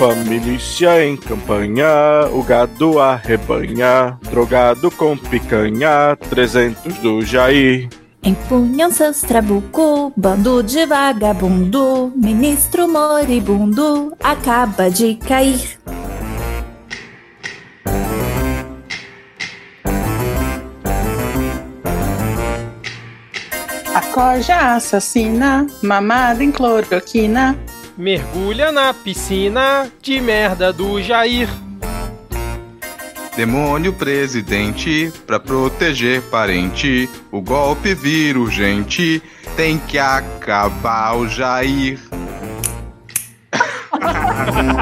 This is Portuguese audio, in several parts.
tropa, milícia em campanha, o gado arrebanha, drogado com picanha, 300 do Jair. Empunham seus trabuco, bando de vagabundo, ministro moribundo acaba de cair. A corja assassina, mamada em cloroquina. Mergulha na piscina de merda do Jair. Demônio presidente, pra proteger parente, o golpe vira urgente, tem que acabar o Jair.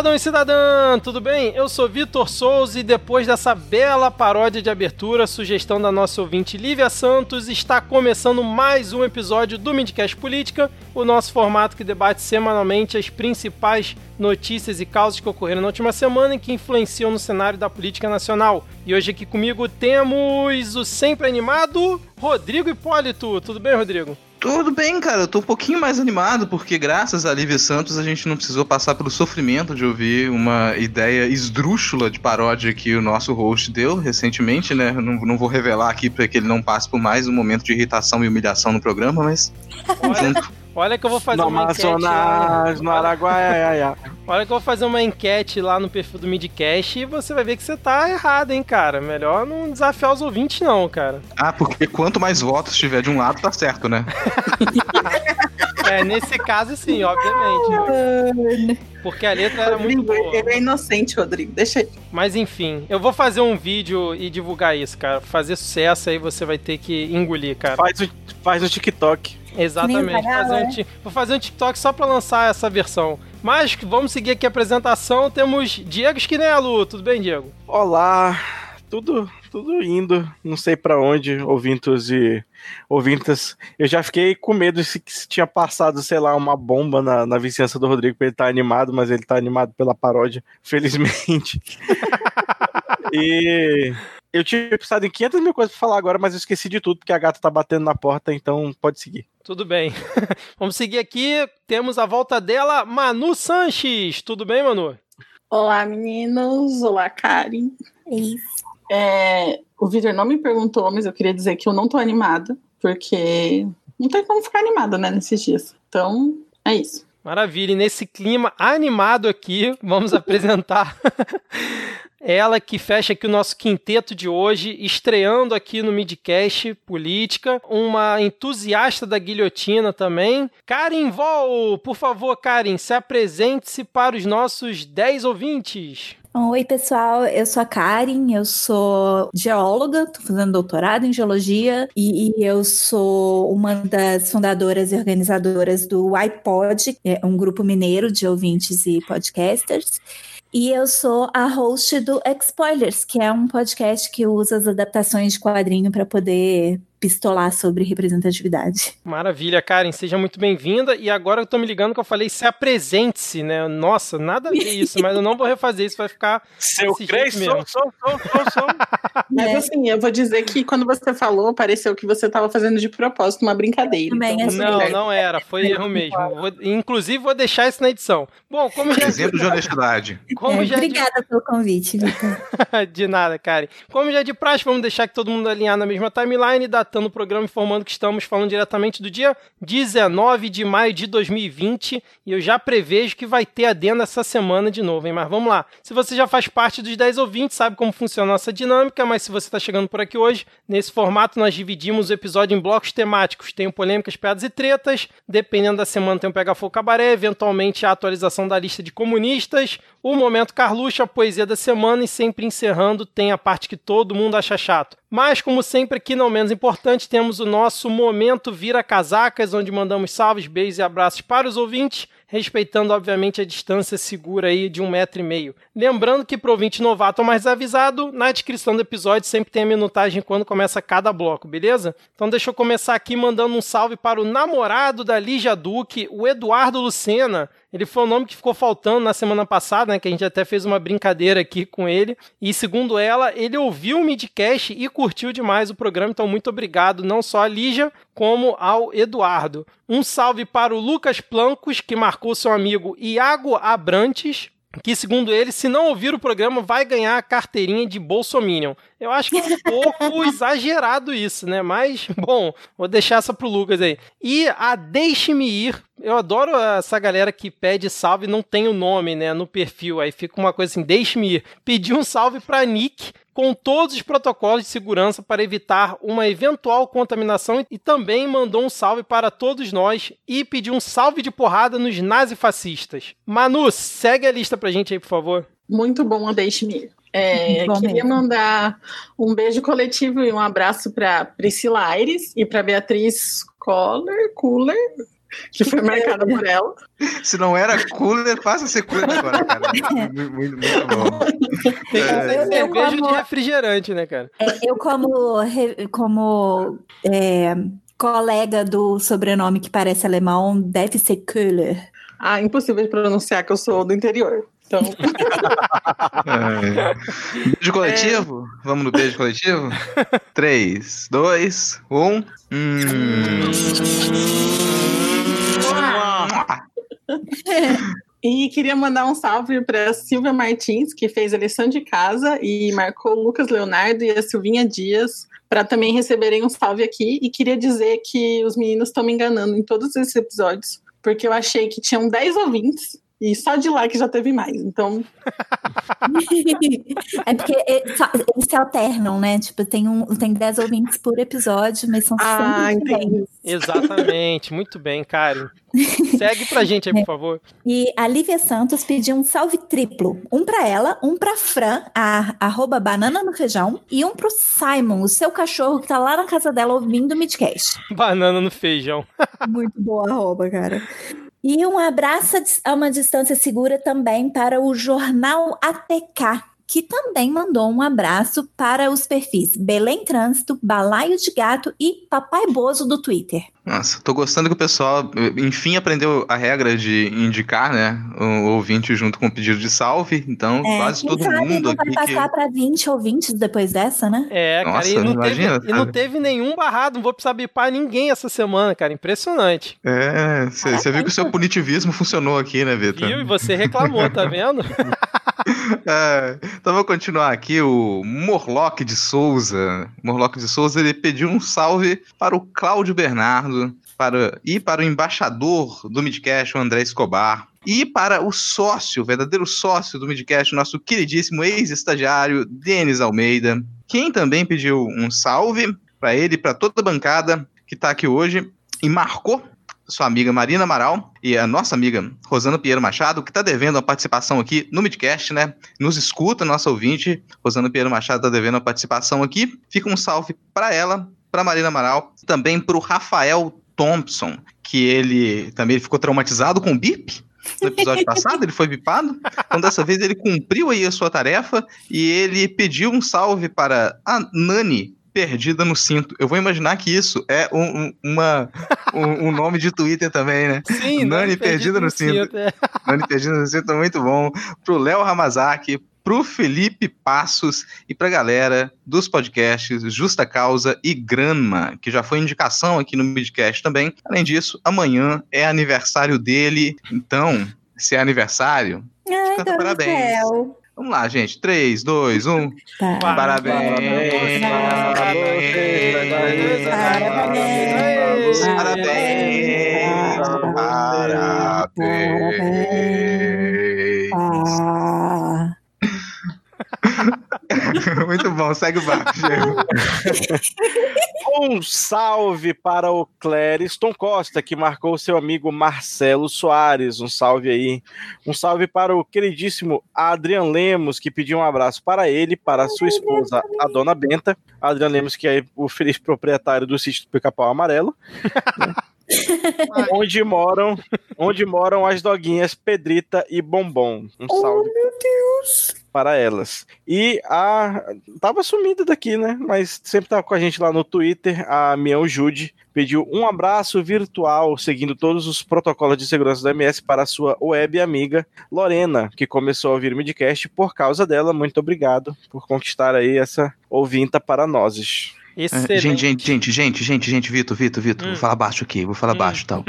cidadão e cidadã, tudo bem? Eu sou Vitor Souza e depois dessa bela paródia de abertura, sugestão da nossa ouvinte Lívia Santos, está começando mais um episódio do Midcast Política, o nosso formato que debate semanalmente as principais notícias e causas que ocorreram na última semana e que influenciam no cenário da política nacional. E hoje aqui comigo temos o sempre animado Rodrigo Hipólito. Tudo bem, Rodrigo? Tudo bem, cara. Eu tô um pouquinho mais animado porque, graças a Lívia Santos, a gente não precisou passar pelo sofrimento de ouvir uma ideia esdrúxula de paródia que o nosso host deu recentemente, né? Não, não vou revelar aqui para que ele não passe por mais um momento de irritação e humilhação no programa, mas. junto. Olha que eu vou fazer No uma enquete. Amazonas, no- no Araguaia. Olha que eu vou fazer uma enquete lá no perfil do Midcast e você vai ver que você tá errado, hein, cara. Melhor não desafiar os ouvintes, não, cara. Ah, porque quanto mais votos tiver de um lado, tá certo, né? É, nesse caso, sim, obviamente. Porque a letra era muito Rodrigo, boa. ele é inocente, Rodrigo. Deixa ele. Mas enfim, eu vou fazer um vídeo e divulgar isso, cara. Fazer sucesso aí você vai ter que engolir, cara. Faz o, faz o TikTok. Exatamente. Fazer um né? Vou fazer um TikTok só pra lançar essa versão. Mas vamos seguir aqui a apresentação. Temos Diego Esquinelo. Tudo bem, Diego? Olá, tudo, tudo indo, não sei pra onde, ouvintos e ouvintas. Eu já fiquei com medo se, se tinha passado, sei lá, uma bomba na, na vizinhança do Rodrigo pra ele estar animado, mas ele tá animado pela paródia, felizmente. e eu tinha pensado em 500 mil coisas pra falar agora, mas eu esqueci de tudo, porque a gata tá batendo na porta, então pode seguir. Tudo bem. vamos seguir aqui. Temos a volta dela, Manu Sanches. Tudo bem, Manu? Olá, meninos. Olá, Karen. É. É, o Vitor não me perguntou, mas eu queria dizer que eu não tô animada, porque não tem como ficar animada, né, nesses dias. Então, é isso. Maravilha, e nesse clima animado aqui, vamos apresentar ela que fecha aqui o nosso quinteto de hoje, estreando aqui no Midcast Política, uma entusiasta da guilhotina também. Karen Vol, por favor, Karen, se apresente-se para os nossos 10 ouvintes. Oi, pessoal. Eu sou a Karen, eu sou geóloga, estou fazendo doutorado em geologia e, e eu sou uma das fundadoras e organizadoras do iPod, é um grupo mineiro de ouvintes e podcasters. E eu sou a host do Spoilers, que é um podcast que usa as adaptações de quadrinho para poder pistolar sobre representatividade. Maravilha, Karen, seja muito bem-vinda. E agora eu tô me ligando que eu falei se apresente-se, né? Nossa, nada a ver isso, mas eu não vou refazer isso, vai ficar Seu Cres, jeito sou, mesmo. sou, sou, sou, sou. Mas É. assim, eu vou dizer que quando você falou, pareceu que você tava fazendo de propósito uma brincadeira. Também então, achei. Não, certo. não era, foi erro mesmo. Vou- inclusive, vou deixar isso na edição. Bom, como já, Exemplo de honestidade. como É, já é de, obrigada pelo convite, Vitor. de nada, Karen. Como já é de praxe, vamos deixar que todo mundo alinhar na mesma timeline, datando o programa, informando que estamos falando diretamente do dia 19 de maio de 2020. E eu já prevejo que vai ter adendo essa semana de novo, hein? Mas vamos lá. Se você já faz parte dos 10 ouvintes, sabe como funciona a nossa dinâmica, mas se você está chegando por aqui hoje, nesse formato nós dividimos o episódio em blocos temáticos. Tem polêmicas, piadas e tretas. Dependendo da semana, tem o Pega Fogo Cabaré, eventualmente a atualização da lista de comunistas, o Momento Carluxo, a poesia da semana e sempre encerrando tem a parte que todo mundo acha chato. Mas, como sempre, aqui não menos importante, temos o nosso Momento Vira Casacas, onde mandamos salves, beijos e abraços para os ouvintes, respeitando, obviamente, a distância segura aí de um metro e meio. Lembrando que pro ouvinte novato ou mais avisado, na descrição do episódio sempre tem a minutagem quando começa cada bloco, beleza? Então deixa eu começar aqui mandando um salve para o namorado da Lígia Duque, o Eduardo Lucena, ele foi o nome que ficou faltando na semana passada, né? Que a gente até fez uma brincadeira aqui com ele. E segundo ela, ele ouviu o midcast e curtiu demais o programa. Então, muito obrigado, não só a Lígia, como ao Eduardo. Um salve para o Lucas Plancos, que marcou seu amigo Iago Abrantes, que, segundo ele, se não ouvir o programa, vai ganhar a carteirinha de Bolsominion. Eu acho que é um pouco exagerado isso, né? Mas, bom, vou deixar essa pro Lucas aí. E a Deixe-me Ir. Eu adoro essa galera que pede salve e não tem o nome, né, no perfil. Aí fica uma coisa assim, deixe-me ir. Pedi um salve pra Nick, com todos os protocolos de segurança para evitar uma eventual contaminação e também mandou um salve para todos nós e pediu um salve de porrada nos nazifascistas. Manu, segue a lista pra gente aí, por favor. Muito bom, deixe-me. É, queria mesmo. mandar um beijo coletivo e um abraço para Priscila Aires e para Beatriz Kohler, Cooler, que foi marcada por ela. Se não era cooler, passa a ser cooler agora, cara. Muito, muito, muito bom. Tem é, cerveja como, de refrigerante, né, cara? É, eu, como, como é, colega do sobrenome que parece alemão, deve ser Köhler. Ah, impossível de pronunciar, que eu sou do interior. Então. é. Beijo coletivo? É. Vamos no beijo coletivo? 3, 2, 1. Hum. E queria mandar um salve para Silvia Martins, que fez a lição de casa e marcou o Lucas Leonardo e a Silvinha Dias para também receberem um salve aqui. E queria dizer que os meninos estão me enganando em todos esses episódios, porque eu achei que tinham 10 ouvintes e só de lá que já teve mais, então. é porque eles se alternam, né? Tipo, tem, um, tem 10 ouvintes por episódio, mas são ah, sempre entendi. Exatamente, muito bem, Karen. Segue pra gente aí, por favor. E a Lívia Santos pediu um salve triplo. Um pra ela, um pra Fran, a arroba banana no feijão, e um pro Simon, o seu cachorro que tá lá na casa dela ouvindo o Midcast. Banana no feijão. muito boa arroba, cara. E um abraço a uma distância segura também para o Jornal ATK, que também mandou um abraço para os perfis Belém Trânsito, Balaio de Gato e Papai Bozo do Twitter. Nossa, tô gostando que o pessoal, enfim, aprendeu a regra de indicar, né, o ouvinte junto com o pedido de salve. Então, é, quase todo mundo não aqui. Vai passar que... para 20 ouvintes depois dessa, né? É, Nossa, cara, e não, imagina, teve, e não teve nenhum barrado, não vou precisar bipar ninguém essa semana, cara. Impressionante. É, você viu que o seu punitivismo funcionou aqui, né, Vitor? Viu? E você reclamou, tá vendo? é, então vou continuar aqui. O Morlock de Souza. Morlock de Souza ele pediu um salve para o Cláudio Bernardo para, e para o embaixador do Midcast, o André Escobar. E para o sócio, o verdadeiro sócio do Midcast, nosso queridíssimo ex-estagiário, Denis Almeida. Quem também pediu um salve para ele e para toda a bancada que está aqui hoje e marcou sua amiga Marina Amaral e a nossa amiga Rosana Pinheiro Machado, que está devendo a participação aqui no Midcast, né? Nos escuta, nossa ouvinte. Rosana Pinheiro Machado está devendo a participação aqui. Fica um salve para ela, para Marina Amaral, também para o Rafael Thompson, que ele também ficou traumatizado com o BIP, no episódio passado, ele foi bipado. Então, dessa vez, ele cumpriu aí a sua tarefa e ele pediu um salve para a Nani, perdida no cinto. Eu vou imaginar que isso é um, uma, um, um, nome de Twitter também, né? Sim, Nani perdida, no cinto. cinto é. Nani perdida no cinto é muito bom. Pro Léo Ramazaki, pro Felipe Passos e pra galera dos podcasts Justa Causa e Granma, que já foi indicação aqui no Midcast também. Além disso, amanhã é aniversário dele, então, se é aniversário, Ai, canta parabéns. Céu. Vamos lá, gente. 3, 2, 1. Parabéns. Parabéns. Parabéns. Parabéns. Parabéns. Muito bom, segue o barco, Um salve para o Clériston Costa, que marcou seu amigo Marcelo Soares. Um salve aí. Um salve para o queridíssimo Adrian Lemos, que pediu um abraço para ele, para sua esposa, a dona Benta. Adrian Lemos, que é o feliz proprietário do sítio do Pica-Pau Amarelo. onde moram, onde moram as doguinhas Pedrita e Bombom. Um Oh, salve meu Deus. Para elas. E a tava sumida daqui, né? Mas sempre tava com a gente lá no Twitter, a Mião Jude pediu um abraço virtual, seguindo todos os protocolos de segurança do MS para a sua web amiga Lorena, que começou a ouvir o Midcast por causa dela. Muito obrigado por conquistar aí essa ouvinta para nós. É, Excelente. Gente, gente, gente, gente, gente, gente, Vitor, Vitor, Vitor, Hum. vou falar baixo aqui, vou falar Hum. baixo tal.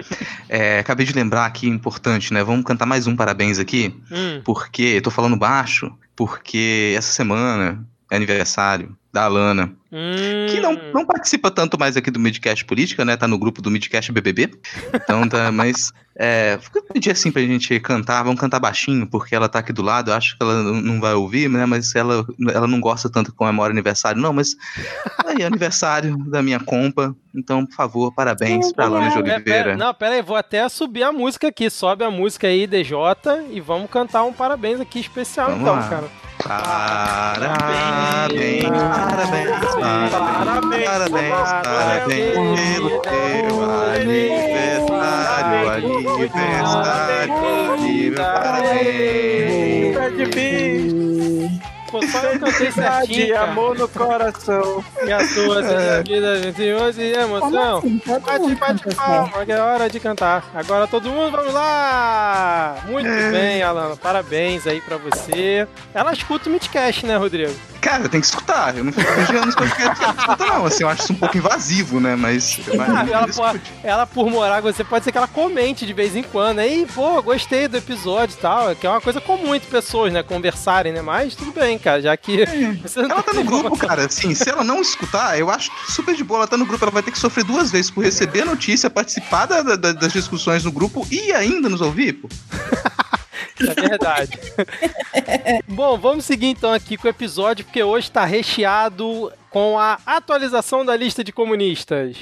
É, acabei de lembrar aqui, importante, né? Vamos cantar mais um parabéns aqui, Hum. porque eu tô falando baixo, porque essa semana é aniversário da Alana, Hum. que não, não participa tanto mais aqui do Midcast Política, né? Tá no grupo do Midcast BBB. Então tá, mas é, eu pedi assim pra gente cantar, vamos cantar baixinho, porque ela tá aqui do lado, eu acho que ela não vai ouvir, né? Mas ela, ela não gosta tanto que comemora aniversário, não, mas aí é aniversário da minha compa, então, por favor, parabéns pra Alana de É, pera- Oliveira. não, pera aí, vou até subir a música aqui. Sobe a música aí, DJ, e vamos cantar um parabéns aqui especial, Vamos então, lá. cara. Parabéns, parabéns, Parabéns, parabéns, parabéns, parabéns pelo teu aniversário, aniversário, aniversário, parabéns. Pô, só eu cantei certinho, De amor no coração. E a sua vida, gente, hoje e emoção. assim? Todo Bate, canta certo. palma, que é hora de cantar. Agora todo mundo, vamos lá! Muito bem, Alana, parabéns aí pra você. Ela escuta o Midcast, né, Rodrigo? Cara, tem que escutar, eu não fico vigiando os podcasts que ela escuta, não, assim, eu acho isso um pouco invasivo, né, mas... Ah, ela, escute. ela, por morar com você, pode ser que ela comente de vez em quando. Aí, pô, gostei do episódio e tal. Que é uma coisa comum entre pessoas, né? Conversarem, né? Mas tudo bem, cara, já que. Não Ela tá no grupo, cara, assim, se ela não escutar, eu acho super de boa, ela tá no grupo, ela vai ter que sofrer duas vezes por receber a notícia, participar da- da- das discussões no grupo e ainda nos ouvir, pô. É verdade. Bom, vamos seguir então aqui com o episódio, porque hoje está recheado com a atualização da lista de comunistas.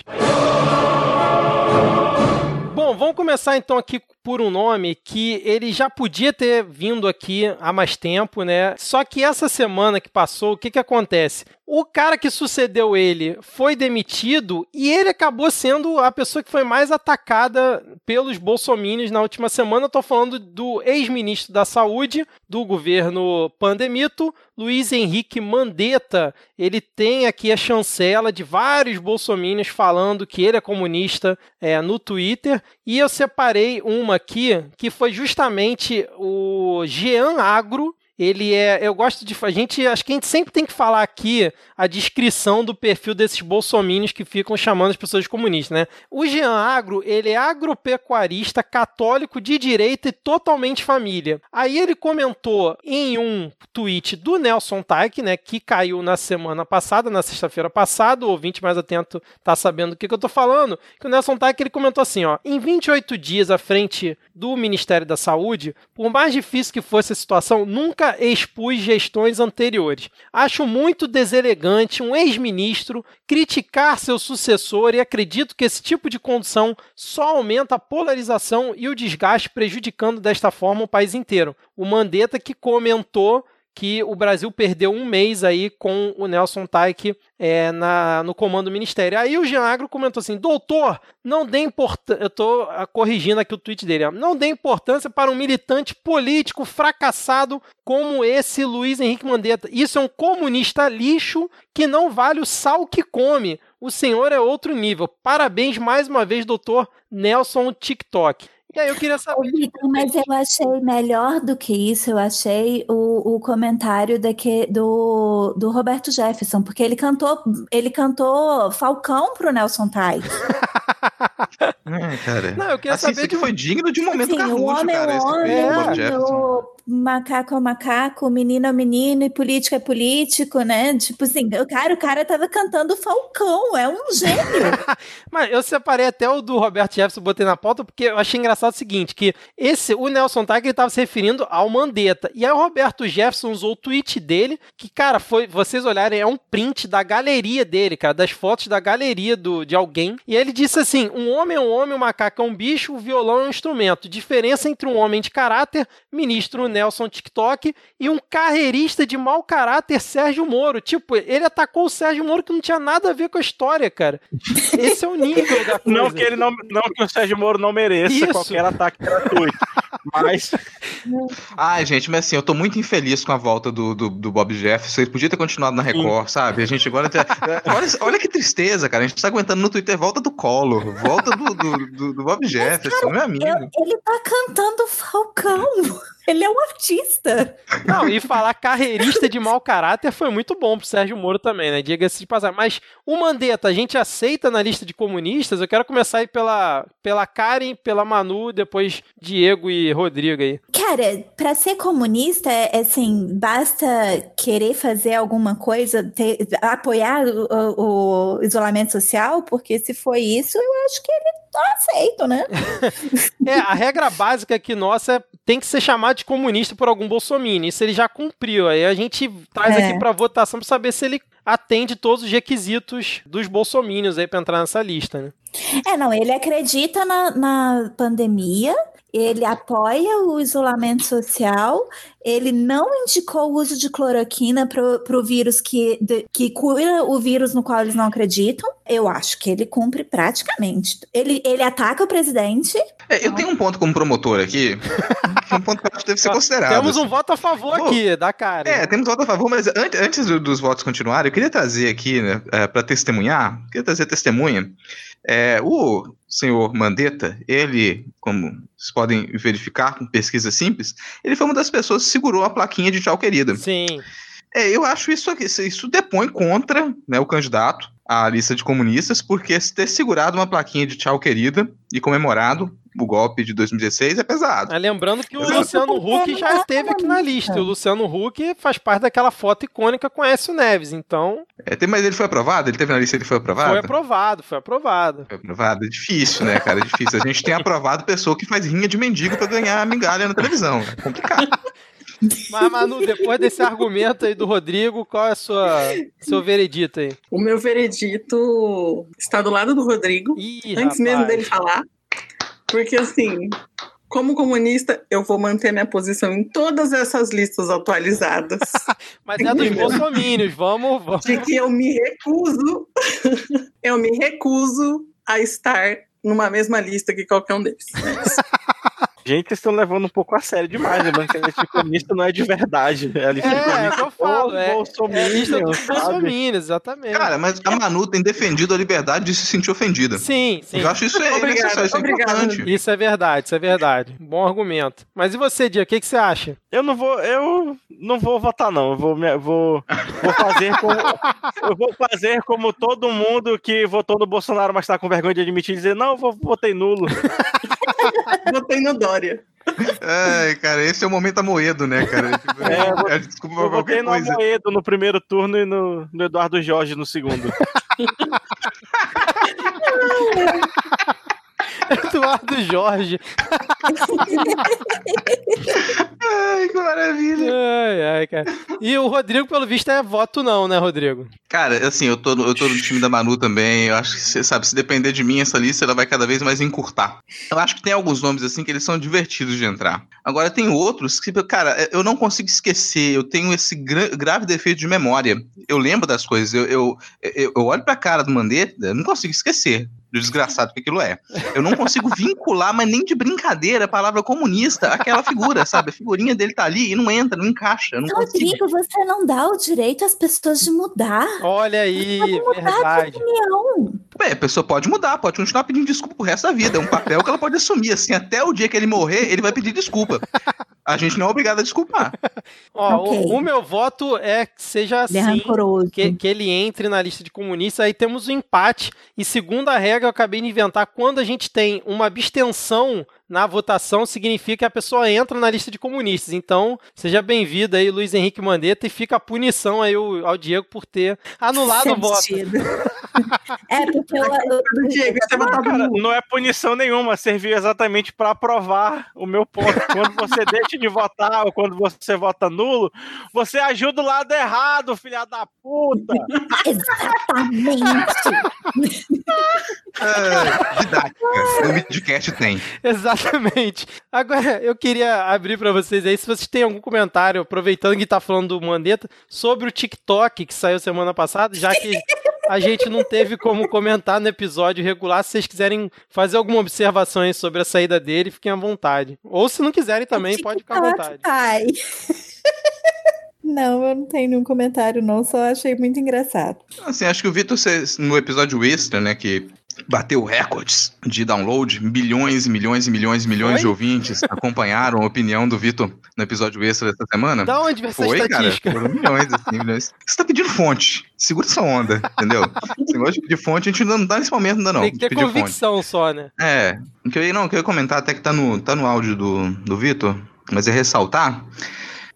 Bom, vamos começar então aqui por um nome que ele já podia ter vindo aqui há mais tempo, né? Só que essa semana que passou, o que que acontece? O cara que sucedeu ele foi demitido e ele acabou sendo a pessoa que foi mais atacada pelos bolsominions na última semana. Tô falando do ex-ministro da Saúde do governo Pandemito, Luiz Henrique Mandetta. Ele tem aqui a chancela de vários bolsominions falando que ele é comunista é, no Twitter. E eu separei uma aqui que foi justamente o Jean Agro. Ele é. Eu gosto de. A gente. Acho que a gente sempre tem que falar aqui a descrição do perfil desses bolsominions que ficam chamando as pessoas de comunistas, né? O Jean Agro, ele é agropecuarista, católico, de direita e totalmente família. Aí ele comentou em um tweet do Nelson Taik, né? Que caiu na semana passada, na sexta-feira passada. O ouvinte mais atento tá sabendo do que, que eu tô falando. Que o Nelson Taik ele comentou assim: ó. Em 28 dias à frente do Ministério da Saúde, por mais difícil que fosse a situação, nunca expus gestões anteriores. Acho muito deselegante um ex-ministro criticar seu sucessor e acredito que esse tipo de condução só aumenta a polarização e o desgaste, prejudicando desta forma o país inteiro. O Mandetta que comentou que o Brasil perdeu um mês aí com o Nelson Taik é, na, no comando do ministério. Aí o Jean Agro comentou assim: doutor, não dê importância. Eu estou corrigindo aqui o tweet dele. ó. Não dê importância para um militante político fracassado como esse Luiz Henrique Mandetta. Isso é um comunista lixo que não vale o sal que come. O senhor é outro nível. Parabéns mais uma vez, doutor Nelson TikTok. E aí eu queria Ô, saber. Vitor, mas eu achei melhor do que isso, eu achei o, o comentário daque, do, do Roberto Jefferson, porque ele cantou, ele cantou Falcão pro Nelson Tai. É, cara. Não, eu queria assim, saber um- foi digno de um momento Assim, o carrujo, homem é cara. o esse homem, Bob É. Jefferson. Macaco é macaco, menino é menino e político é político, né? Tipo assim, o cara, o cara tava cantando Falcão, é um gênio. Mas eu separei até o do Roberto Jefferson, botei na pauta, porque eu achei engraçado o seguinte, que esse, o Nelson Tiger, ele tava se referindo ao Mandetta. E aí o Roberto Jefferson usou o tweet dele, que, cara, foi, vocês olharem, é um print da galeria dele, cara, das fotos da galeria do, de alguém. E ele disse assim, um homem é um homem, um macaco é um bicho, o violão é um instrumento. Diferença entre um homem de caráter, ministro Nelson TikTok e um carreirista de mau caráter, Sérgio Moro. Tipo, ele atacou o Sérgio Moro que não tinha nada a ver com a história, cara. Esse é o nível da coisa. Não que ele não, não que o Sérgio Moro não mereça Isso. qualquer ataque gratuito. Mas Ai, gente, mas assim, eu tô muito infeliz com a volta do, do, do Bob Jefferson. Ele podia ter continuado na Record, sabe? A gente agora. Tá... olha, olha que tristeza, cara. A gente tá aguentando no Twitter volta do Collor, volta do, do, do, do Bob Jefferson, meu amigo. Eu- ele tá cantando Falcão. Ele é um artista. Não, e falar carreirista de mau caráter foi muito bom pro Sérgio Moro também, né? Diga-se de passar. Mas o Mandetta, a gente aceita na lista de comunistas? Eu quero começar aí pela, pela Karen, pela Manu, depois Diego e Rodrigo aí. Cara, pra ser comunista, é assim, basta querer fazer alguma coisa, ter- apoiar o, o- o isolamento social, porque se foi isso, eu acho que ele aceito, né? É, a regra básica aqui nossa é tem que ser chamado de comunista por algum bolsominion. Isso ele já cumpriu. Aí a gente traz É. aqui pra votação pra saber se ele atende todos os requisitos dos bolsominions aí pra entrar nessa lista, né? É, não, ele acredita na, na pandemia, ele apoia o isolamento social, ele não indicou o uso de cloroquina para o vírus que, de- que cura o vírus no qual eles não acreditam. Eu acho que ele cumpre praticamente. Ele, ele ataca o presidente. É, eu tenho um ponto como promotor aqui, é um ponto que eu acho que deve ser considerado. Temos um voto a favor Pô, aqui, da Karen. É, temos voto a favor, mas an- antes do- dos votos continuarem, eu queria trazer aqui, né, para testemunhar, queria trazer testemunha. É, o senhor Mandetta, ele, como vocês podem verificar com pesquisa simples, ele foi uma das pessoas que segurou a plaquinha de tchau querida. Sim. É, eu acho isso aqui, isso- isso depõe contra né, o candidato à lista de comunistas, porque ter segurado uma plaquinha de tchau querida e comemorado o golpe de 2016 é pesado. Ah, lembrando que o Luciano Huck já é esteve aqui na lista. O Luciano Huck faz parte daquela foto icônica com Écio Neves. Então, É, tem- mas ele foi aprovado? Ele teve na lista ele foi aprovado? foi aprovado, foi aprovado. Foi aprovado. É difícil, né, cara? É difícil. A gente tem aprovado pessoa que faz rinha de mendigo pra ganhar migalha na televisão. É complicado. Mas, Manu, depois desse argumento aí do Rodrigo, qual é a sua seu veredito aí? O meu veredito está do lado do Rodrigo, Ih, antes mesmo rapaz. dele falar. Porque, assim, como comunista, eu vou manter minha posição em todas essas listas atualizadas. Mas é dos bolsomínios, vamos, vamos. de que eu me recuso, eu me recuso a estar numa mesma lista que qualquer um deles. Gente, vocês estão levando um pouco a sério demais. Lembrando que a lista de comunista não é de verdade. É a lista de É, é o comunista que eu falo, é, bolsominion, é a lista dos sabe? bolsomínios, exatamente. Cara, mas a Manu tem defendido a liberdade de se sentir ofendida. sim, sim. Eu acho isso é Obrigada, necessário, isso é obrigada. importante. Isso é verdade, isso é verdade. Bom argumento. Mas e você, Dia, o que, que você acha? Eu não vou, eu não vou votar não. Eu vou, me- vou, vou fazer como, eu vou fazer como todo mundo que votou no Bolsonaro, mas tá com vergonha de admitir e dizer não, eu vou, votei nulo. Botei no Dória. Ai, cara, esse é o momento amoedo, né, cara? É, eu vou- É, Desculpa Eu qualquer no coisa. Amoedo no primeiro turno e no, no Eduardo Jorge no segundo. Eduardo Jorge. Ai, que maravilha. Ai, ai, cara. E o Rodrigo, pelo visto, é voto não, né, Rodrigo? Cara, assim, eu tô, no- eu tô no time da Manu também. Eu acho que, você sabe, se depender de mim, essa lista ela vai cada vez mais encurtar. Eu acho que tem alguns nomes, assim, que eles são divertidos de entrar. Agora, tem outros que, cara, eu não consigo esquecer. Eu tenho esse gra- grave defeito de memória. Eu lembro das coisas. Eu, eu, eu, eu olho pra cara do Mandetta, eu não consigo esquecer do desgraçado que aquilo é. Eu não consigo vincular, mas nem de brincadeira, a palavra comunista àquela figura, sabe? A figurinha dele tá ali e não entra, não encaixa. Eu não consigo. Rodrigo, você não dá o direito às pessoas de mudar. Olha aí, Pode mudar de verdade. opinião. Ué, a pessoa pode mudar, pode continuar pedindo desculpa pro resto da vida. É um papel que ela pode assumir. Assim, até o dia que ele morrer, ele vai pedir desculpa. A gente não é obrigado a desculpar. Ó, Ok. o, o meu voto é que seja é assim. Que, que ele entre na lista de comunistas, aí temos o empate. E segunda regra, eu acabei de inventar, quando a gente tem uma abstenção na votação, significa que a pessoa entra na lista de comunistas. Então, seja bem-vindo aí, Luiz Henrique Mandetta, e fica a punição aí ao, Diego por ter anulado o voto. Sentido. É, porque eu, eu, Diego, você Cara, não é punição nenhuma, serviu exatamente pra provar o meu ponto. Quando você deixa de votar ou quando você vota nulo, você ajuda o lado errado, filha da puta. exatamente. É, didática. O Midcast tem. Exatamente. Exatamente. Agora, eu queria abrir para vocês aí, se vocês têm algum comentário, aproveitando que tá falando do Mandetta, sobre o TikTok que saiu semana passada, já que a gente não teve como comentar no episódio regular. Se vocês quiserem fazer alguma observação aí sobre a saída dele, fiquem à vontade. Ou se não quiserem também, pode ficar à vontade. Ai. Não, eu não tenho nenhum comentário, não, só achei muito engraçado. Assim, acho que o Vitor, no episódio extra, né, que bateu recordes de download, milhões e milhões e milhões e milhões de ouvintes acompanharam a opinião do Vitor no episódio extra dessa semana. Da onde essa Foi, cara, foram milhões, assim, milhões. Você tá pedindo fonte, segura essa onda, entendeu? Esse negócio de pedir fonte, a gente ainda não dá nesse momento ainda não, Tem que ter pedir fonte. convicção só, né? É, que eu não, que eu ia comentar até que tá no, tá no áudio do, do Vitor, mas é ressaltar,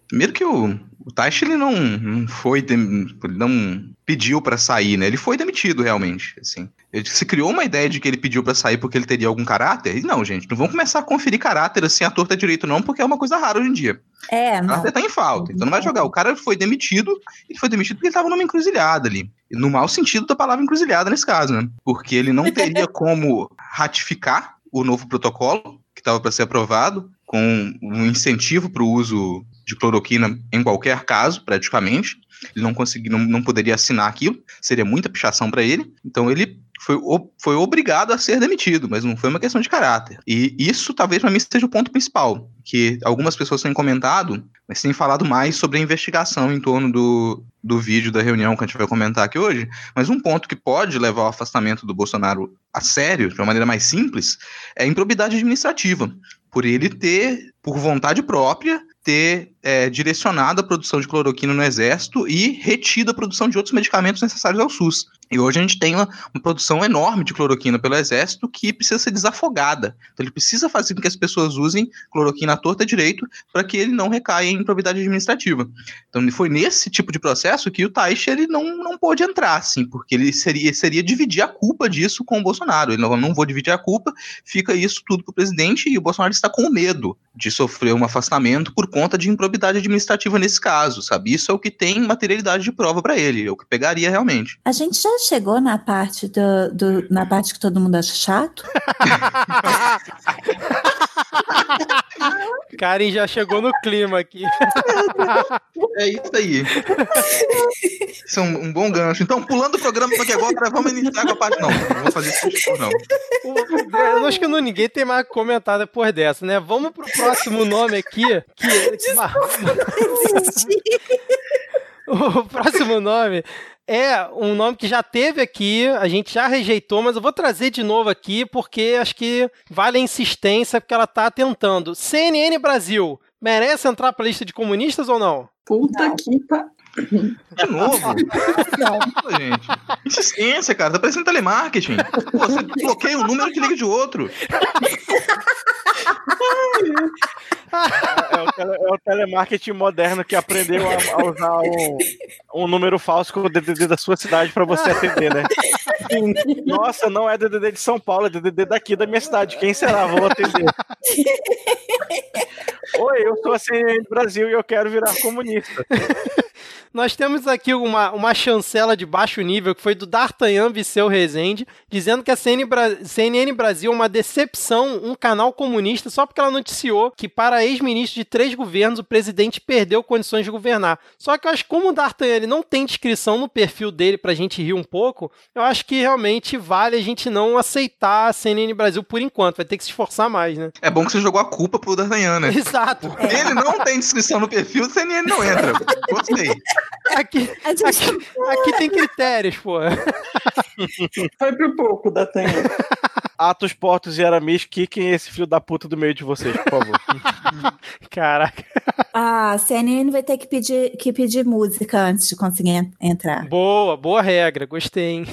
primeiro que o, o Taish, ele não, não foi, dem- ele não pediu pra sair, né, ele foi demitido realmente, assim. Ele se criou uma ideia de que ele pediu pra sair porque ele teria algum caráter, e não, gente, não vamos começar a conferir caráter assim à torta direito não, porque é uma coisa rara hoje em dia. É, não. Caráter tá em falta, então não vai jogar. O cara foi demitido, ele foi demitido porque ele tava numa encruzilhada ali. No mau sentido da palavra encruzilhada nesse caso, né? Porque ele não teria como ratificar o novo protocolo que estava para ser aprovado, com um incentivo para o uso de cloroquina em qualquer caso, praticamente. Ele não conseguiu, não, não poderia assinar aquilo, seria muita pichação para ele. Então ele foi, foi obrigado a ser demitido, mas não foi uma questão de caráter. E isso talvez para mim seja o ponto principal, que algumas pessoas têm comentado, mas têm falado mais sobre a investigação em torno do, do vídeo da reunião que a gente vai comentar aqui hoje. Mas um ponto que pode levar ao afastamento do Bolsonaro a sério, de uma maneira mais simples, é a improbidade administrativa. Por ele ter, por vontade própria, ter é, direcionado a produção de cloroquina no Exército e retido a produção de outros medicamentos necessários ao SUS. E hoje a gente tem uma, uma produção enorme de cloroquina pelo Exército que precisa ser desafogada. Então ele precisa fazer com que as pessoas usem cloroquina à torta direito para que ele não recaia em improbidade administrativa. Então foi nesse tipo de processo que o Taish ele não, não pôde entrar, assim, porque ele seria, seria dividir a culpa disso com o Bolsonaro. Ele não, não vou dividir a culpa, fica isso tudo para o presidente e o Bolsonaro está com medo de sofrer um afastamento por conta de improbidade administrativa nesse caso, sabe? Isso é o que tem materialidade de prova para ele, é o que pegaria realmente. A gente já chegou na parte do, do- na parte que todo mundo acha chato? Karen já chegou no clima aqui. É isso aí. Isso é um, um bom gancho. Então, pulando o programa aqui agora, vamos iniciar com a parte. Não, não vou fazer isso, não. Eu acho que não, ninguém tem mais que comentar depois dessa, né? Vamos pro próximo nome aqui. Que, o próximo nome é um nome que já teve aqui, a gente já rejeitou, mas eu vou trazer de novo aqui porque acho que vale a insistência porque ela tá tentando. CNN Brasil, merece entrar pra lista de comunistas ou não? Puta Não. que pa... De novo. Pô, gente. Insistência, cara. Tá parecendo telemarketing. Pô, você bloqueia um número que liga de outro. É o, tele- é o telemarketing moderno que aprendeu a, a usar um, um número falso com o DDD da sua cidade pra você atender, né? Nossa, não é DDD de São Paulo, é DDD daqui da minha cidade. Quem será? Vou atender. Oi, eu sou a CNN do Brasil e eu quero virar comunista. Nós temos aqui uma, uma chancela de baixo nível que foi do D'Artagnan Viseu Rezende, dizendo que a CN Bra- CNN Brasil é uma decepção, um canal comunista, só porque ela noticiou que para ex-ministro de três governos o presidente perdeu condições de governar. Só que eu acho que como o D'Artagnan ele não tem descrição no perfil dele pra gente rir um pouco, eu acho que realmente vale a gente não aceitar a CNN Brasil por enquanto, vai ter que se esforçar mais, né? É bom que você jogou a culpa pro D'Artagnan, né? Exato. Ele não tem descrição no perfil, o CNN não entra. Gostei. Aqui, aqui, aqui tem critérios, pô. Foi por pouco da Tanha. Atos, Portos e Aramis, quiquem esse filho da puta do meio de vocês, por favor. Caraca. A CNN vai ter que pedir, que pedir música antes de conseguir en- entrar. Boa, boa regra, gostei, hein?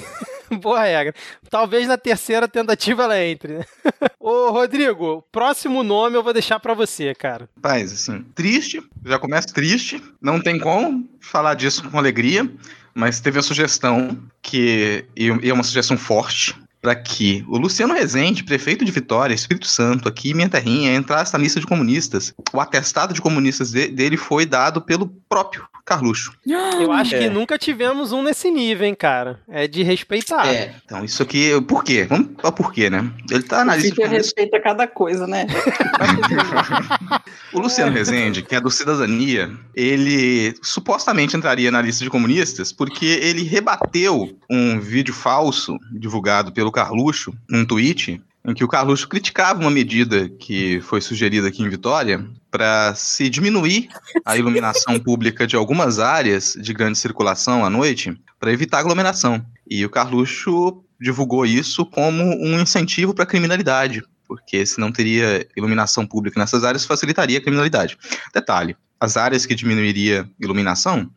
boa regra. Talvez na terceira tentativa ela entre, né? Ô, Rodrigo, próximo nome eu vou deixar pra você, cara. Rapaz, assim, triste, já começa triste, não tem como falar disso com alegria, mas teve a sugestão que, e é uma sugestão forte, para que o Luciano Rezende, prefeito de Vitória, Espírito Santo, aqui em minha terrinha, entrasse na lista de comunistas. O atestado de comunistas de- dele foi dado pelo próprio Carluxo. Eu acho É. que nunca tivemos um nesse nível, hein, cara. É de respeitar. É, então isso aqui, por quê? Vamos ao porquê, né? Ele tá na O lista comunistas. respeita cada coisa, né? O Luciano Rezende, que é do Cidadania, ele supostamente entraria na lista de comunistas porque ele rebateu um vídeo falso divulgado pelo Carluxo, num tweet, em que o Carluxo criticava uma medida que foi sugerida aqui em Vitória para se diminuir a iluminação pública de algumas áreas de grande circulação à noite para evitar aglomeração. E o Carluxo divulgou isso como um incentivo para a criminalidade, porque se não teria iluminação pública nessas áreas, facilitaria a criminalidade. Detalhe: as áreas que diminuiria iluminação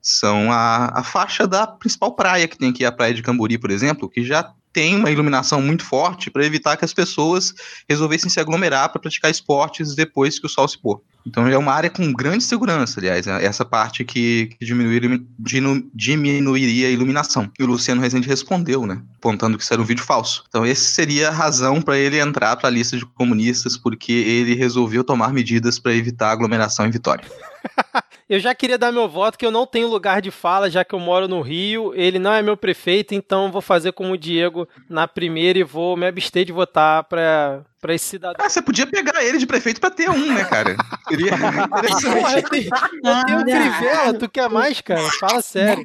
são a, a faixa da principal praia que tem aqui, a praia de Cambori, por exemplo, que já tem uma iluminação muito forte para evitar que as pessoas resolvessem se aglomerar para praticar esportes depois que o sol se pôr. Então é uma área com grande segurança, aliás, é essa parte que, diminuiria, a iluminação. E o Luciano Rezende respondeu, né, apontando que isso era um vídeo falso. Então essa seria a razão para ele entrar para a lista de comunistas, porque ele resolveu tomar medidas para evitar aglomeração em Vitória. Eu já queria dar meu voto, que eu não tenho lugar de fala, já que eu moro no Rio. Ele não é meu prefeito, então vou fazer como o Diego na primeira e vou me abster de votar para para esse cidadão. Ah, você podia pegar ele de prefeito para ter um, né, cara? Seria interessante. Porra, eu tenho, eu tenho um Crivella, tu quer mais, cara? Fala sério.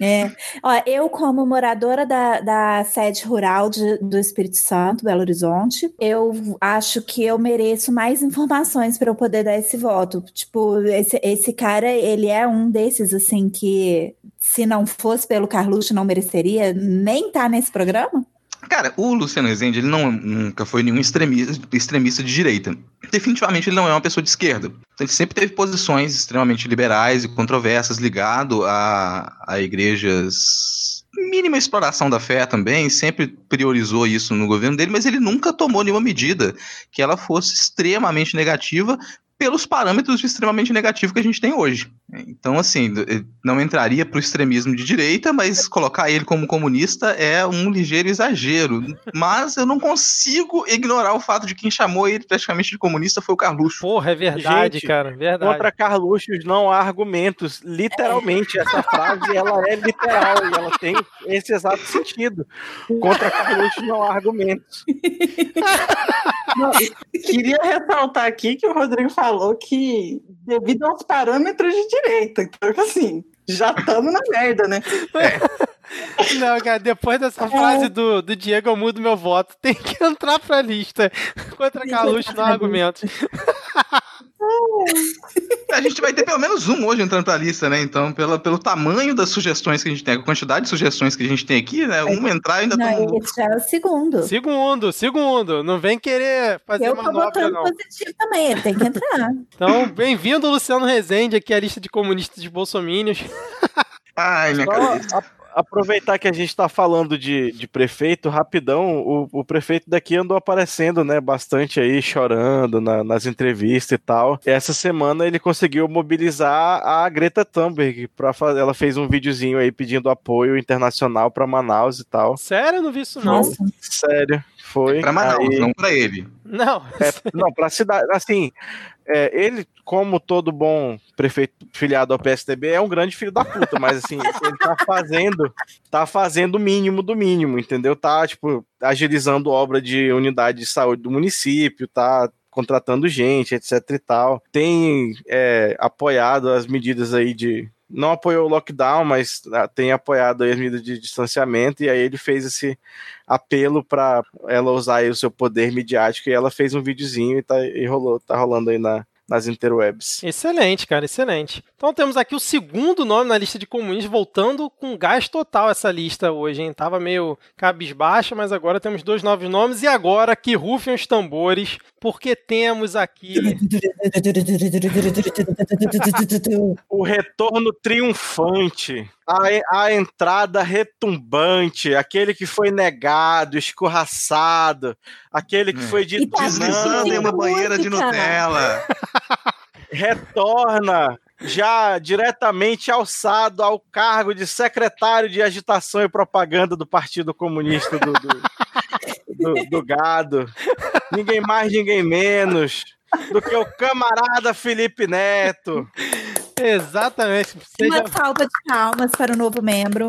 É. Ó, eu, como moradora da, da sede rural de- do Espírito Santo, Belo Horizonte, eu acho que eu mereço mais informações para eu poder dar esse voto. Tipo, esse, esse cara, ele é um desses, assim, que se não fosse pelo Carluxo, não mereceria nem estar nesse programa? Cara, o Luciano Rezende, ele não, nunca foi nenhum extremista, extremista de direita. Definitivamente ele não é uma pessoa de esquerda. Ele sempre teve posições extremamente liberais e controversas ligado a, a igrejas mínima exploração da fé também, sempre priorizou isso no governo dele, mas ele nunca tomou nenhuma medida que ela fosse extremamente negativa pelos parâmetros de extremamente negativo que a gente tem hoje. Então, assim, ele não entraria para o extremismo de direita, mas colocar ele como comunista é um ligeiro exagero. Mas eu não consigo ignorar o fato de quem chamou ele praticamente de comunista foi o Carluxo. Porra, é verdade, Gente, cara. Verdade. Contra Carluxos não há argumentos. Literalmente, essa frase ela é literal e ela tem esse exato sentido. Contra Carluxos não há argumentos. Não, queria ressaltar aqui que o Rodrigo falou que devido aos parâmetros de direita. Então, assim, já estamos na merda, né? Não, cara, depois dessa frase do, do Diego, eu mudo meu voto. Tem que entrar pra lista. Contra Tem que Carluxo, A gente vai ter pelo menos um hoje entrando pra lista, né? Então, pela, pelo tamanho das sugestões que a gente tem, a quantidade de sugestões que a gente tem aqui, né? Um entrar ainda Não, tem. esse já é o segundo. Segundo, segundo. Não vem querer fazer Eu tô manobra, votando não. positivo também, ele tem que entrar. Então, bem-vindo, Luciano Rezende, aqui à lista de comunistas de bolsomínios. Ai, minha Só cabeça. Aproveitar que a gente está falando de, de prefeito, rapidão, o, o prefeito daqui andou aparecendo, né, bastante aí, chorando na- nas entrevistas e tal. Essa semana ele conseguiu mobilizar a Greta Thunberg, pra, ela fez um videozinho aí pedindo apoio internacional para Manaus e tal. Sério, eu não vi isso, não. Nossa, Sério, foi. Pra Manaus, Aí- não pra ele. Não. É, não, pra cidade. Assim, é, ele, como todo bom prefeito filiado ao PSDB, é um grande filho da puta, mas assim, ele tá fazendo, tá fazendo o mínimo do mínimo, entendeu? Tá, tipo, agilizando obra de unidade de saúde do município, tá contratando gente, etc e tal. Tem é, apoiado as medidas aí de. Não apoiou o lockdown, mas ah, tem apoiado as medidas de distanciamento, e aí ele fez esse apelo para ela usar o seu poder midiático e ela fez um videozinho e, tá, e rolou, tá rolando aí na, nas interwebs. Excelente, cara, excelente. Então temos aqui o segundo nome na lista de comunistas, voltando com gás total essa lista hoje, hein? Tava meio cabisbaixa, mas agora temos dois novos nomes. E agora que rufem os tambores, porque temos aqui O retorno triunfante, a, a entrada retumbante, aquele que foi negado, escorraçado, aquele que Hum. foi dito E tá em uma Música. banheira de Nutella. retorna já diretamente alçado ao cargo de secretário de agitação e propaganda do Partido Comunista do, do, do- do Gado. Ninguém mais, ninguém menos do que o camarada Felipe Neto. Exatamente. Seja... Uma salva de palmas para o novo membro.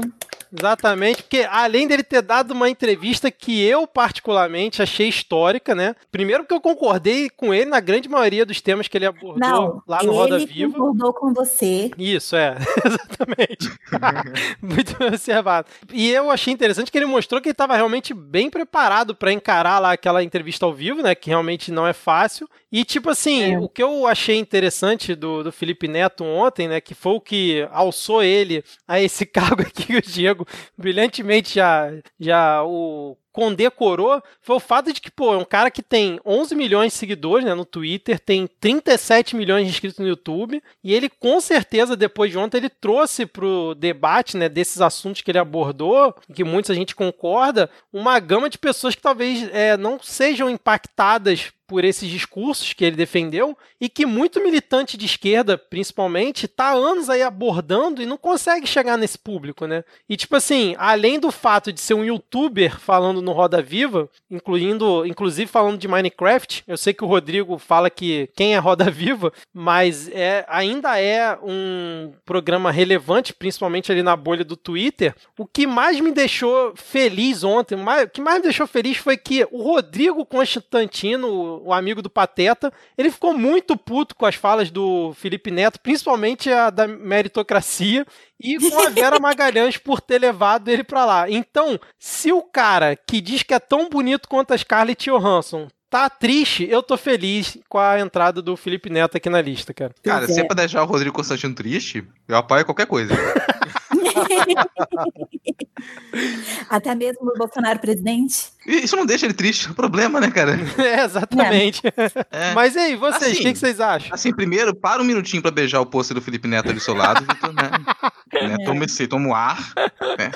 Exatamente, porque além dele ter dado uma entrevista que eu particularmente achei histórica, né? Primeiro porque eu concordei com ele na grande maioria dos temas que ele abordou Não, lá no Roda Viva. Ele concordou com você. Isso, é. Exatamente. Muito bem observado. E eu achei interessante que ele mostrou que ele estava realmente bem preparado para encarar lá aquela entrevista ao vivo, né? Que realmente não é fácil. E, tipo assim, é. o que eu achei interessante do, do Felipe Neto ontem, né? Que foi o que alçou ele a esse cargo aqui que o Diego brilhantemente já, já o condecorou foi o fato de que, pô, é um cara que tem 11 milhões de seguidores né, no Twitter, tem 37 milhões de inscritos no YouTube, e ele com certeza, depois de ontem, ele trouxe pro debate né, desses assuntos que ele abordou, que muita gente concorda, uma gama de pessoas que talvez é, não sejam impactadas por esses discursos que ele defendeu e que muito militante de esquerda, principalmente, tá anos aí abordando e não consegue chegar nesse público, né? E tipo assim, além do fato de ser um youtuber falando no Roda Viva, incluindo, inclusive falando de Minecraft, eu sei que o Rodrigo fala que quem é Roda Viva, mas é ainda é um programa relevante, principalmente ali na bolha do Twitter. O que mais me deixou feliz ontem, o que mais me deixou feliz foi que o Rodrigo Constantino, o amigo do Pateta, ele ficou muito puto com as falas do Felipe Neto, principalmente a da meritocracia, e com a Vera Magalhães por ter levado ele para lá. Então, se o cara que diz que é tão bonito quanto a Scarlett Johansson tá triste, eu tô feliz com a entrada do Felipe Neto aqui na lista, cara. Cara, se é pra deixar o Rodrigo Constantino triste, eu apoio qualquer coisa. Até mesmo o Bolsonaro presidente. Isso não deixa ele triste, é um problema, né, cara? É, exatamente. É. Mas e aí, vocês, o assim, que, que, vocês acham? Assim, primeiro, para um minutinho pra beijar o pôster do Felipe Neto ali do seu lado, Vitor, né? né? Toma, esse, toma o ar, né?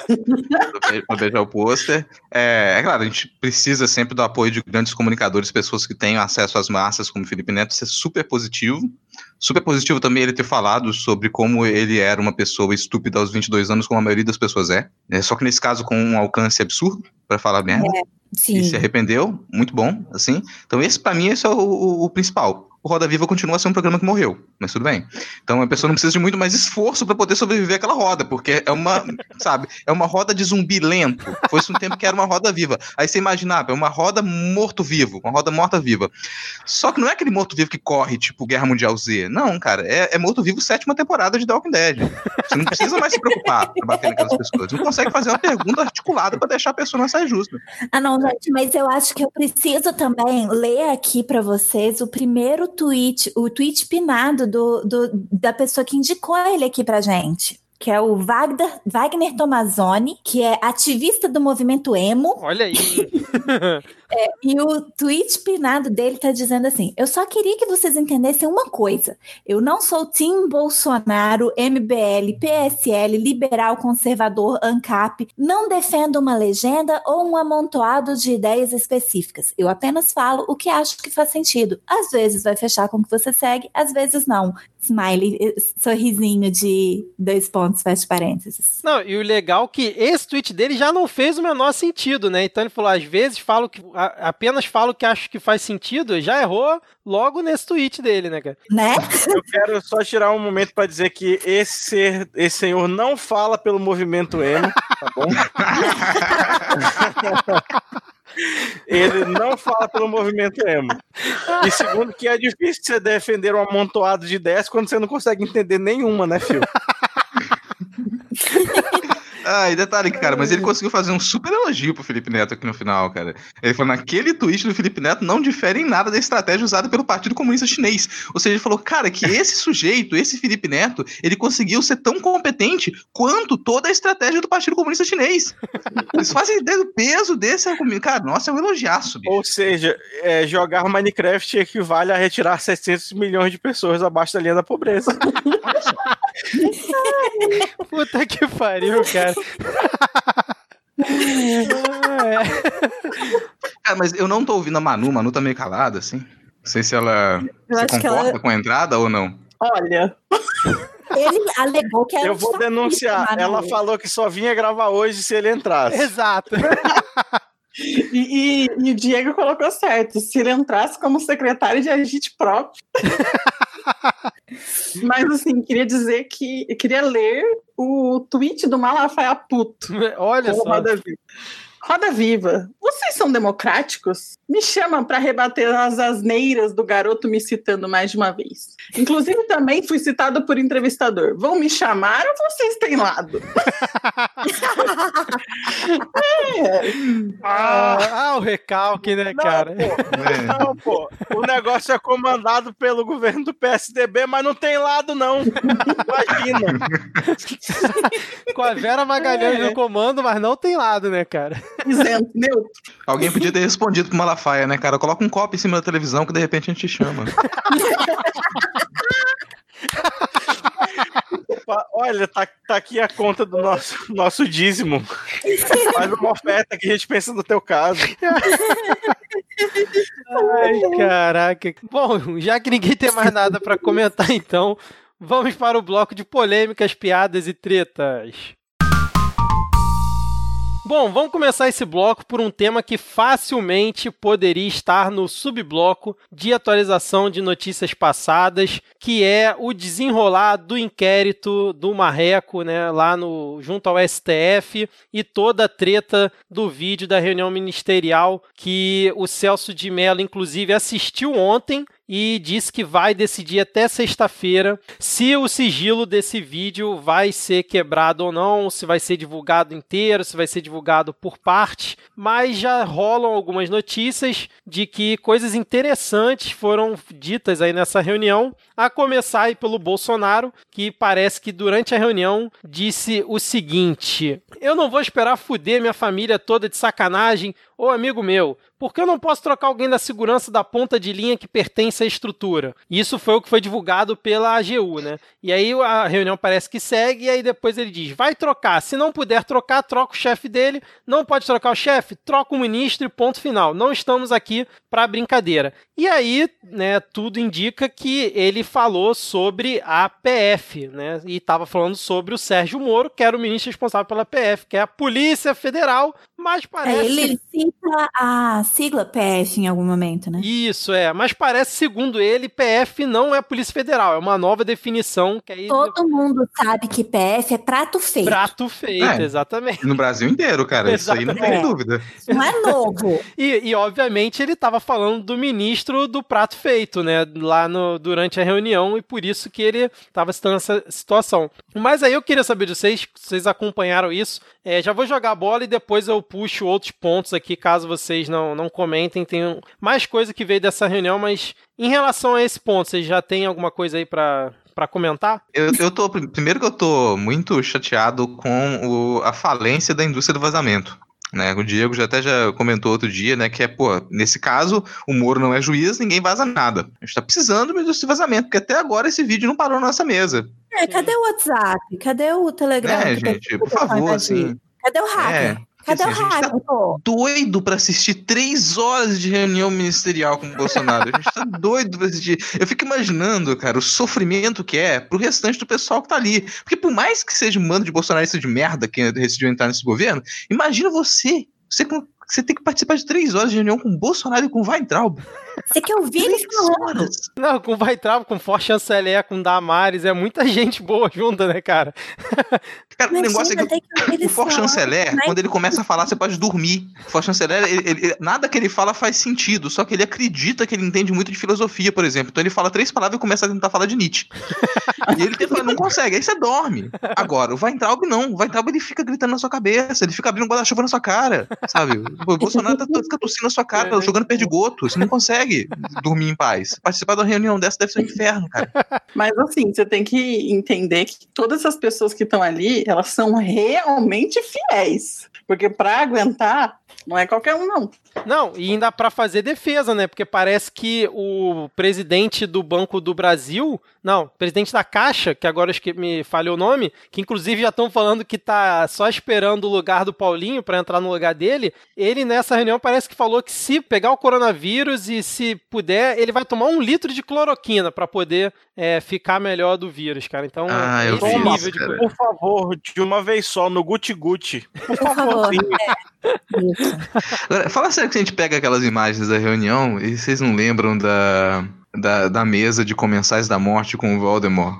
pra beijar o pôster. É, é claro, a gente precisa sempre do apoio de grandes comunicadores, pessoas que tenham acesso às massas, como o Felipe Neto, isso é super positivo. Super positivo também ele ter falado sobre como ele era uma pessoa estúpida aos 22 anos, como a maioria das pessoas é. é só que nesse caso com um alcance absurdo, para falar merda. É, sim. E se arrependeu, muito bom, assim. Então esse para mim esse é o, o, o principal o Roda Viva continua a ser um programa que morreu, mas tudo bem. Então a pessoa não precisa de muito mais esforço para poder sobreviver àquela roda, porque é uma, sabe, é uma roda de zumbi lento. Foi um tempo que era uma roda viva. Aí você imaginava, é uma roda morto-vivo, uma roda morta-viva. Só que não é aquele morto-vivo que corre, tipo Guerra Mundial Z. Não, cara, é, é morto-vivo sétima temporada de The Walking Dead. Você não precisa mais se preocupar pra bater naquelas pessoas. Não consegue fazer uma pergunta articulada para deixar a pessoa na saia justa. Ah, não, gente, mas eu acho que eu preciso também ler aqui para vocês o primeiro tweet, o tweet pinado do, do, da pessoa que indicou ele aqui pra gente que é o Wagner, Wagner Tomazoni, que é ativista do movimento emo. Olha aí. é, e o tweet pinado dele tá dizendo assim: Eu só queria que vocês entendessem uma coisa. Eu não sou Tim Bolsonaro, MBL, PSL, liberal, conservador, ANCAP. Não defendo uma legenda ou um amontoado de ideias específicas. Eu apenas falo o que acho que faz sentido. Às vezes vai fechar com o que você segue, às vezes não smiley, eh, sorrisinho de dois pontos, fecha parênteses. Não, e o legal é que esse tweet dele já não fez o menor sentido, né? Então ele falou, às vezes falo que apenas falo que acho que faz sentido, já errou logo nesse tweet dele, né, cara? Né? Eu quero só tirar um momento para dizer que esse, esse senhor não fala pelo movimento emo, tá bom? Ele não fala pelo movimento emo. E segundo, que é difícil você defender um amontoado de 10 quando você não consegue entender nenhuma, né, Fio? Ah, e detalhe, cara, mas ele conseguiu fazer um super elogio pro Felipe Neto aqui no final, cara. Ele falou: naquele tweet do Felipe Neto não difere em nada da estratégia usada pelo Partido Comunista Chinês. Ou seja, ele falou, cara, que esse sujeito, esse Felipe Neto, ele conseguiu ser tão competente quanto toda a estratégia do Partido Comunista Chinês. Eles fazem ideia do peso desse argumento. Cara, nossa, é um elogiaço, bicho. Ou seja, é, jogar Minecraft equivale a retirar 700 milhões de pessoas abaixo da linha da pobreza. Puta que pariu, cara. é, mas eu não tô ouvindo a Manu, a Manu tá meio calada, assim. Não sei se ela eu se concorda ela... com a entrada ou não. Olha. Ele alegou que era Eu vou denunciar. Ela falou que só vinha gravar hoje se ele entrasse. Exato. E, e, e o Diego colocou certo. Se ele entrasse como secretário de agite próprio. Mas assim, queria dizer que queria ler o tweet do Malafaia Puto. Olha só. Roda Viva. Vocês são democráticos? Me chamam para rebater as asneiras do garoto me citando mais de uma vez. Inclusive, também fui citado por entrevistador. Vão me chamar ou vocês têm lado? é. ah, ah, o recalque, né, Não, cara? pô. Não, pô. O negócio é comandado pelo governo do PSDB, mas não tem lado, não. Imagina. Com a Vera Magalhães É. no comando, mas não tem lado, né, cara? Isento, neutro. Alguém podia ter respondido pro Malafaia, né, cara? Coloca um copo em cima da televisão que de repente a gente te chama. Olha, tá, tá aqui a conta do nosso, nosso dízimo. Faz uma oferta que a gente pensa no teu caso. Ai, caraca. Bom, já que ninguém tem mais nada pra comentar, então, vamos para o bloco de polêmicas, piadas e tretas. Bom, vamos começar esse bloco por um tema que facilmente poderia estar no subbloco de atualização de notícias passadas, que é o desenrolar do inquérito do Marreco, né, lá no junto ao STF e toda a treta do vídeo da reunião ministerial que o Celso de Mello inclusive assistiu ontem e disse que vai decidir até sexta-feira se o sigilo desse vídeo vai ser quebrado ou não, se vai ser divulgado inteiro, se vai ser divulgado por parte, mas já rolam algumas notícias de que coisas interessantes foram ditas aí nessa reunião, a começar aí pelo Bolsonaro, que parece que durante a reunião disse o seguinte: "Eu não vou esperar fuder minha família toda de sacanagem, ô amigo meu, porque eu não posso trocar alguém da segurança da ponta de linha que pertence à estrutura. Isso foi o que foi divulgado pela AGU, né? E aí a reunião parece que segue, e aí depois ele diz: vai trocar. Se não puder trocar, troca o chefe dele. Não pode trocar o chefe, troca o ministro e ponto final. Não estamos aqui para brincadeira. E aí, né, tudo indica que ele falou sobre a PF, né? E estava falando sobre o Sérgio Moro, que era o ministro responsável pela PF, que é a Polícia Federal, mas parece. É, ele cita a sigla PF em algum momento, né? Isso, é. Mas parece, segundo ele, PF não é Polícia Federal. É uma nova definição que aí. Todo mundo sabe que PF é prato feito. Prato feito, É. exatamente. No Brasil inteiro, cara. Isso aí não tem dúvida. Não é novo. E, e, obviamente, ele estava falando do ministro do prato feito, né? Lá no, durante a reunião, e por isso que ele estava citando essa situação. Mas aí eu queria saber de vocês, se vocês acompanharam isso. É, já vou jogar a bola e depois eu puxo outros pontos aqui, caso vocês não, não comentem. Tem mais coisa que veio dessa reunião, mas em relação a esse ponto, vocês já têm alguma coisa aí para para comentar? Eu, eu tô. Primeiro que eu tô muito chateado com o- a falência da indústria do vazamento. Né, o Diego já até já comentou outro dia, né? Que é, pô, nesse caso, o Moro não é juiz, ninguém vaza nada. A gente tá precisando de uma indústria de vazamento, porque até agora esse vídeo não parou na nossa mesa. É, cadê o WhatsApp? Cadê o Telegram? É, gente, por favor, assim. Cadê o hacker? É, Cadê assim, o a gente tá doido pra assistir três horas de reunião ministerial com o Bolsonaro. A gente tá doido pra assistir. Eu fico imaginando, cara, o sofrimento que é pro restante do pessoal que tá ali. Porque por mais que seja um bando de bolsonaristas de merda que decidiu entrar nesse governo, imagina você. Você, você tem que participar de três horas de reunião com o Bolsonaro e com o Weintraub. Você quer ouvir ele falando? Não, com Vaitrava, com Forte Chanceler, com Damares, é muita gente boa junta, né, cara? Cara, o Imagina, negócio é que tem que O ele For falar, Chanceler, né? quando ele começa a falar, você pode dormir. O For Chanceler, ele- ele- nada que ele fala faz sentido, só que ele acredita que ele entende muito de filosofia, por exemplo. Então ele fala três palavras e começa a tentar falar de Nietzsche. e ele tenta, não consegue, aí você dorme. Agora, o Weintraub não. O Weintraub ele fica gritando na sua cabeça, ele fica abrindo um guarda-chuva na sua cara, sabe? O Bolsonaro tá, fica tossindo na sua cara, É. jogando perdigoto. Você não consegue dormir em paz. Participar de uma reunião dessa deve ser um inferno, cara. Mas assim, você tem que entender que todas essas pessoas que estão ali, elas são realmente fiéis. Porque para aguentar, não é qualquer um, não. Não, e ainda para fazer defesa, né? Porque parece que o presidente do Banco do Brasil, não, presidente da Caixa, que agora acho que me falhou o nome, que inclusive já estão falando que tá só esperando o lugar do Paulinho para entrar no lugar dele. Ele nessa reunião parece que falou que se pegar o coronavírus e se puder, ele vai tomar um litro de cloroquina para poder é, ficar melhor do vírus, cara. Então, Ah, eu esse vi nível isso, de. Por favor, de uma vez só, no Guti Guti. Por Por favor. Agora, fala sério que a gente pega aquelas imagens da reunião e vocês não lembram da, da, da mesa de comensais da morte com o Voldemort?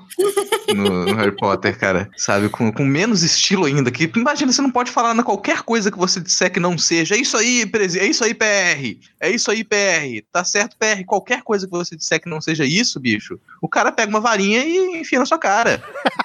No, no, Harry Potter, cara. Sabe? Com, com menos estilo ainda. Que imagina, você não pode falar na qualquer coisa que você disser que não seja. É isso aí, presi é isso aí, PR. É isso aí, PR. Tá certo, PR. Qualquer coisa que você disser que não seja isso, bicho, o cara pega uma varinha e enfia na sua cara.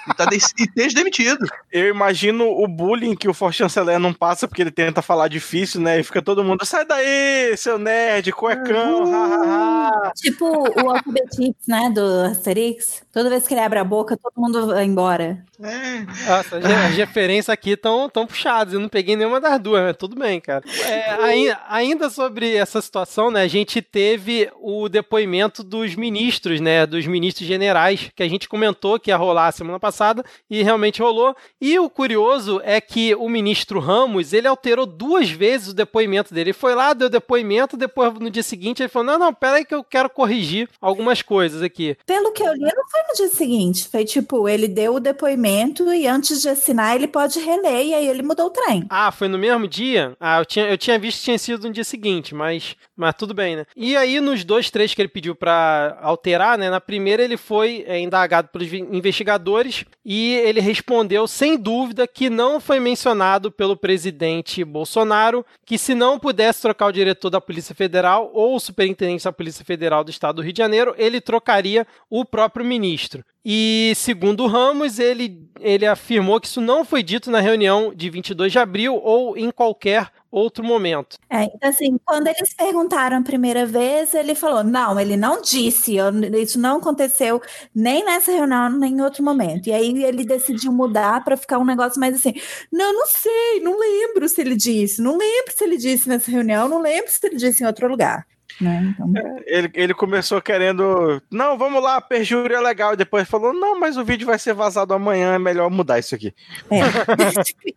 e, tá de e esteja demitido. Eu imagino o bullying que o For Chanceler não passa porque ele tenta falar difícil, né? E fica todo mundo, sai daí, seu nerd, cuecão, uh, Tipo o Alphabetics, né, do Asterix. Toda vez que ele abre a boca, todo mundo vai embora. É. Nossa, as referências aqui estão tão puxadas. Eu não peguei nenhuma das duas, mas tudo bem, cara. É, ainda sobre essa situação, né? A gente teve o depoimento dos ministros, né? Dos ministros generais, que a gente comentou que ia rolar semana passada e realmente rolou. E o curioso é que o ministro Ramos, ele alterou duas vezes o depoimento dele. Ele foi lá, deu depoimento, depois no dia seguinte ele falou: não, não, peraí que eu quero corrigir algumas coisas aqui. Pelo que eu li, não foi no dia seguinte. Foi tipo, ele deu o depoimento e antes de assinar ele pode reler e aí ele mudou o trem. Ah, foi no mesmo dia? Ah, eu tinha, eu tinha visto que tinha sido no dia seguinte, mas, mas tudo bem, né? E aí nos dois trechos que ele pediu para alterar, né? Na primeira ele foi é, indagado pelos investigadores e ele respondeu sem dúvida que não foi mencionado pelo presidente Bolsonaro que se não pudesse trocar o diretor da Polícia Federal ou o superintendente da Polícia Federal do Estado do Rio de Janeiro, ele trocaria o próprio ministro. E segundo Ramos, ele, ele afirmou que isso não foi dito na reunião de 22 de abril ou em qualquer outro momento. É, então assim, quando eles perguntaram a primeira vez, ele falou: não, ele não disse, isso não aconteceu nem nessa reunião, nem em outro momento. E aí ele decidiu mudar para ficar um negócio mais assim: não, não sei, não lembro se ele disse, não lembro se ele disse nessa reunião, não lembro se ele disse em outro lugar. Né? Então... É, ele, ele começou querendo, não, vamos lá, perjúrio é legal, e depois falou, não, mas o vídeo vai ser vazado amanhã, é melhor mudar isso aqui. É.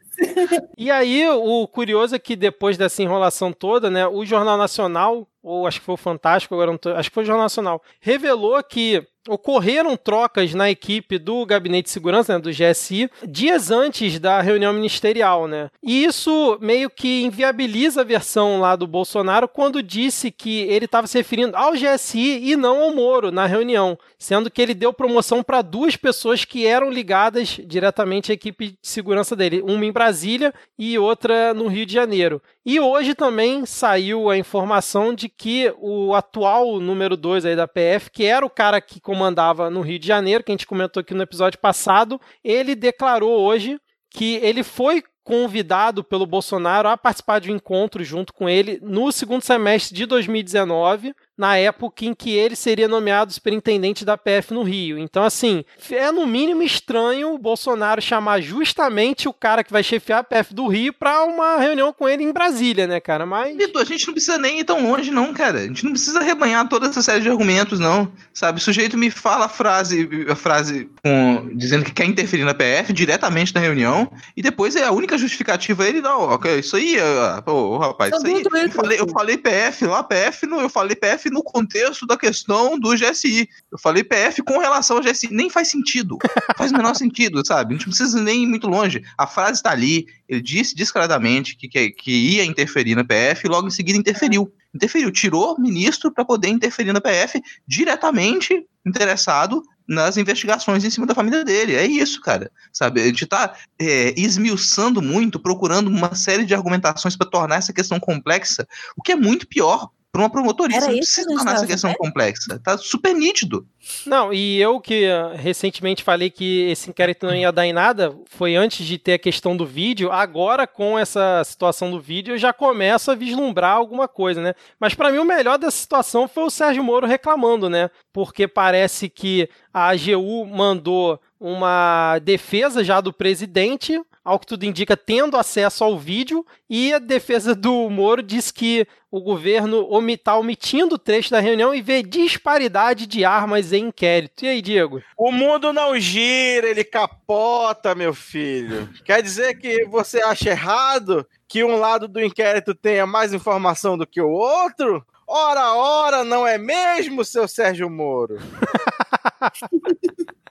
e aí, o curioso é que depois dessa enrolação toda, né, o Jornal Nacional, ou acho que foi o Fantástico, agora tô, acho que foi o Jornal Nacional, revelou que ocorreram trocas na equipe do Gabinete de Segurança, né, do GSI, dias antes da reunião ministerial, né? E isso meio que inviabiliza a versão lá do Bolsonaro quando disse que ele estava se referindo ao GSI e não ao Moro na reunião, sendo que ele deu promoção para duas pessoas que eram ligadas diretamente à equipe de segurança dele, uma em Brasília e outra no Rio de Janeiro. E hoje também saiu a informação de que o atual número 2 aí da PF, que era o cara que comandava no Rio de Janeiro, que a gente comentou aqui no episódio passado, ele declarou hoje que ele foi convidado pelo Bolsonaro a participar de um encontro junto com ele no segundo semestre de 2019 na época em que ele seria nomeado superintendente da PF no Rio. Então, assim, é no mínimo estranho o Bolsonaro chamar justamente o cara que vai chefiar a PF do Rio para uma reunião com ele em Brasília, né, cara? Mas. Vitor, a gente não precisa nem ir tão longe, não, cara. A gente não precisa rebanhar toda essa série de argumentos, não. Sabe? O sujeito me fala a frase, a frase com, dizendo que quer interferir na PF diretamente na reunião, e depois é a única justificativa ele, não, ok, isso aí, oh, rapaz, isso aí. Eu falei, eu falei PF lá, PF, no, eu falei PF no contexto da questão do GSI. Eu falei PF com relação ao GSI. Nem faz sentido. Faz o menor sentido, sabe? A gente não precisa nem ir muito longe. A frase está ali. Ele disse descaradamente que, que, que ia interferir na PF e logo em seguida interferiu. Interferiu, tirou ministro para poder interferir na PF diretamente interessado nas investigações em cima da família dele. É isso, cara. Sabe? A gente tá é, esmiuçando muito, procurando uma série de argumentações para tornar essa questão complexa, o que é muito pior para uma promotoria. Era não precisa tornar essa questão complexa. Tá super nítido. Não, e eu que uh, recentemente falei que esse inquérito não ia dar em nada, foi antes de ter a questão do vídeo. Agora, com essa situação do vídeo, eu já começo a vislumbrar alguma coisa, né? Mas para mim, o melhor dessa situação foi o Sérgio Moro reclamando, né? Porque parece que a AGU mandou uma defesa já do presidente ao que tudo indica, tendo acesso ao vídeo, e a defesa do Moro diz que o governo está omitindo o trecho da reunião e vê disparidade de armas em inquérito. E aí, Diego? O mundo não gira, ele capota, meu filho. Quer dizer que você acha errado que um lado do inquérito tenha mais informação do que o outro? Ora, ora, não é mesmo, seu Sérgio Moro?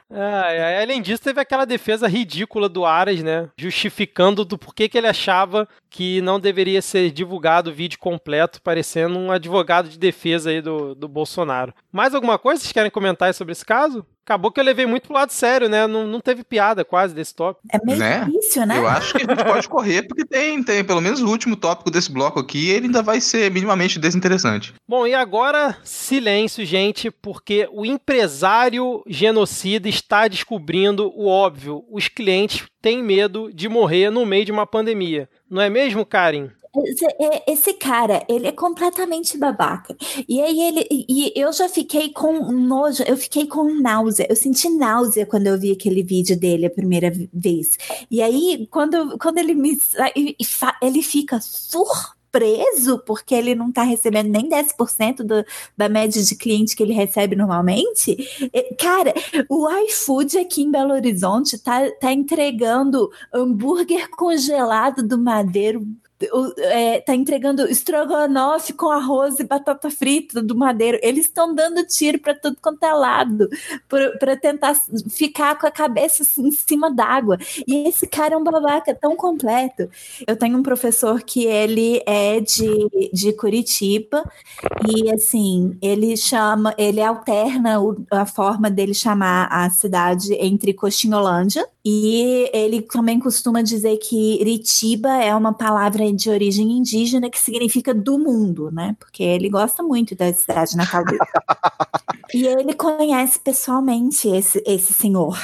Além disso, teve aquela defesa ridícula do Aras, né? Justificando do porquê que ele achava que não deveria ser divulgado o vídeo completo, parecendo um advogado de defesa aí do, do Bolsonaro. Mais alguma coisa vocês querem comentar sobre esse caso? Acabou que eu levei muito pro lado sério, né? Não, não teve piada quase desse tópico. É meio né? difícil, né? Eu acho que a gente pode correr, porque tem, tem pelo menos o último tópico desse bloco aqui, ele ainda vai ser minimamente desinteressante. Bom, e agora, silêncio, gente, porque o empresário genocida está descobrindo o óbvio. Os clientes têm medo de morrer no meio de uma pandemia. Não é mesmo, Karen? É, esse cara, ele é completamente babaca. E aí ele. E eu já fiquei com nojo, eu fiquei com náusea. Eu senti náusea quando eu vi aquele vídeo dele a primeira vez. E aí, quando, quando ele me. Ele fica surpreso preso porque ele não está recebendo nem 10% do, da média de cliente que ele recebe normalmente. Cara, o iFood aqui em Belo Horizonte tá, tá entregando hambúrguer congelado do Madeiro é, tá entregando estrogonofe com arroz e batata frita do Madeiro. Eles estão dando tiro para tudo quanto é lado, para tentar ficar com a cabeça em cima d'água. E esse cara é um babaca tão completo. Eu tenho um professor que ele é de, de Curitiba e assim, ele chama, ele alterna a forma dele chamar a cidade entre Coxinholândia e ele também costuma dizer que Ritiba é uma palavra de origem indígena que significa do mundo, né? Porque ele gosta muito da cidade natal dele. e ele conhece pessoalmente esse, esse senhor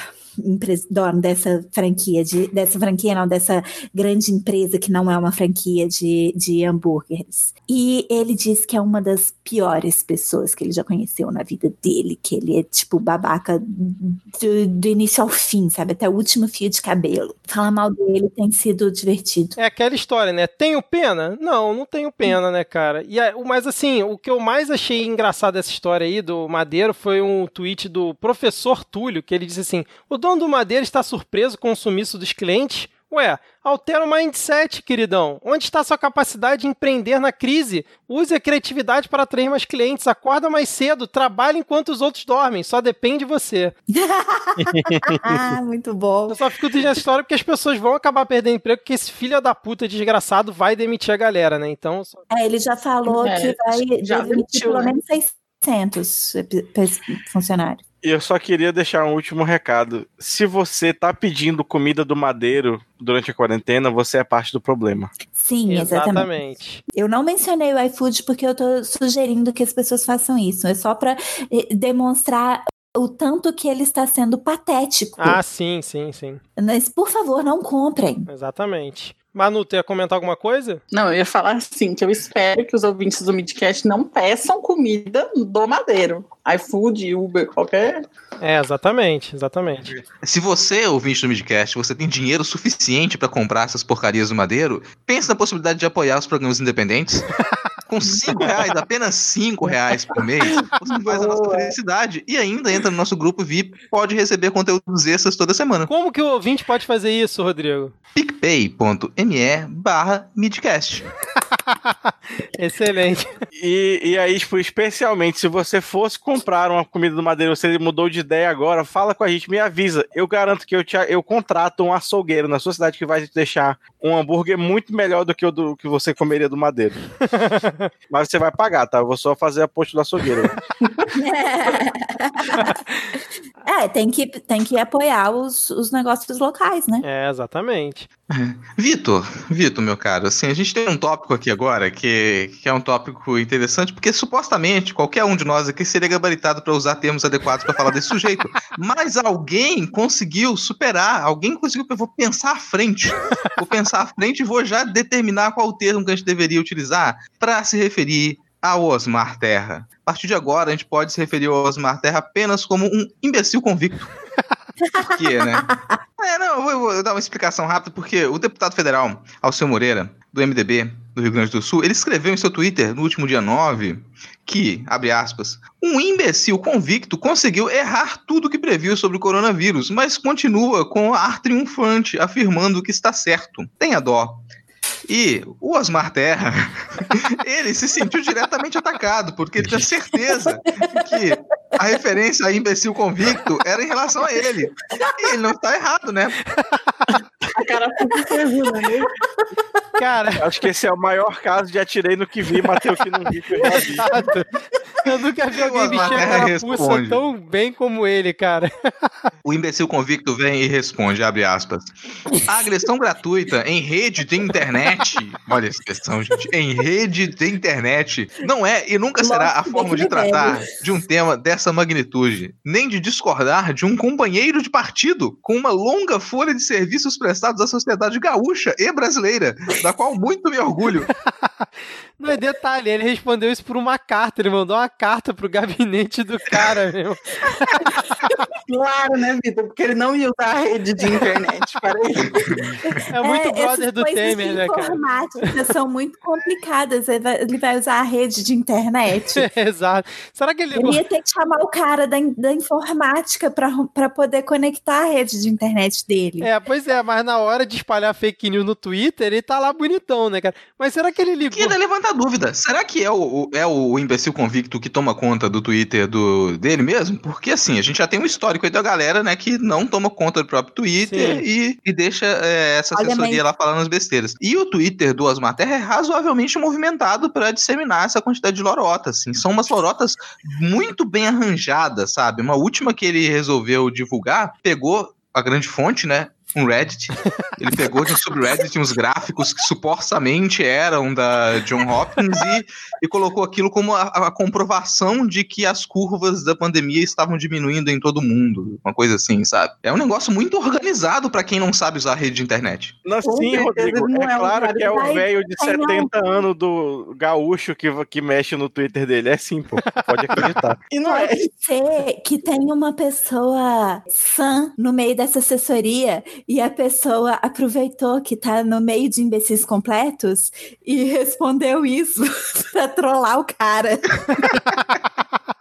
dono dessa franquia, de, dessa franquia não, dessa grande empresa que não é uma franquia de, de hambúrgueres. E ele diz que é uma das piores pessoas que ele já conheceu na vida dele, que ele é tipo babaca do, do início ao fim, sabe? Até o último fio de cabelo. Falar mal dele tem sido divertido. É aquela história, né? Tenho pena? Não, não tenho pena, né, cara? E mas assim, o que eu mais achei engraçado dessa história aí do Madeiro foi um tweet do professor Túlio, que ele disse assim: o dono do Madeira está surpreso com o sumiço dos clientes? Ué, altera o mindset, queridão. Onde está sua capacidade de empreender na crise? Use a criatividade para atrair mais clientes. Acorda mais cedo. Trabalhe enquanto os outros dormem. Só depende de você. ah, muito bom. Eu só fico dizendo essa história porque as pessoas vão acabar perdendo emprego porque esse filho da puta desgraçado vai demitir a galera, né? Então. Só... É, ele já falou é, que vai já demitir pelo né? menos 600 funcionários. E eu só queria deixar um último recado. Se você tá pedindo comida do Madeiro durante a quarentena, você é parte do problema. Sim, exatamente. exatamente. Eu não mencionei o iFood porque eu tô sugerindo que as pessoas façam isso. É só para eh, demonstrar o tanto que ele está sendo patético. Ah, sim, sim, sim. Mas, por favor, não comprem. Exatamente. Manu, tu ia comentar alguma coisa? Não, eu ia falar assim, que eu espero que os ouvintes do Midcast não peçam comida do Madeiro. iFood, Uber, qualquer... É, exatamente, exatamente. Se você, ouvinte do Midcast, você tem dinheiro suficiente para comprar essas porcarias do Madeiro, pense na possibilidade de apoiar os programas independentes. Com 5 reais, apenas 5 reais por mês, você faz a nossa felicidade e ainda entra no nosso grupo VIP pode receber conteúdos extras toda semana. Como que o ouvinte pode fazer isso, Rodrigo? picpay.me barra midcast. Excelente. E, e aí, tipo, especialmente, se você fosse comprar uma comida do Madeira, você mudou de ideia agora, fala com a gente, me avisa. Eu garanto que eu, te, eu contrato um açougueiro na sua cidade que vai te deixar um hambúrguer muito melhor do que o do, que você comeria do Madeiro. Mas você vai pagar, tá? Eu vou só fazer a post do açougueiro. é, tem que, tem que apoiar os, os negócios locais, né? É, exatamente. Vitor, Vitor, meu caro, assim, a gente tem um tópico aqui agora que, que é um tópico interessante, porque supostamente qualquer um de nós aqui seria gabaritado para usar termos adequados para falar desse sujeito. Mas alguém conseguiu superar, alguém conseguiu. Eu vou pensar à frente. Vou pensar à frente e vou já determinar qual o termo que a gente deveria utilizar para se referir ao Osmar Terra. A partir de agora, a gente pode se referir ao Osmar Terra apenas como um imbecil convicto. Por quê, né? É, não, eu vou, dar uma explicação rápida, porque o deputado federal Alceu Moreira, do MDB do Rio Grande do Sul, ele escreveu em seu Twitter, no último dia 9, que, abre aspas, um imbecil convicto conseguiu errar tudo que previu sobre o coronavírus, mas continua com ar triunfante, afirmando que está certo. Tenha dó. E o Osmar Terra, ele se sentiu diretamente atacado, porque ele tinha certeza que a referência a imbecil convicto era em relação a ele. E ele não está errado, né? A cara fica servida, né? Cara, Acho que esse é o maior caso de atirei no que vi, matei o que não vi. que eu vi. nunca vi alguém Osmar vestir a Terra carapuça responde. tão bem como ele, cara. O imbecil convicto vem e responde, abre aspas. A agressão gratuita em rede de internet, olha a expressão, gente, em rede de internet, não é e nunca será a forma de tratar de um tema dessa magnitude, nem de discordar de um companheiro de partido com uma longa folha de serviços prestados à sociedade gaúcha e brasileira, da qual muito me orgulho. Não é detalhe, ele respondeu isso por uma carta. Ele mandou uma carta pro gabinete do cara, meu. Claro, né, Vitor? Porque ele não ia usar a rede de internet para ele. É muito É, brother do Temer, né, cara? Informáticas são muito complicadas. Ele vai, ele vai usar a rede de internet. Exato. Será que ele. Ele ia ter que chamar o cara da, da informática para poder conectar a rede de internet dele. É, pois é, mas na hora de espalhar fake news no Twitter, ele tá lá bonitão, né, cara? Mas será que ele ligou? Que ainda levanta a dúvida. Será que é o, o- é o imbecil convicto que toma conta do Twitter do, dele mesmo? Porque assim, a gente já tem um histórico aí da galera, né, que não toma conta do próprio Twitter Sim. e, e deixa é, essa Olha, assessoria mas- lá falando as besteiras. E o Twitter do Osmar Terra é razoavelmente movimentado para disseminar essa quantidade de lorotas, assim. São umas lorotas muito bem arranjadas, sabe? Uma última que ele resolveu divulgar, pegou a grande fonte, né? Um Reddit. Ele pegou de um subreddit uns gráficos que supostamente eram da John Hopkins e, e colocou aquilo como a, a comprovação de que as curvas da pandemia estavam diminuindo em todo mundo. Uma coisa assim, sabe? É um negócio muito organizado para quem não sabe usar a rede de internet. Não, sim, Rodrigo. não É é claro que é o velho de vai não. 70 anos do gaúcho que, que mexe no Twitter dele. É sim, pô. Pode acreditar. E não é. Pode ser que tenha uma pessoa sã no meio dessa assessoria e a pessoa aproveitou que tá no meio de imbecis completos e respondeu isso pra trollar o cara.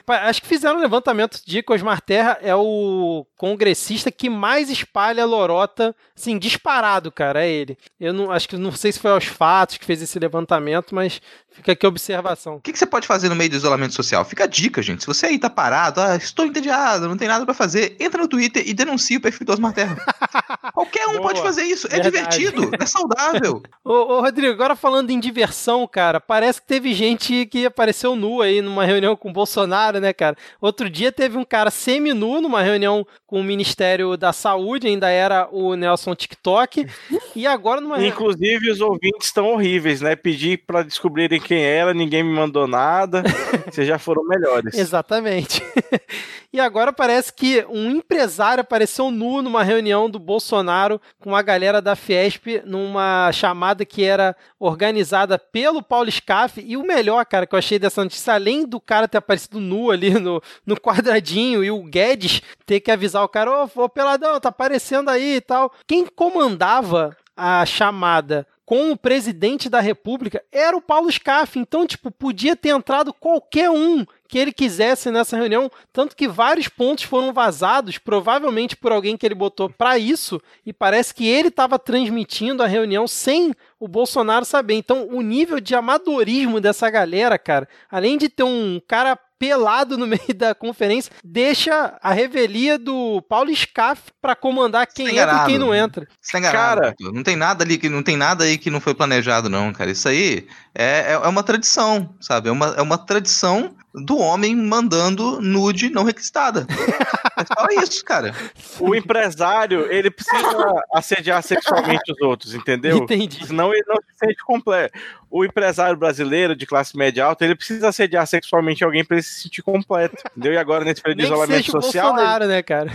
Acho que fizeram um levantamento de que Osmar Terra é o congressista que mais espalha lorota, assim, disparado, cara, é ele. Eu não acho que não sei se foi aos fatos que fez esse levantamento, mas fica aqui a observação. O que, que você pode fazer no meio do isolamento social? Fica a dica, gente. Se você aí tá parado, ah, estou entediado, não tem nada pra fazer, entra no Twitter e denuncia o perfil do Osmar Terra. Qualquer um Boa. pode fazer isso. É Verdade. divertido, é saudável. Ô, ô, Rodrigo, agora falando em diversão, cara, parece que teve gente que apareceu nu aí numa reunião com o Bolsonaro, né, cara? Outro dia teve um cara semi-nu numa reunião com o Ministério da Saúde, ainda era o Nelson TikTok, e agora numa reunião. Inclusive, os ouvintes estão horríveis, né? Pedi pra descobrirem quem era, ninguém me mandou nada. Vocês já foram melhores. Exatamente. e agora parece que um empresário apareceu nu numa reunião do Bolsonaro com a galera da Fiesp numa chamada que era organizada pelo Paulo Scaff. E o melhor, cara, que eu achei dessa notícia, além do cara ter aparecido nu ali no, no quadradinho e o Guedes ter que avisar o cara: ô, ô peladão, tá aparecendo aí e tal. Quem comandava a chamada com o presidente da República era o Paulo Scaff. Então, tipo, podia ter entrado qualquer um que ele quisesse nessa reunião, tanto que vários pontos foram vazados, provavelmente por alguém que ele botou para isso, e parece que ele estava transmitindo a reunião sem o Bolsonaro saber. Então, o nível de amadorismo dessa galera, cara, além de ter um cara pelado no meio da conferência, deixa a revelia do Paulo Scaff para comandar quem Tá entra e quem não entra. Você tá enganado, Cara. Não tem nada ali que não tem nada aí que não foi planejado, não, cara. Isso aí é, é, é uma tradição, sabe? É uma, é uma tradição do homem mandando nude não requisitada. É só isso, cara. O empresário, ele precisa assediar sexualmente os outros, entendeu? Entendi. Senão ele não se sente completo. O empresário brasileiro de classe média alta, ele precisa assediar sexualmente alguém para ele se sentir completo, entendeu? E agora, nesse período de Nem que isolamento social, Bolsonaro, né, cara?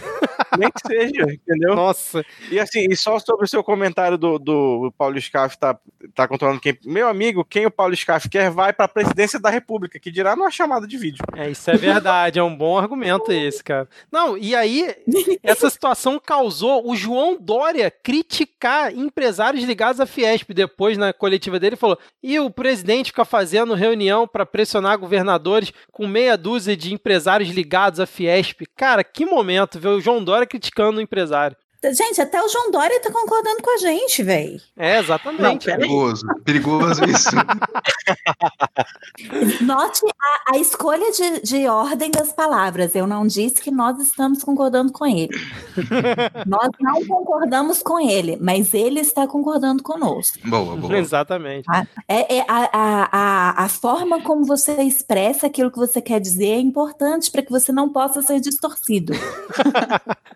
nem que seja, entendeu? Nossa. E assim, e só sobre o seu comentário do, do Paulo Scaff tá, tá controlando quem. Meu amigo, quem o Paulo Scaff quer vai para a presidência da República, que dirá numa chamada de vídeo. É, isso é verdade, é um bom argumento esse, cara. Não, e aí, essa situação causou o João Dória criticar empresários ligados à Fiesp. Depois, na coletiva dele, falou: e o presidente fica fazendo reunião para pressionar governadores com meia dúzia de empresários ligados à Fiesp. Cara, que momento ver o João Dória criticando o empresário. Gente, até o João Dória tá concordando com a gente, velho. É, exatamente. Não, Perigoso. Perigoso isso. Note a, a escolha de, de ordem das palavras. Eu não disse que nós estamos concordando com ele. nós não concordamos com ele, mas ele está concordando conosco. Boa, boa. Exatamente. É, é a, a, a, a forma como você expressa aquilo que você quer dizer é importante para que você não possa ser distorcido.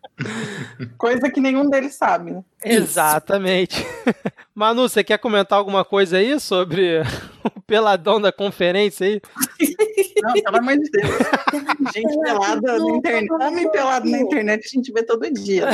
Coisa que nenhum deles sabe. né? Exatamente. Manu, você quer comentar alguma coisa aí sobre o peladão da conferência aí? Não, pelo amor de Deus. Gente pelada na internet. Homem pelado na internet a gente vê todo dia.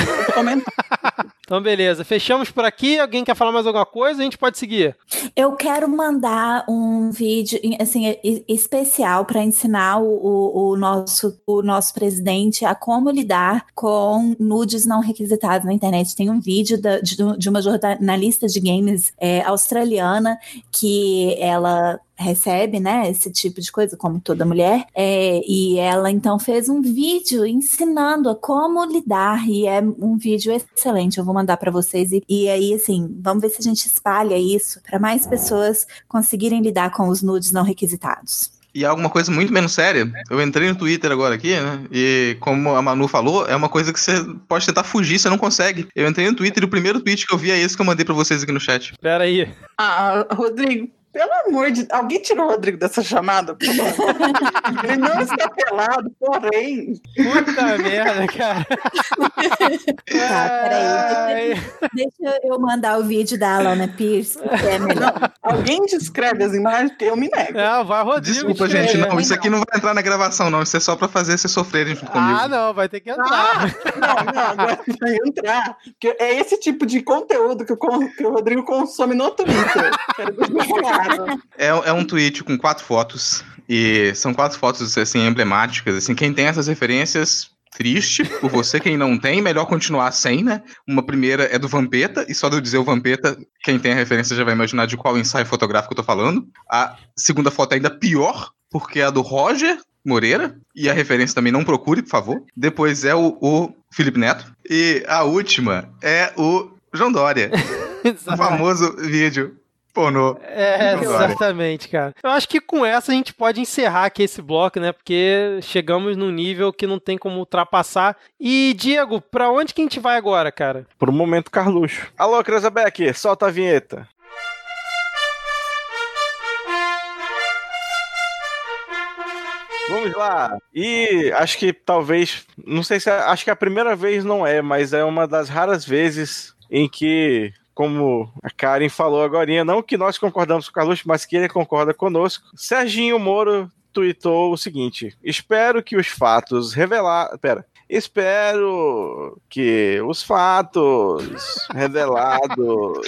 Então, beleza. Fechamos por aqui. Alguém quer falar mais alguma coisa? A gente pode seguir. Eu quero mandar um vídeo assim especial para ensinar o, o, nosso, o nosso presidente a como lidar com nudes não requisitados na internet. Tem um vídeo da- de, de uma jornalista de games é, australiana que ela recebe, né, esse tipo de coisa, como toda mulher, é, e ela então fez um vídeo ensinando a como lidar, e é um vídeo excelente, eu vou mandar para vocês, e, e aí, assim, vamos ver se a gente espalha isso para mais pessoas conseguirem lidar com os nudes não requisitados. E alguma coisa muito menos séria, eu entrei no Twitter agora aqui, né? E como a Manu falou, é uma coisa que você pode tentar fugir, você não consegue. Eu entrei no Twitter e o primeiro tweet que eu vi é esse que eu mandei pra vocês aqui no chat. Pera aí. Ah, Rodrigo, pelo amor de Alguém tirou o Rodrigo dessa chamada? por favor? Ele não está pelado, porém. Puta merda, cara. Tá, peraí. Deixa eu mandar o vídeo da Alana Pierce, que é melhor. Alguém descreve as imagens, porque eu me nego. Não, vai Rodrigo. Desculpa, gente, não, isso aqui não vai entrar na gravação, não. Isso é só pra fazer vocês sofrerem junto comigo. Ah, não, vai ter que entrar. Ah, não, não, agora vai entrar. Porque é esse tipo de conteúdo que o, que o Rodrigo consome no Twitter. Quero deixar. É, é um tweet com quatro fotos. E são quatro fotos, assim, emblemáticas. Assim, quem tem essas referências, triste por você. Quem não tem, melhor continuar sem, né? Uma primeira é do Vampeta. E só de eu dizer o Vampeta, quem tem a referência já vai imaginar de qual ensaio fotográfico eu tô falando. A segunda foto é ainda pior, porque é a do Roger Moreira. E a referência também não procure, por favor. Depois é o, o Felipe Neto. E a última é o João Dória. o famoso vídeo pornô. É, exatamente, cara. Eu acho que com essa a gente pode encerrar aqui esse bloco, né? Porque chegamos num nível que não tem como ultrapassar. E, Diego, pra onde que a gente vai agora, cara? Por um momento, Carluxo. Alô, Cruzabeck, solta a vinheta. Vamos lá. E acho que talvez, não sei se é- acho que a primeira vez não é, mas é uma das raras vezes em que, como a Karen falou agora, não que nós concordamos com o Carluxo, mas que ele concorda conosco. Serginho Moro tweetou o seguinte: Espero que os fatos revelados. Pera. Espero que os fatos revelados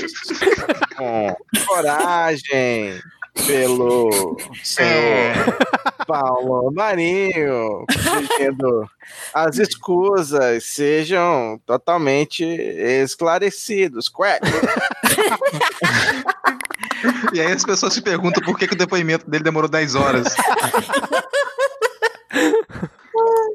com coragem pelo senhor Paulo Marinho, pedindo as escusas sejam totalmente esclarecidos. Quack. E aí as pessoas se perguntam por que, que o depoimento dele demorou 10 horas.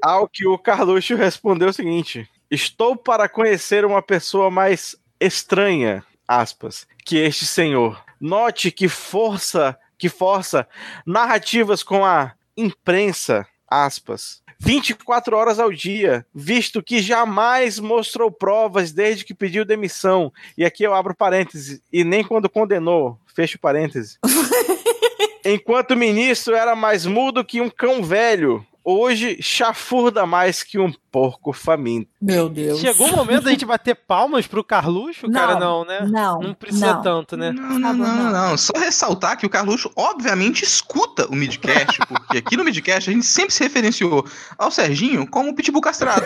Ao que o Carluxo respondeu o seguinte: Estou para conhecer uma pessoa mais estranha, aspas, que este senhor. Note que força, que força narrativas com a imprensa, aspas. 24 horas ao dia, visto que jamais mostrou provas desde que pediu demissão. E aqui eu abro parênteses, e nem quando condenou, fecho parênteses. Enquanto o ministro era mais mudo que um cão velho, hoje chafurda mais que um porco faminto. Meu Deus. Chegou o momento da gente bater palmas pro Carluxo? Cara, não, né? Não, Não precisa não. tanto, né? Não, não, não, não, não. Só ressaltar que o Carluxo, obviamente, escuta o Midcast, porque aqui no Midcast a gente sempre se referenciou ao Serginho como o Pitbull castrado.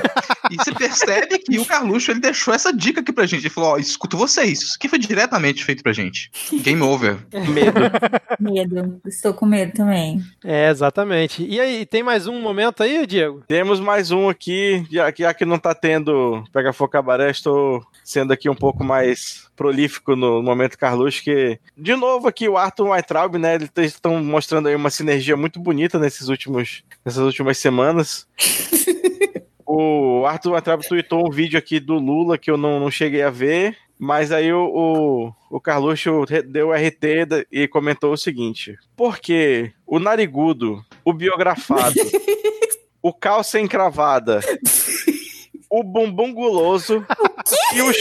E você percebe que o Carluxo ele deixou essa dica aqui pra gente. Ele falou: Ó, escuto vocês. Isso aqui foi diretamente feito pra gente. Game over. Medo. Medo. Estou com medo também. É, exatamente. E aí, tem mais um momento aí, Diego? Temos mais um aqui, já que, já que não tá tendo Pega Fogo Cabaré, estou sendo aqui um pouco mais prolífico no momento Carluxo, que, de novo aqui, o Arthur Weintraub, né, eles estão mostrando aí uma sinergia muito bonita nesses últimos, nessas últimas semanas. O Arthur Atrabo tweetou um vídeo aqui do Lula que eu não, não cheguei a ver, mas aí o, o, o Carluxo deu RT e comentou o seguinte: porque o narigudo, o biografado, o calça encravada, o bumbum guloso e os,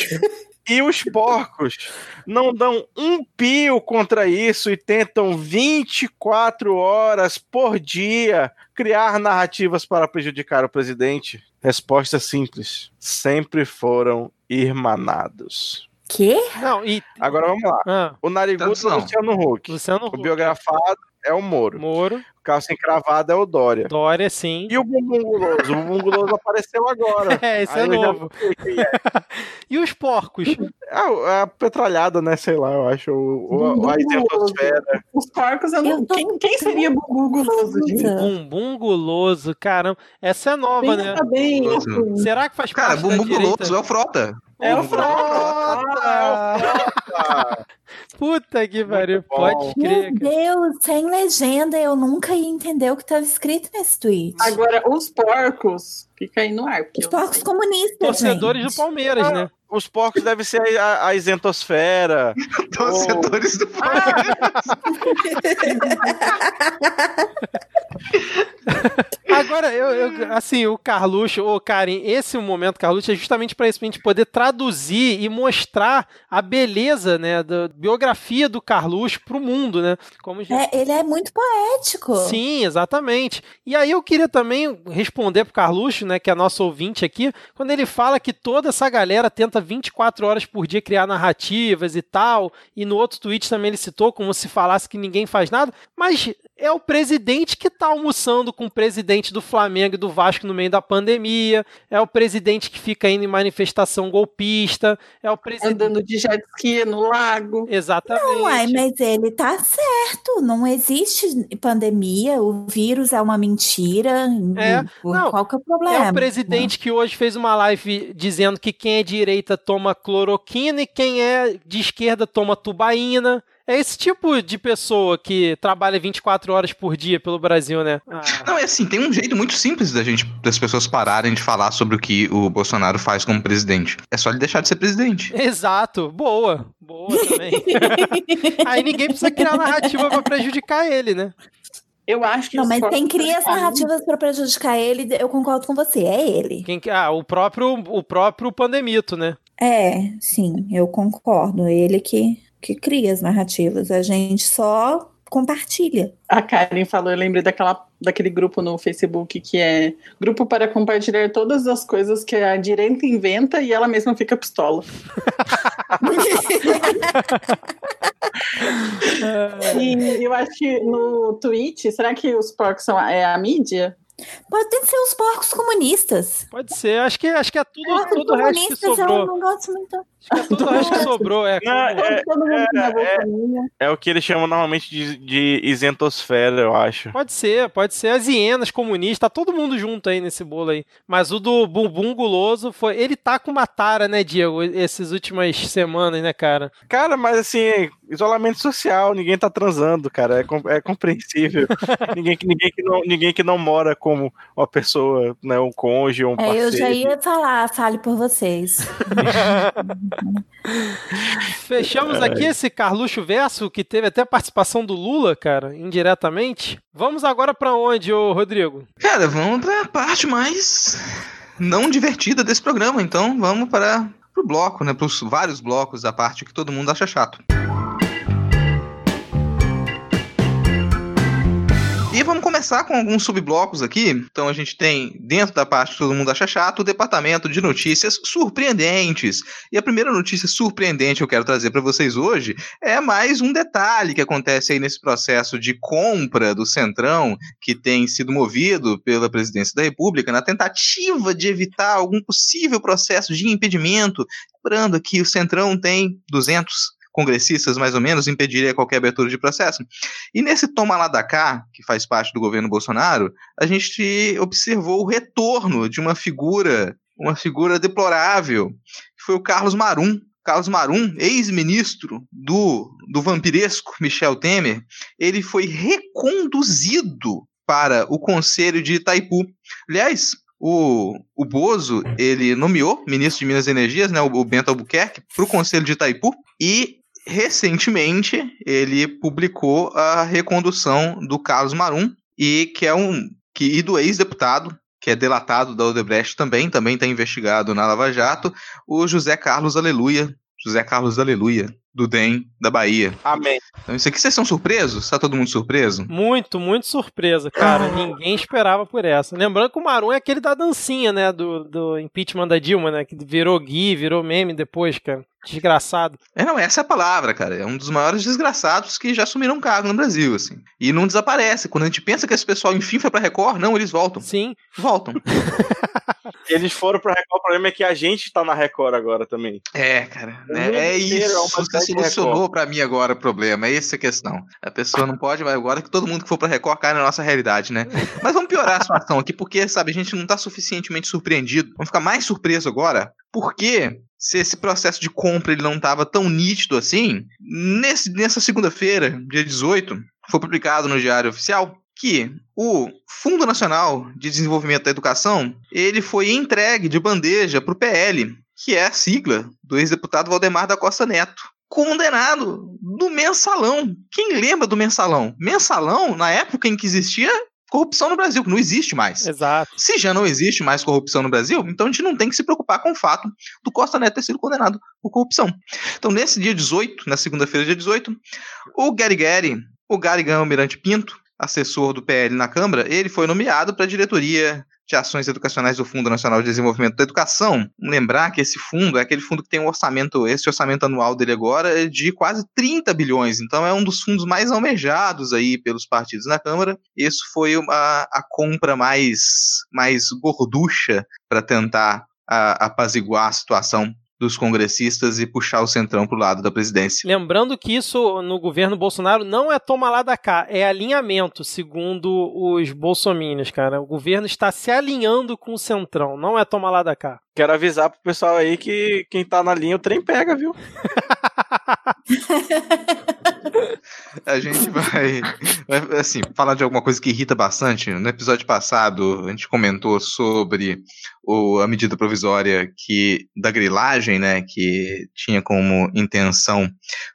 e os porcos não dão um pio contra isso e tentam 24 horas por dia criar narrativas para prejudicar o presidente? Resposta simples: sempre foram irmanados. Quê? Não, e. Agora vamos lá. Ah, O narigudo é o. Luciano Huck. Luciano O Huck, biografado é o Moro. Moro, O calça encravado é o Dória. Dória, sim. E o bumbum guloso? O bumbum guloso apareceu agora. É, esse é Aí já novo. é. E os porcos? É a petralhada, né? Sei lá, eu acho. O, o, a isentosfera. Os porcos, eu não. Eu tô- Quem, quem seria Bubu Guloso. Bumbum guloso, caramba. Essa é nova, né? Pensa bem. Guloso. assim. Será que faz Cara, parte da bumbum direita? guloso é o Frota. É o Bumbum guloso Frota! Ah, Puta que pariu. Pode crer, Meu. Deus, sem legenda, eu nunca ia entender o que estava escrito nesse tweet. Agora, os porcos, fica aí no ar. Os porcos comunistas, Torcedores gente. do Palmeiras, né? os porcos devem ser a, a- isentosfera. Torcedores do Agora, eu, eu- assim, o Carluxo, ô Karen, esse momento, Carluxo, é justamente para isso, pra gente poder traduzir e mostrar a beleza, né, da biografia do Carluxo pro mundo, né? Como gente É, ele é muito poético. Sim, exatamente. E aí eu queria também responder pro Carluxo, né, que é nosso ouvinte aqui, quando ele fala que toda essa galera tenta 24 horas por dia criar narrativas e tal, e no outro tweet também ele citou como se falasse que ninguém faz nada, mas é o presidente que tá almoçando com o presidente do Flamengo e do Vasco no meio da pandemia, é o presidente que fica indo em manifestação golpista, é o presidente... Andando de jet ski no lago. Exatamente. Uai, mas ele tá certo. Não existe pandemia. O vírus é uma mentira. É, não, Qual que é o problema? É o presidente que hoje fez uma live dizendo que quem é direita toma cloroquina e quem é de esquerda toma tubaína. É esse tipo de pessoa que trabalha 24 horas por dia pelo Brasil, né? Ah, Não, é assim, tem um jeito muito simples da gente, das pessoas pararem de falar sobre o que o Bolsonaro faz como presidente. É só ele deixar de ser presidente. Exato, boa, boa também. Aí ninguém precisa criar narrativa pra prejudicar ele, né? Eu acho que Não, mas quem cria as narrativas para prejudicar ele, eu concordo com você. É ele. Quem, que- ah, o próprio, o próprio pandemito, né? É, sim, eu concordo. Ele que, que cria as narrativas. A gente só compartilha. A Karen falou, eu lembrei daquela, daquele grupo no Facebook que é grupo para compartilhar todas as coisas que a direita inventa e ela mesma fica pistola. E eu acho que no Twitch, será que os porcos são a, é a mídia? Podem ser os porcos comunistas. Pode ser, acho que, acho que é tudo, Porcos tudo o resto que comunistas eu sobrou. não gosto muito. Acho que é tudo que sobrou, é. Não, é, na Bolsonaro. é o que eles chamam normalmente de, de isentosfera, eu acho. Pode ser, pode ser. As hienas comunistas, tá todo mundo junto aí nesse bolo aí. Mas o do bumbum guloso foi. Ele tá com uma tara, né, Diego? Essas últimas semanas, né, cara? Cara, mas assim, isolamento social, ninguém tá transando, cara. É, com- é compreensível. ninguém, que- ninguém, que não, ninguém que não mora como uma pessoa, né? Um cônjuge ou um É, eu parceiro. já ia falar, fale por vocês. Fechamos aqui esse Carluxo Verso, que teve até participação do Lula, cara, indiretamente. Vamos agora pra onde, ô Rodrigo? Cara, vamos pra parte mais não divertida desse programa. Então vamos para pro bloco, né? Pros vários blocos da parte que todo mundo acha chato. E vamos começar com alguns subblocos aqui. Então a gente tem, dentro da parte que todo mundo acha chato, o departamento de notícias surpreendentes. E a primeira notícia surpreendente que eu quero trazer para vocês hoje é mais um detalhe que acontece aí nesse processo de compra do Centrão, que tem sido movido pela presidência da República, na tentativa de evitar algum possível processo de impedimento. Lembrando que o Centrão tem 200 congressistas, mais ou menos, impediria qualquer abertura de processo. E nesse toma lá da cá, que faz parte do governo Bolsonaro, a gente observou o retorno de uma figura, uma figura deplorável, que foi o Carlos Marum. Carlos Marum, ex-ministro do, do vampiresco Michel Temer, ele foi reconduzido para o Conselho de Itaipu. Aliás, o, o Bozo, ele nomeou ministro de Minas e Energias, né, o, Bento Albuquerque, para o Conselho de Itaipu e recentemente ele publicou a recondução do Carlos Marum e que é um que e do ex-deputado que é delatado da Odebrecht também, também está investigado na Lava Jato, o José Carlos Aleluia, José Carlos Aleluia, do DEM da Bahia. Amém. Então isso aqui vocês são surpresos? Está todo mundo surpreso? Muito, muito surpresa, cara. Ninguém esperava por essa. Lembrando que o Marum é aquele da dancinha, né? Do, do impeachment da Dilma, né? Que virou Gui, virou meme depois, cara. Desgraçado. É, não, essa é a palavra, cara. É um dos maiores desgraçados que já assumiram cargo no Brasil, assim. E não desaparece. Quando a gente pensa que esse pessoal, enfim, foi pra Record, não, eles voltam. Sim. Voltam. Eles foram pra Record, o problema é que a gente tá na Record agora também. É, cara. O É, mundo é é isso. Você solucionou pra mim agora o problema. É essa a questão. A pessoa não pode, mas agora que todo mundo que for pra Record cai na nossa realidade, né? Mas vamos piorar a situação aqui, porque, sabe, a gente não tá suficientemente surpreendido. Vamos ficar mais surpreso agora, porque se esse processo de compra ele não tava tão nítido assim, nesse, nessa segunda-feira, dia 18, foi publicado no Diário Oficial que o Fundo Nacional de Desenvolvimento da Educação ele foi entregue de bandeja para o PL, que é a sigla do ex-deputado Valdemar da Costa Neto, condenado no mensalão. Quem lembra do mensalão? Mensalão, na época em que existia corrupção no Brasil, que não existe mais. Exato. Se já não existe mais corrupção no Brasil, então a gente não tem que se preocupar com o fato do Costa Neto ter sido condenado por corrupção. Então, nesse dia 18, na segunda-feira, dia 18, o Gary Gary, o Gary Almirante Pinto, assessor do PL na Câmara, ele foi nomeado para a diretoria de ações educacionais do Fundo Nacional de Desenvolvimento da Educação. Lembrar que esse fundo é aquele fundo que tem um orçamento, esse orçamento anual dele agora é de quase 30 bilhões, então é um dos fundos mais almejados aí pelos partidos na Câmara. Isso foi uma, a compra mais, mais gorducha para tentar a, apaziguar a situação dos congressistas e puxar o centrão pro lado da presidência. Lembrando que isso no governo Bolsonaro não é toma lá da cá, é alinhamento, segundo os bolsominions, cara. O governo está se alinhando com o centrão, não é toma lá da cá. Quero avisar pro pessoal aí que quem tá na linha o trem pega, viu? A gente vai, assim, falar de alguma coisa que irrita bastante. No episódio passado, a gente comentou sobre o, a medida provisória que da grilagem, né, que tinha como intenção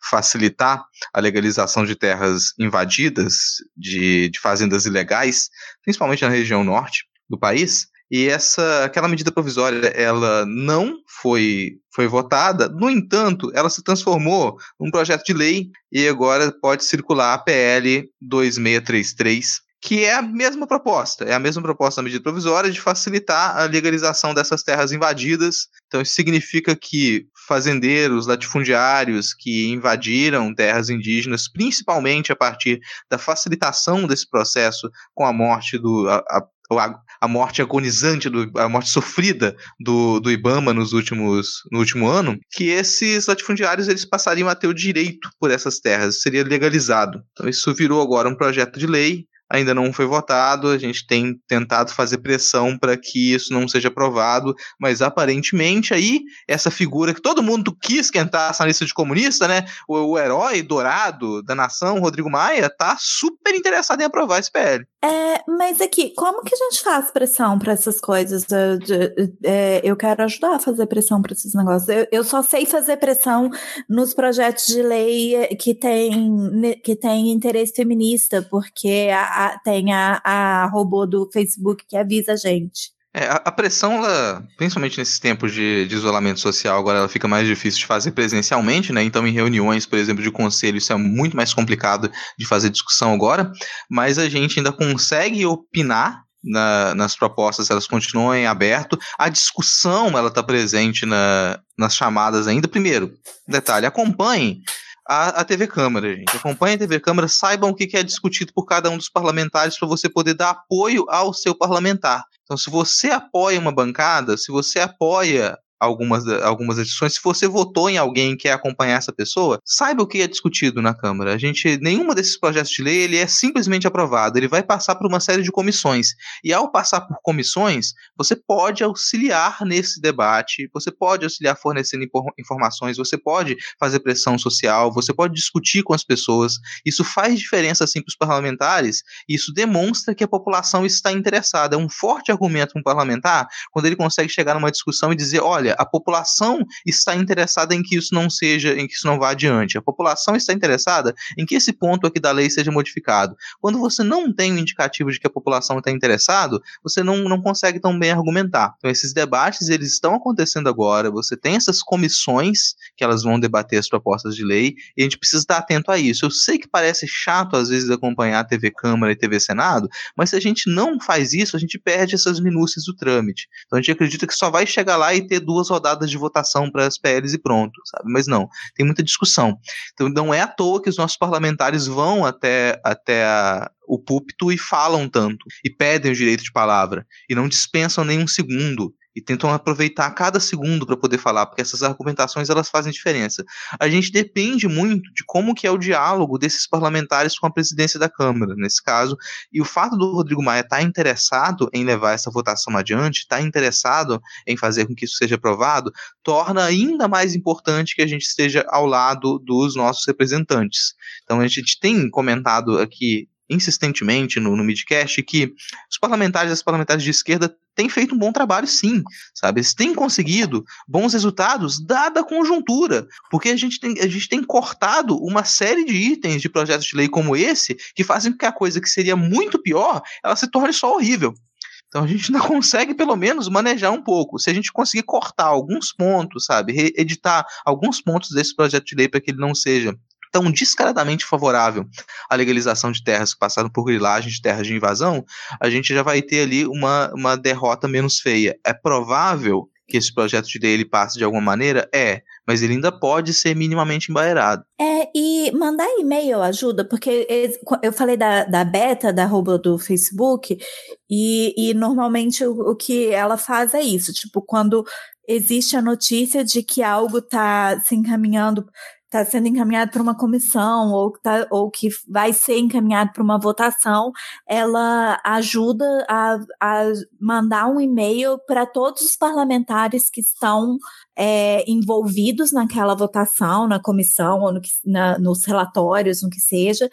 facilitar a legalização de terras invadidas, de, de fazendas ilegais, principalmente na região norte do país. E essa aquela medida provisória, ela não foi foi votada, no entanto, ela se transformou num projeto de lei e agora pode circular a PL 2633, que é a mesma proposta, é a mesma proposta da medida provisória de facilitar a legalização dessas terras invadidas. Então isso significa que fazendeiros, latifundiários que invadiram terras indígenas, principalmente a partir da facilitação desse processo com a morte do a, a, a morte agonizante, do, a morte sofrida do, do Ibama nos últimos, no último ano, que esses latifundiários eles passariam a ter o direito por essas terras, seria legalizado. Então isso virou agora um projeto de lei, ainda não foi votado, a gente tem tentado fazer pressão para que isso não seja aprovado, mas aparentemente aí essa figura que todo mundo quis que entrasse na lista de comunista, né, o, o herói dourado da nação, Rodrigo Maia, tá super interessado em aprovar esse PL. É, mas aqui, como que a gente faz pressão para essas coisas? Eu, é, eu quero ajudar a fazer pressão para esses negócios. Eu, eu, só sei fazer pressão nos projetos de lei que tem, que tem interesse feminista, porque a, a, tem a, a robô do Facebook que avisa a gente. É, a, pressão, ela, principalmente nesses tempos de, de, isolamento social, agora ela fica mais difícil de fazer presencialmente, né? Então, em reuniões, por exemplo, de conselho, isso é muito mais complicado de fazer discussão agora, mas a gente ainda consegue opinar na, nas propostas, elas continuam em aberto. A discussão, ela está presente na, nas chamadas ainda. Primeiro, detalhe, acompanhe a, a, TV Câmara, gente. Acompanhe a TV Câmara, saibam o que, que é discutido por cada um dos parlamentares para você poder dar apoio ao seu parlamentar. Então, se você apoia uma bancada, se você apoia algumas, algumas edições, se você votou em alguém e quer acompanhar essa pessoa, saiba o que é discutido na Câmara. A gente, nenhuma desses projetos de lei, ele é simplesmente aprovado, ele vai passar por uma série de comissões. E ao passar por comissões, você pode auxiliar nesse debate, você pode auxiliar fornecendo informações, você pode fazer pressão social, você pode discutir com as pessoas. Isso faz diferença assim para os parlamentares, e isso demonstra que a população está interessada. É um forte argumento para um parlamentar quando ele consegue chegar numa discussão e dizer: olha, a população está interessada em que isso não seja, em que isso não vá adiante. A população está interessada em que esse ponto aqui da lei seja modificado. Quando você não tem um indicativo de que a população está interessado, você não, não consegue tão bem argumentar. Então esses debates eles estão acontecendo agora. Você tem essas comissões que elas vão debater as propostas de lei e a gente precisa estar atento a isso. Eu sei que parece chato às vezes acompanhar a TV Câmara e TV Senado, mas se a gente não faz isso, a gente perde essas minúcias do trâmite. Então a gente acredita que só vai chegar lá e ter duas rodadas de votação para as PLs e pronto, sabe? Mas não, tem muita discussão. Então não é à toa que os nossos parlamentares vão até, até a, o púlpito e falam tanto, e pedem o direito de palavra, e não dispensam nenhum segundo, e tentam aproveitar cada segundo para poder falar, porque essas argumentações elas fazem diferença. A gente depende muito de como que é o diálogo desses parlamentares com a presidência da Câmara, nesse caso, e o fato do Rodrigo Maia estar tá interessado em levar essa votação adiante, estar tá interessado em fazer com que isso seja aprovado, torna ainda mais importante que a gente esteja ao lado dos nossos representantes. Então a gente tem comentado aqui insistentemente no, no midcast que os parlamentares e as parlamentares de esquerda têm feito um bom trabalho, sim, sabe? Eles têm conseguido bons resultados, dada a conjuntura, porque a gente, tem, a gente tem cortado uma série de itens de projetos de lei como esse que fazem com que a coisa que seria muito pior, ela se torne só horrível. Então a gente ainda consegue, pelo menos, manejar um pouco. Se a gente conseguir cortar alguns pontos, sabe, editar alguns pontos desse projeto de lei para que ele não seja tão descaradamente favorável à legalização de terras que passaram por grilagem de terras de invasão, a gente já vai ter ali uma, uma derrota menos feia. É provável que esse projeto de lei ele passe de alguma maneira? É, mas ele ainda pode ser minimamente embaerado. É, e mandar e-mail ajuda, porque eu falei da, da beta da robô do Facebook, e, e normalmente o, o que ela faz é isso, tipo, quando existe a notícia de que algo está se encaminhando está sendo encaminhado para uma comissão ou, tá, ou que vai ser encaminhado para uma votação, ela ajuda a, a mandar um e-mail para todos os parlamentares que estão é, envolvidos naquela votação, na comissão ou no na, nos relatórios, no que seja,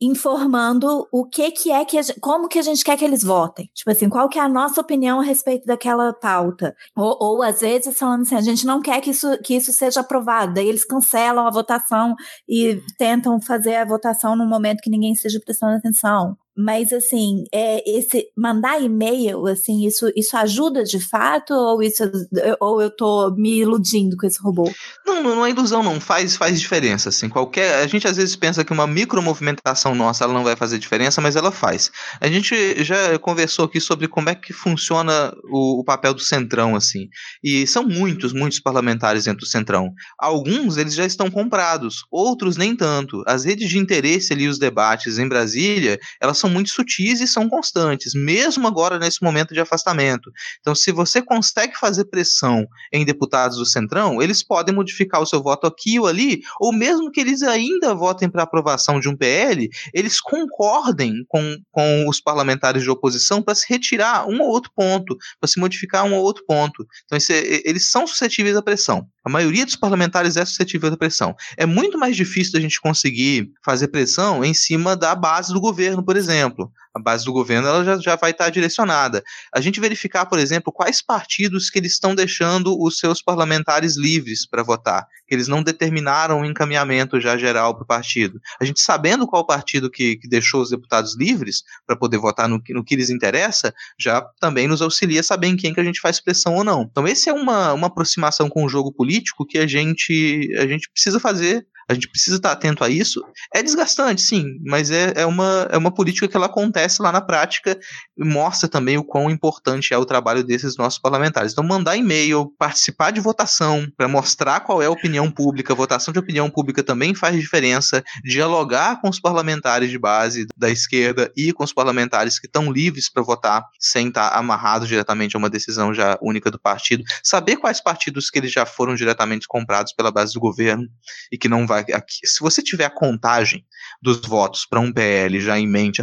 informando o que que é que gente, como que a gente quer que eles votem. Tipo assim, qual que é a nossa opinião a respeito daquela pauta. Ou, ou às vezes falando assim, a gente não quer que isso, que isso seja aprovado. Daí eles cancelam a votação e tentam fazer a votação num momento que ninguém esteja prestando atenção. Mas assim, é, esse mandar e-mail, assim, isso, isso ajuda de fato ou isso ou eu tô me iludindo com esse robô? Não, não, é ilusão não, faz faz diferença assim. Qualquer, a gente às vezes pensa que uma micromovimentação nossa ela não vai fazer diferença, mas ela faz. A gente já conversou aqui sobre como é que funciona o, o papel do Centrão assim. E são muitos, muitos parlamentares dentro do Centrão. Alguns eles já estão comprados, outros nem tanto. As redes de interesse ali os debates em Brasília, elas são são muito sutis e são constantes, mesmo agora nesse momento de afastamento. Então, se você consegue fazer pressão em deputados do Centrão, eles podem modificar o seu voto aqui ou ali, ou mesmo que eles ainda votem para aprovação de um PL, eles concordem com, com os parlamentares de oposição para se retirar um ou outro ponto, para se modificar um ou outro ponto. Então, esse, eles são suscetíveis à pressão. A maioria dos parlamentares é suscetível à pressão. É muito mais difícil a gente conseguir fazer pressão em cima da base do governo, por exemplo, a base do governo ela já, já vai estar direcionada. A gente verificar, por exemplo, quais partidos que eles estão deixando os seus parlamentares livres para votar, que eles não determinaram o um encaminhamento já geral para o partido. A gente sabendo qual partido que, que deixou os deputados livres para poder votar no, no que lhes interessa, já também nos auxilia a saber em quem que a gente faz pressão ou não. Então, esse é uma, uma aproximação com o jogo político que a gente, a gente precisa fazer A gente precisa estar atento a isso. É desgastante, sim, mas é, é, uma, é uma política que ela acontece lá na prática e mostra também o quão importante é o trabalho desses nossos parlamentares. Então, mandar e-mail, participar de votação, para mostrar qual é a opinião pública, votação de opinião pública também faz diferença, dialogar com os parlamentares de base da esquerda e com os parlamentares que estão livres para votar sem estar amarrados diretamente a uma decisão já única do partido, saber quais partidos que eles já foram diretamente comprados pela base do governo e que não vai aqui. Se você tiver a contagem dos votos para um PL já em mente,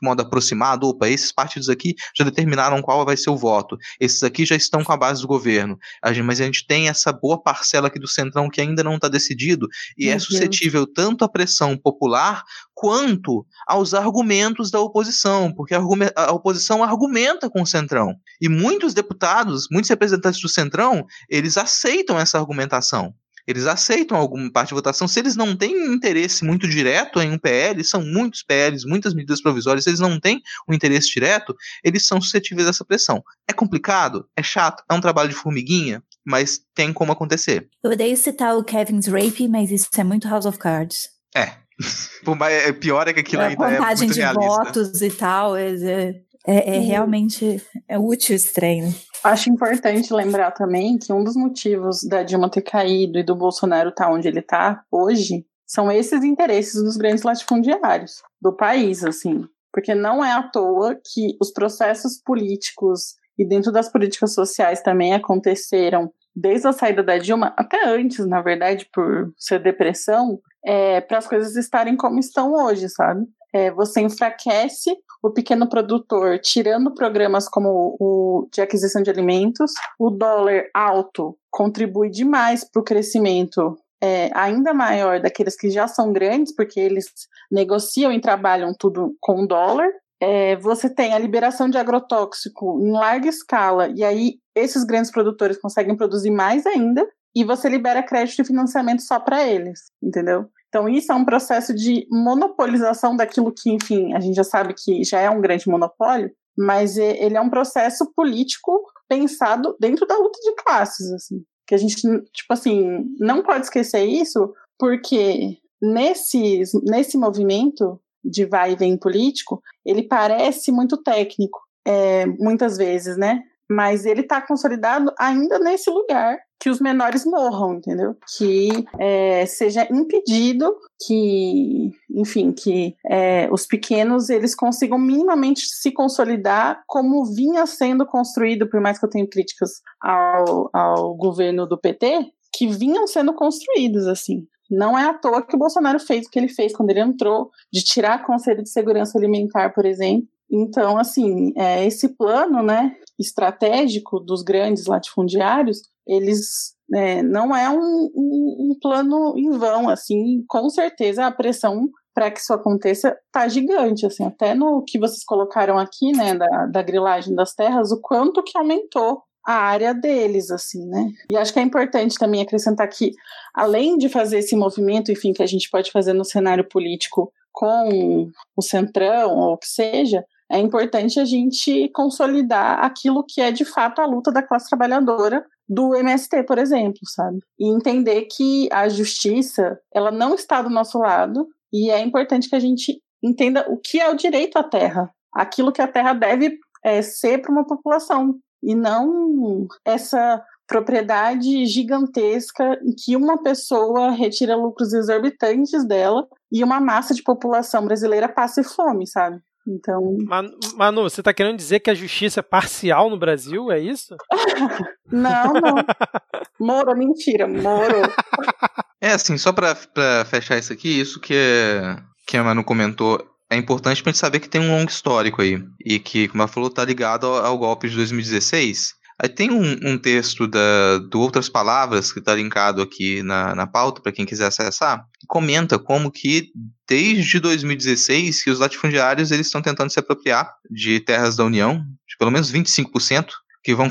de modo aproximado, opa, esses partidos aqui já determinaram qual vai ser o voto, esses aqui já estão com a base do governo, a gente, mas a gente tem essa boa parcela aqui do centrão que ainda não está decidido e é Meu é suscetível Deus. tanto à pressão popular quanto aos argumentos da oposição, porque a, a oposição argumenta com o centrão e muitos deputados, muitos representantes do centrão, eles aceitam essa argumentação eles aceitam alguma parte de votação. Se eles não têm interesse muito direto em um PL, são muitos PLs, muitas medidas provisórias, se eles não têm um interesse direto, eles são suscetíveis a essa pressão. É complicado, é chato, é um trabalho de formiguinha, mas tem como acontecer. Eu odeio citar o Kevin's Rape, mas isso é muito House of Cards. É. Por mais, é pior é que aquilo é, ainda é muito de realista. votos e tal, é, é, é, é realmente é útil esse treino. Acho importante lembrar também que um dos motivos da Dilma ter caído e do Bolsonaro estar tá onde ele está hoje são esses interesses dos grandes latifundiários do país, assim. Porque não é à toa que os processos políticos e dentro das políticas sociais também aconteceram desde a saída da Dilma, até antes, na verdade, por ser depressão, é, para as coisas estarem como estão hoje, sabe? É, você enfraquece o pequeno produtor, tirando programas como o de aquisição de alimentos, o dólar alto contribui demais para o crescimento é, ainda maior daqueles que já são grandes, porque eles negociam e trabalham tudo com dólar. É, você tem a liberação de agrotóxico em larga escala, e aí esses grandes produtores conseguem produzir mais ainda, e você libera crédito e financiamento só para eles, entendeu? Então, isso é um processo de monopolização daquilo que, enfim, a gente já sabe que já é um grande monopólio, mas ele é um processo político pensado dentro da luta de classes, assim. Que a gente, tipo assim, não pode esquecer isso, porque nesse, nesse movimento de vai e vem político, ele parece muito técnico, é, muitas vezes, né? Mas ele está consolidado ainda nesse lugar que os menores morram, entendeu? Que é, seja impedido que, enfim, que é, os pequenos eles consigam minimamente se consolidar como vinha sendo construído, por mais que eu tenha críticas ao, ao governo do PT, que vinham sendo construídos assim. Não é à toa que o Bolsonaro fez o que ele fez quando ele entrou, de tirar o Conselho de Segurança Alimentar, por exemplo. Então, assim, é, esse plano né, estratégico dos grandes latifundiários eles é, não é um, um, um, plano em vão, assim, com certeza a pressão para que isso aconteça tá gigante, assim, até no que vocês colocaram aqui, né, da, da grilagem das terras, o quanto que aumentou a área deles, assim, né? E acho que é importante também acrescentar que, além de fazer esse movimento, enfim, que a gente pode fazer no cenário político com o Centrão ou o que seja, é importante a gente consolidar aquilo que é de fato a luta da classe trabalhadora do MST, por exemplo, sabe? E entender que a justiça, ela não está do nosso lado e é importante que a gente entenda o que é o direito à terra, aquilo que a terra deve é, ser para uma população e não essa propriedade gigantesca em que uma pessoa retira lucros exorbitantes dela e uma massa de população brasileira passe fome, sabe? Então. Manu, você está querendo dizer que a justiça é parcial no Brasil? É isso? não, não. Moro, mentira, Moro. É assim, só para fechar isso aqui, isso que, é, que a Manu comentou é importante pra gente saber que tem um longo histórico aí. E que, como ela falou, tá ligado ao, ao golpe de 2016. Aí tem um, um, texto da, do Outras Palavras, que está linkado aqui na, na pauta, para quem quiser acessar, que comenta como que desde 2016 que os latifundiários eles estão tentando se apropriar de terras da União, de pelo menos 25%, que vão...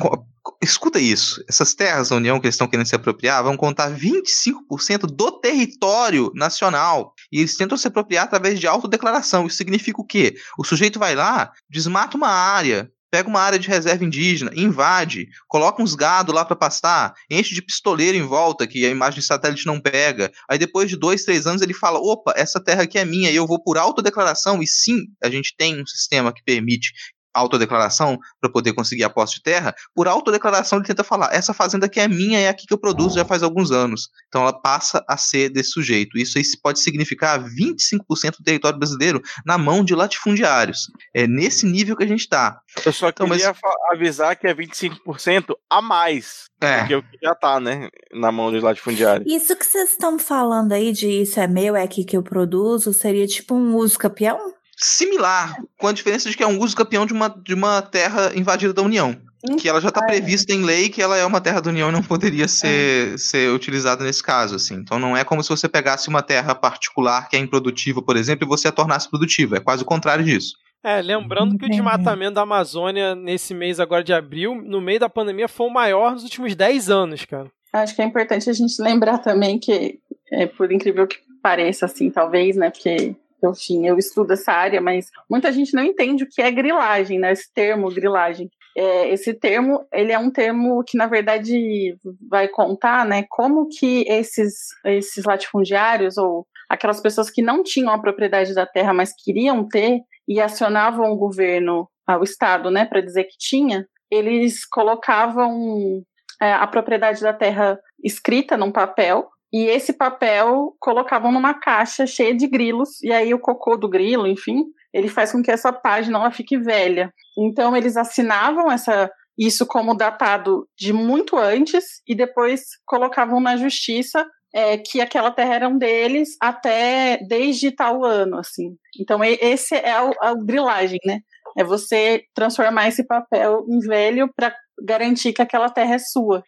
Escuta isso, essas terras da União que eles estão querendo se apropriar vão contar 25% do território nacional. E eles tentam se apropriar através de autodeclaração. Isso significa o quê? O sujeito vai lá, desmata uma área, pega uma área de reserva indígena, invade, coloca uns gado lá para pastar, enche de pistoleiro em volta, que a imagem de satélite não pega. Aí depois de dois, três anos ele fala: opa, essa terra aqui é minha, e eu vou por autodeclaração. E sim, a gente tem um sistema que permite autodeclaração para poder conseguir a posse de terra, por autodeclaração ele tenta falar: essa fazenda aqui é minha, é aqui que eu produzo já faz alguns anos. Então ela passa a ser desse sujeito. Isso aí pode significar 25% do território brasileiro na mão de latifundiários. É nesse nível que a gente está. Eu só então, queria mas... avisar que é 25% a mais. É. Porque o que já tá, né? Na mão dos latifundiários. Isso que vocês estão falando aí de isso é meu, é aqui que eu produzo, seria tipo um uso campeão? Similar, com a diferença de que é um uso campeão de uma, de uma terra invadida da União. Que ela já está prevista em lei que ela é uma terra da União e não poderia ser, é. ser utilizada nesse caso. assim. Então não é como se você pegasse uma terra particular que é improdutiva, por exemplo, e você a tornasse produtiva. É quase o contrário disso. É, lembrando que o desmatamento da Amazônia nesse mês agora de abril, no meio da pandemia, foi o maior nos últimos 10 anos, cara. Acho que é importante a gente lembrar também que, é, por incrível que pareça, assim, talvez, né, porque enfim, eu estudo essa área, mas muita gente não entende o que é grilagem, né? Esse termo grilagem. É, esse termo, ele é um termo que, na verdade, vai contar, né, como que esses, esses latifundiários ou aquelas pessoas que não tinham a propriedade da terra, mas queriam ter e acionavam o governo, o Estado, né, para dizer que tinha, eles colocavam é, a propriedade da terra escrita num papel e esse papel colocavam numa caixa cheia de grilos, e aí o cocô do grilo, enfim, ele faz com que essa página ela fique velha. Então eles assinavam essa isso como datado de muito antes e depois colocavam na justiça é, que aquela terra era um deles até desde tal ano, assim. Então esse é a, a grilagem, né? É você transformar esse papel em velho para garantir que aquela terra é sua.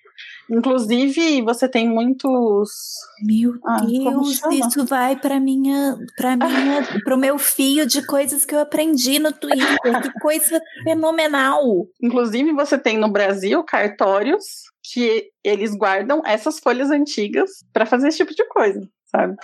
Inclusive, você tem muitos. Meu ah, Deus, isso vai para minha, para minha, para o meu fio de coisas que eu aprendi no Twitter. que coisa fenomenal! Inclusive, você tem no Brasil cartórios que eles guardam essas folhas antigas para fazer esse tipo de coisa, sabe?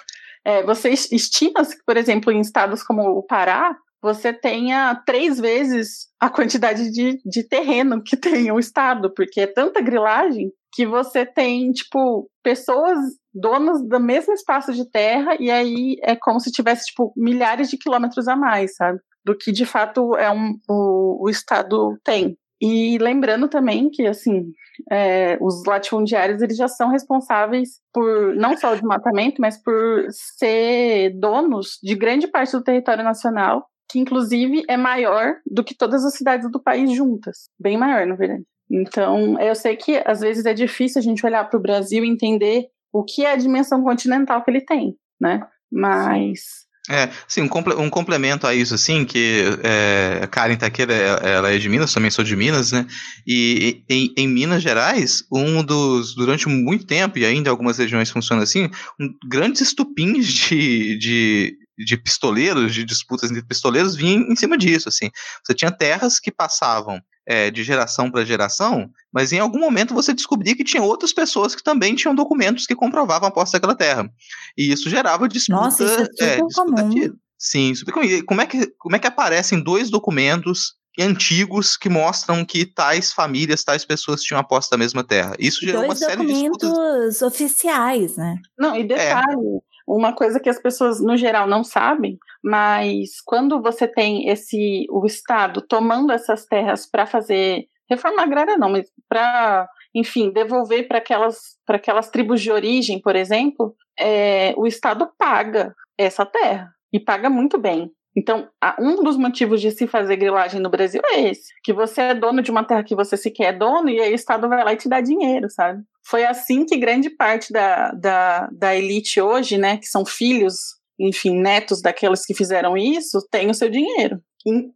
É, você estima que, por exemplo, em estados como o Pará, você tenha três vezes a quantidade de, de terreno que tem o Estado, porque é tanta grilagem que você tem, tipo, pessoas donas do mesmo espaço de terra, e aí é como se tivesse, tipo, milhares de quilômetros a mais, sabe? Do que de fato é um, o, o Estado tem. E lembrando também que, assim, é, os latifundiários eles já são responsáveis por não só o desmatamento, mas por ser donos de grande parte do território nacional que inclusive é maior do que todas as cidades do país juntas. Bem maior, na verdade. Então, eu sei que às vezes é difícil a gente olhar para o Brasil e entender o que é a dimensão continental que ele tem, né? Mas. É, sim, um, comple complemento a isso, assim, que é, a Karen Taqueira, ela é de Minas, também sou de Minas, né? E em, em, Minas Gerais, um dos, durante muito tempo, e ainda algumas regiões funciona assim, um, grandes estupins de, de de pistoleiros, de disputas entre pistoleiros, vinha em cima disso, assim. Você tinha terras que passavam é, de geração para geração, mas em algum momento você descobria que tinha outras pessoas que também tinham documentos que comprovavam a posse daquela terra. E isso gerava disputa. Nossa, isso é, é disputa comum. Sim, super comum. Como é, que, como é que aparecem dois documentos antigos que mostram que tais famílias, tais pessoas tinham a posse da mesma terra? Isso gerou dois uma série de documentos oficiais, né? Não, e detalhe, é uma coisa que as pessoas no geral não sabem, mas quando você tem esse o Estado tomando essas terras para fazer reforma agrária não, mas para enfim devolver para aquelas para aquelas tribos de origem, por exemplo, é, o Estado paga essa terra e paga muito bem. Então, um dos motivos de se fazer grilagem no Brasil é esse: que você é dono de uma terra que você sequer é dono, e aí o Estado vai lá e te dá dinheiro, sabe? Foi assim que grande parte da, da, da elite hoje, né, que são filhos, enfim, netos daqueles que fizeram isso, tem o seu dinheiro.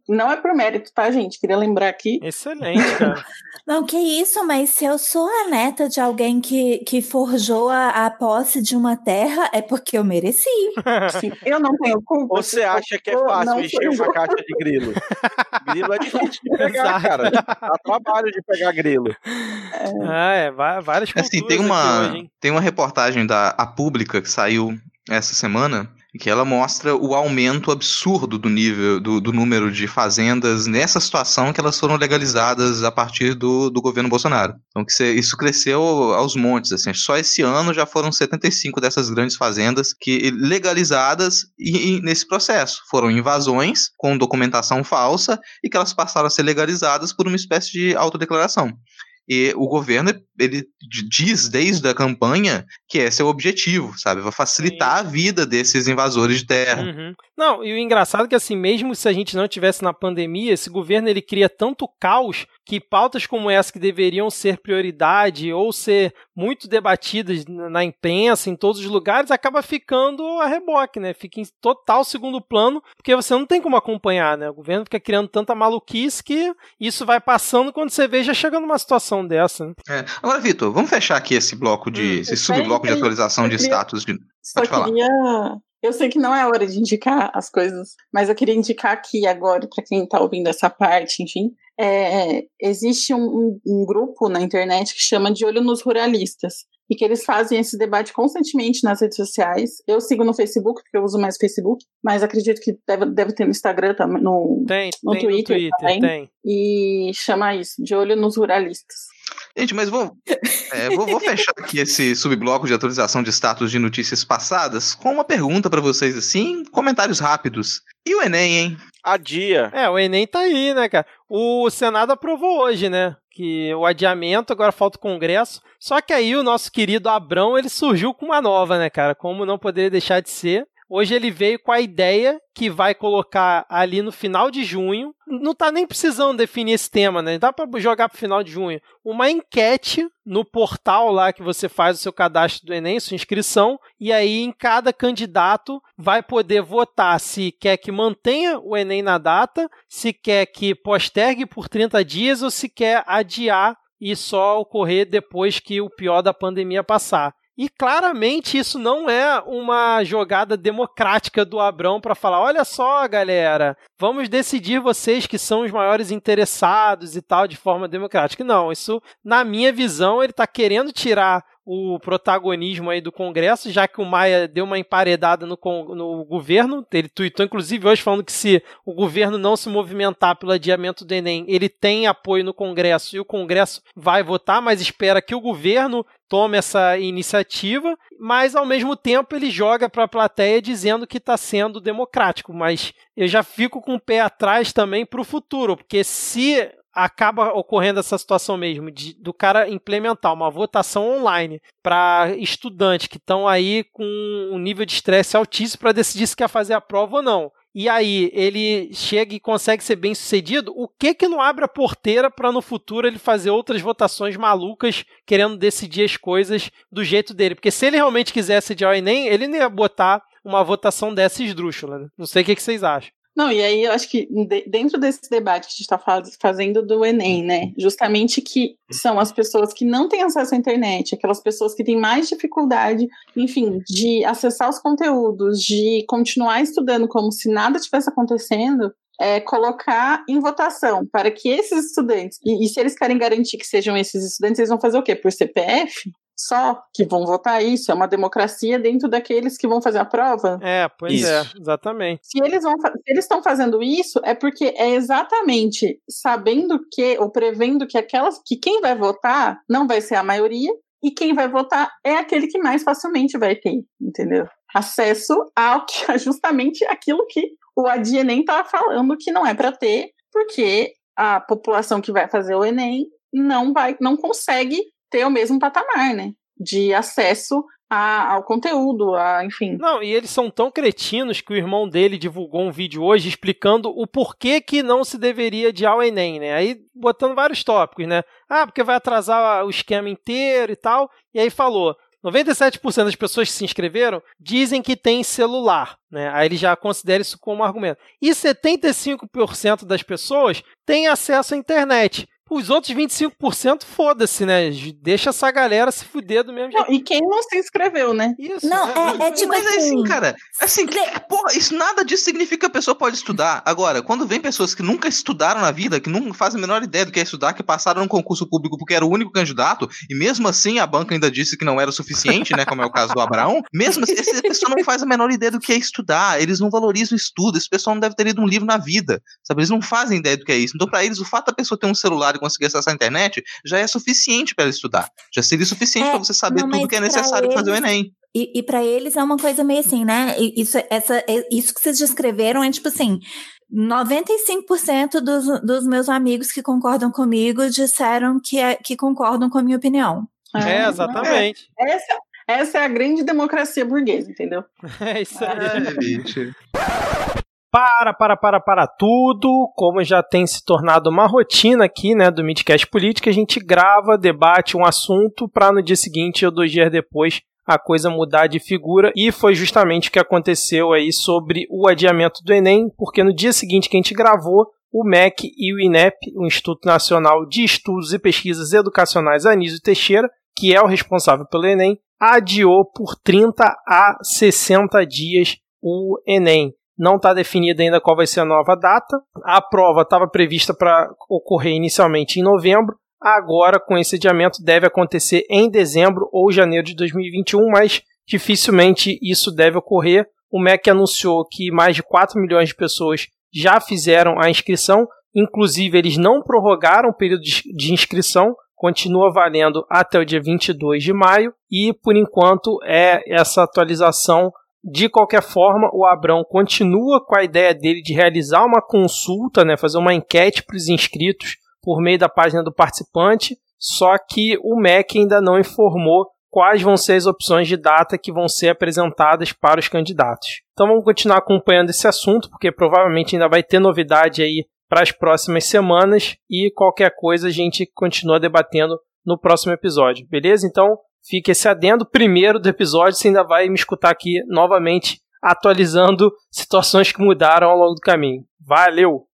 Não é por mérito, tá, gente? Queria lembrar aqui. Excelente, cara. Não, que isso, mas se eu sou a neta de alguém que, que forjou a, a posse de uma terra, é porque eu mereci. Sim, eu não tenho culpa. Ou você acha que é fácil encher uma caixa de grilo? grilo é difícil de pegar, cara. Dá trabalho de pegar grilo. É. Ah, é, várias assim, tem uma Tem uma reportagem da A Pública que saiu essa semana que ela mostra o aumento absurdo do nível, do, do número de fazendas nessa situação que elas foram legalizadas a partir do, do governo Bolsonaro. Então que isso cresceu aos montes, assim, só esse ano já foram 75 dessas grandes fazendas que legalizadas e, e nesse processo foram invasões com documentação falsa e que elas passaram a ser legalizadas por uma espécie de autodeclaração. E o governo, ele diz desde a campanha que esse é o objetivo, sabe? Vai facilitar Sim. a vida desses invasores de terra. Uhum. Não, e o engraçado é que assim, mesmo se a gente não tivesse na pandemia, esse governo ele cria tanto caos que pautas como essa que deveriam ser prioridade ou ser muito debatidas na imprensa, em todos os lugares, acaba ficando a reboque, né? Fica em total segundo plano, porque você não tem como acompanhar, né? O governo fica criando tanta maluquice que isso vai passando quando você vê já chegando numa situação dessa. Né? É. Agora, Vitor, vamos fechar aqui esse bloco de. Hum, esse subbloco de atualização de status de. Só Pode queria falar. Eu sei que não é hora de indicar as coisas, mas eu queria indicar aqui agora, para quem está ouvindo essa parte, enfim. É, existe um, um, grupo na internet que chama De Olho nos Ruralistas, e que eles fazem esse debate constantemente nas redes sociais. Eu sigo no Facebook, porque eu uso mais Facebook, mas acredito que deve, deve ter no Instagram também, no, tem, no tem Twitter, no Twitter também. Tem. E chama isso, De Olho nos Ruralistas. Gente, mas vou, é, vou, vou, fechar aqui esse subbloco de atualização de status de notícias passadas com uma pergunta para vocês, assim, comentários rápidos. E o Enem, hein? A dia. É, o Enem tá aí, né, cara? O Senado aprovou hoje, né? Que o adiamento, agora falta o Congresso. Só que aí o nosso querido Abrão, ele surgiu com uma nova, né, cara? Como não poderia deixar de ser. Hoje ele veio com a ideia que vai colocar ali no final de junho. Não tá nem precisando definir esse tema, né? Dá para jogar pro final de junho. Uma enquete no portal lá que você faz o seu cadastro do Enem, sua inscrição, e aí em cada candidato vai poder votar se quer que mantenha o Enem na data, se quer que postergue por 30 dias ou se quer adiar e só ocorrer depois que o pior da pandemia passar. E claramente isso não é uma jogada democrática do Abrão para falar: olha só, galera, vamos decidir vocês que são os maiores interessados e tal de forma democrática. Não, isso, na minha visão, ele está querendo tirar o protagonismo aí do Congresso, já que o Maia deu uma emparedada no, no governo. Ele tweetou, inclusive, hoje falando que se o governo não se movimentar pelo adiamento do Enem, ele tem apoio no Congresso e o Congresso vai votar, mas espera que o governo tome essa iniciativa, mas ao mesmo tempo ele joga para a plateia dizendo que está sendo democrático. Mas eu já fico com o pé atrás também para o futuro, porque se acaba ocorrendo essa situação mesmo de, do cara implementar uma votação online para estudantes que estão aí com um nível de estresse altíssimo para decidir se quer fazer a prova ou não. E aí ele chega e consegue ser bem sucedido, o que que não abre a porteira para no futuro ele fazer outras votações malucas querendo decidir as coisas do jeito dele? Porque se ele realmente quisesse adiar o Enem, ele não ia botar uma votação dessa esdrúxula. Né? Não sei o que, que vocês acham. Não, e aí eu acho que dentro desse debate que a gente está fazendo do Enem, né? Justamente que são as pessoas que não têm acesso à internet, aquelas pessoas que têm mais dificuldade, enfim, de acessar os conteúdos, de continuar estudando como se nada tivesse acontecendo, é, colocar em votação para que esses estudantes, e, e, se eles querem garantir que sejam esses estudantes, eles vão fazer o quê? Por CPF? Só que vão votar isso. É uma democracia dentro daqueles que vão fazer a prova. É, pois isso. é, exatamente. Se eles vão, se eles estão fazendo isso, é porque é exatamente sabendo que ou prevendo que aquelas que quem vai votar não vai ser a maioria e quem vai votar é aquele que mais facilmente vai ter, entendeu? Acesso ao que justamente aquilo que o Adia nem tá falando que não é para ter, porque a população que vai fazer o Enem não vai, não consegue ter o mesmo patamar, né? De acesso a, ao conteúdo, a, enfim. Não, e eles são tão cretinos que o irmão dele divulgou um vídeo hoje explicando o porquê que não se deveria adiar o Enem, né? Aí botando vários tópicos, né? Ah, porque vai atrasar o esquema inteiro e tal. E aí falou. 97% das pessoas que se inscreveram dizem que tem celular, né? Aí ele já considera isso como argumento. E 75% das pessoas têm acesso à internet. Os outros 25% foda-se, né? Deixa essa galera se fuder do mesmo jeito. Não, e quem não se inscreveu, né? Isso. Não, né? é, é tipo Mas é assim, assim. cara, assim, que, porra, isso nada disso significa que a pessoa pode estudar. Agora, quando vem pessoas que nunca estudaram na vida, que não fazem a menor ideia do que é estudar, que passaram no concurso público porque era o único candidato, e mesmo assim a banca ainda disse que não era o suficiente, né, como é o caso do Abraão, mesmo assim, essa pessoa não faz a menor ideia do que é estudar, eles não valorizam o estudo, esse pessoal não deve ter lido um livro na vida, sabe? Eles não fazem ideia do que é isso. Então, pra eles, o fato da pessoa ter um celular conseguir acessar a internet já é suficiente para ela estudar. Já seria suficiente É, para você saber não, tudo que é pra necessário fazer o Enem. E, e para eles é uma coisa meio assim, né? Isso, essa, é- isso que vocês descreveram é tipo assim: 95% dos, dos meus amigos que concordam comigo disseram que, é, que concordam com a minha opinião. É, Ah, exatamente. é. Essa, essa é a grande democracia burguesa, entendeu? É isso aí. É. Para, para, para, para tudo. Como já tem se tornado uma rotina aqui, né, do Midcast Política, a gente grava, debate um assunto para no dia seguinte ou dois dias depois a coisa mudar de figura. E foi justamente o que aconteceu aí sobre o adiamento do Enem, porque no dia seguinte que a gente gravou, o MEC e o INEP, o Instituto Nacional de Estudos e Pesquisas Educacionais Anísio Teixeira, que é o responsável pelo Enem, adiou por 30 a 60 dias o Enem. Não está definida ainda qual vai ser a nova data. A prova estava prevista para ocorrer inicialmente em novembro. Agora, com esse adiamento, deve acontecer em dezembro ou janeiro de 2021, mas dificilmente isso deve ocorrer. O MEC anunciou que mais de 4 milhões de pessoas já fizeram a inscrição. Inclusive, eles não prorrogaram o período de inscrição, continua valendo até o dia 22 de maio. E, por enquanto, é essa atualização de qualquer forma, o Abrão continua com a ideia dele de realizar uma consulta, né, fazer uma enquete para os inscritos por meio da página do participante, só que o MEC ainda não informou quais vão ser as opções de data que vão ser apresentadas para os candidatos. Então vamos continuar acompanhando esse assunto, porque provavelmente ainda vai ter novidade aí para as próximas semanas e qualquer coisa a gente continua debatendo no próximo episódio, beleza? Então fica esse adendo primeiro do episódio, você ainda vai me escutar aqui novamente atualizando situações que mudaram ao longo do caminho. Valeu!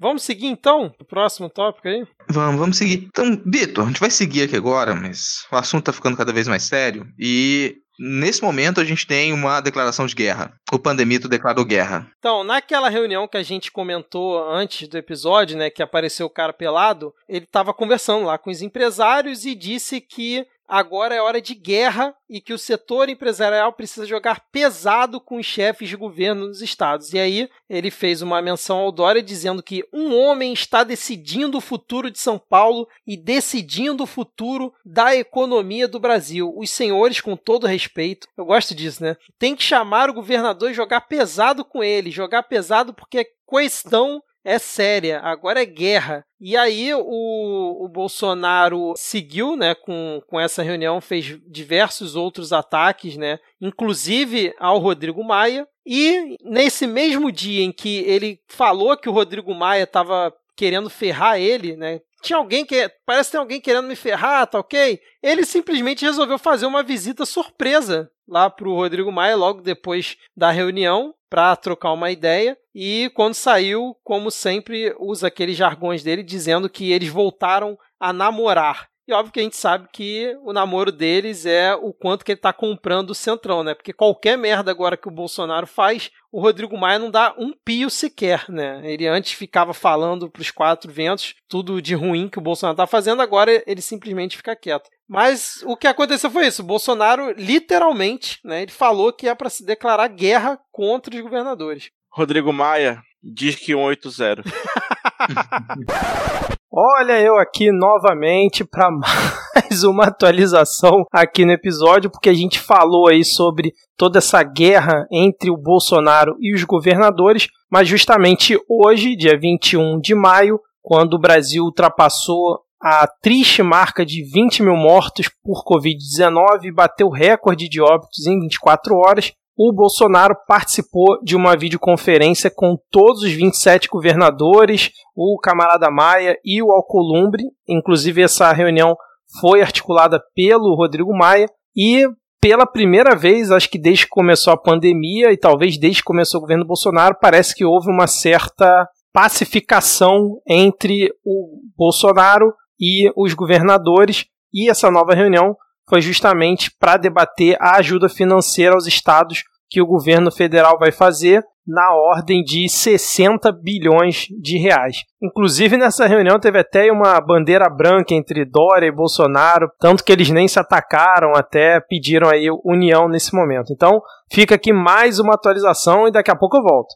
Vamos seguir então pro próximo tópico aí? Vamos, vamos seguir. Então, Bito, a gente vai seguir aqui agora, mas o assunto tá ficando cada vez mais sério. E nesse momento a gente tem uma declaração de guerra. O Pandemito declarou guerra. Então, naquela reunião que a gente comentou antes do episódio, né, que apareceu o cara pelado, ele estava conversando lá com os empresários e disse que agora é hora de guerra e que o setor empresarial precisa jogar pesado com os chefes de governo nos estados. E aí ele fez uma menção ao Dória dizendo que um homem está decidindo o futuro de São Paulo e decidindo o futuro da economia do Brasil. Os senhores, com todo respeito, eu gosto disso, né? Tem que chamar o governador e jogar pesado com ele, jogar pesado porque a questão é séria, agora é guerra. E aí o, o Bolsonaro seguiu né, com, com essa reunião, fez diversos outros ataques, né, inclusive ao Rodrigo Maia. E nesse mesmo dia em que ele falou que o Rodrigo Maia estava querendo ferrar ele, né, tinha alguém que. Parece que tem alguém querendo me ferrar, tá ok? Ele simplesmente resolveu fazer uma visita surpresa lá pro Rodrigo Maia logo depois da reunião para trocar uma ideia. E quando saiu, como sempre, usa aqueles jargões dele dizendo que eles voltaram a namorar. E óbvio que a gente sabe que o namoro deles é o quanto que ele está comprando o Centrão, né? Porque qualquer merda agora que o Bolsonaro faz, o Rodrigo Maia não dá um pio sequer, né? Ele antes ficava falando para os quatro ventos tudo de ruim que o Bolsonaro tá fazendo, agora ele simplesmente fica quieto. Mas o que aconteceu foi isso. O Bolsonaro, literalmente, né, ele falou que é para se declarar guerra contra os governadores. Rodrigo Maia diz que 180. Olha eu aqui novamente para mais uma atualização aqui no episódio, porque a gente falou aí sobre toda essa guerra entre o Bolsonaro e os governadores, mas justamente hoje, dia 21 de maio, quando o Brasil ultrapassou a triste marca de 20 mil mortos por Covid-19 e bateu recorde de óbitos em 24 horas, o Bolsonaro participou de uma videoconferência com todos os 27 governadores, o camarada Maia e o Alcolumbre. Inclusive, essa reunião foi articulada pelo Rodrigo Maia e pela primeira vez, acho que desde que começou a pandemia e talvez desde que começou o governo Bolsonaro, parece que houve uma certa pacificação entre o Bolsonaro e os governadores. E essa nova reunião foi justamente para debater a ajuda financeira aos estados que o governo federal vai fazer na ordem de 60 bilhões de reais. Inclusive nessa reunião teve até uma bandeira branca entre Dória e Bolsonaro, tanto que eles nem se atacaram, até pediram aí união nesse momento. Então, fica aqui mais uma atualização e daqui a pouco eu volto.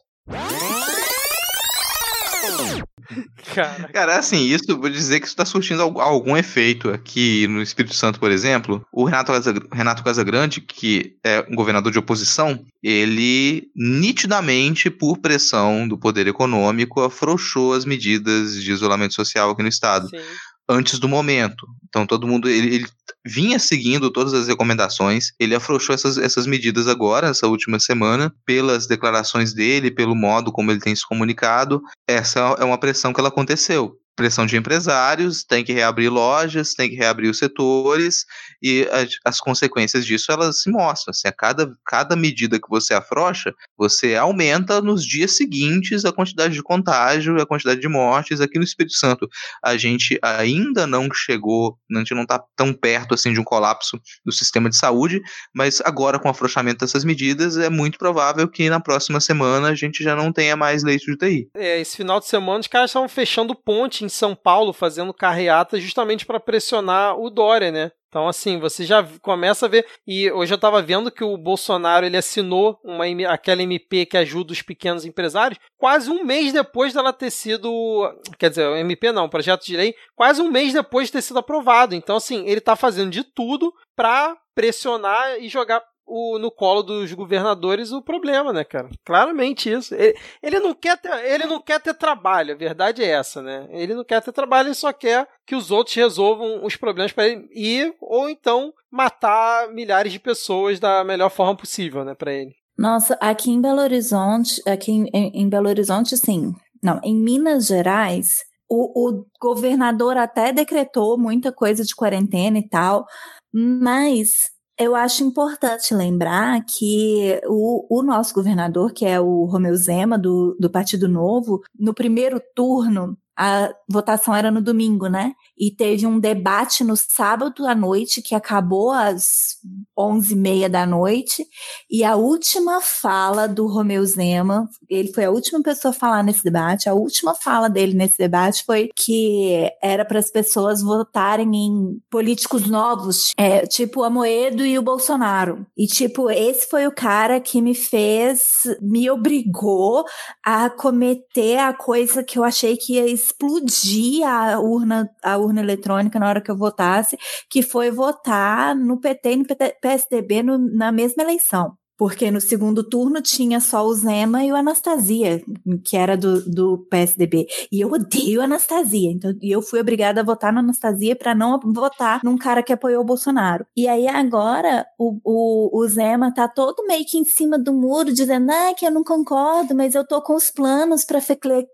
Cara. Cara, assim, isso, vou dizer que isso está surtindo algum efeito aqui no Espírito Santo, por exemplo. O Renato, Renato Casagrande, que é um governador de oposição, ele nitidamente, por pressão do poder econômico, afrouxou as medidas de isolamento social aqui no estado. Sim antes do momento. Então todo mundo ele, ele, vinha seguindo todas as recomendações. Ele afrouxou essas, essas medidas agora, essa última semana, pelas declarações dele, pelo modo como ele tem se comunicado. Essa é uma pressão que ela aconteceu pressão de empresários, tem que reabrir lojas, tem que reabrir os setores e as, as consequências disso elas se mostram. Assim, a cada, cada medida que você afrouxa, você aumenta nos dias seguintes a quantidade de contágio, a quantidade de mortes. Aqui no Espírito Santo, a gente ainda não chegou, a gente não está tão perto assim de um colapso do sistema de saúde, mas agora com o afrouxamento dessas medidas, é muito provável que na próxima semana a gente já não tenha mais leito de UTI. É, esse final de semana os caras estavam fechando ponte em São Paulo fazendo carreata justamente para pressionar o Dória, né? Então, assim, você já começa a ver. E hoje eu estava vendo que o Bolsonaro ele assinou uma, aquela MP que ajuda os pequenos empresários quase um mês depois dela ter sido. Quer dizer, MP não, projeto de lei, quase um mês depois de ter sido aprovado. Então, assim, ele está fazendo de tudo para pressionar e jogar o, no colo dos governadores o problema, né, cara? Claramente isso. Ele, ele, não quer ter, ele não quer ter trabalho, a verdade é essa, né? Ele não quer ter trabalho, ele só quer que os outros resolvam os problemas para ele e ou então matar milhares de pessoas da melhor forma possível, né, para ele. Nossa, aqui em Belo Horizonte, aqui em, em Belo Horizonte, sim. Não, em Minas Gerais, o, o governador até decretou muita coisa de quarentena e tal, mas eu acho importante lembrar que o, o, nosso governador, que é o Romeu Zema, do, do Partido Novo, no primeiro turno, a votação era no domingo, né? E teve um debate no sábado à noite, que acabou às onze e meia da noite, e a última fala do Romeu Zema, ele foi a última pessoa a falar nesse debate, a última fala dele nesse debate foi que era para as pessoas votarem em políticos novos, é, tipo a Moedo e o Bolsonaro. E, tipo, esse foi o cara que me fez, me obrigou a cometer a coisa que eu achei que ia explodir a urna, a urna eletrônica na hora que eu votasse, que foi votar no PT e no PSDB no, na mesma eleição porque no segundo turno tinha só o Zema e o Anastasia, que era do, do PSDB. E eu odeio Anastasia, então eu fui obrigada a votar na Anastasia para não votar num cara que apoiou o Bolsonaro. E aí agora o, o, o Zema tá todo meio que em cima do muro, dizendo ah, que eu não concordo, mas eu tô com os planos para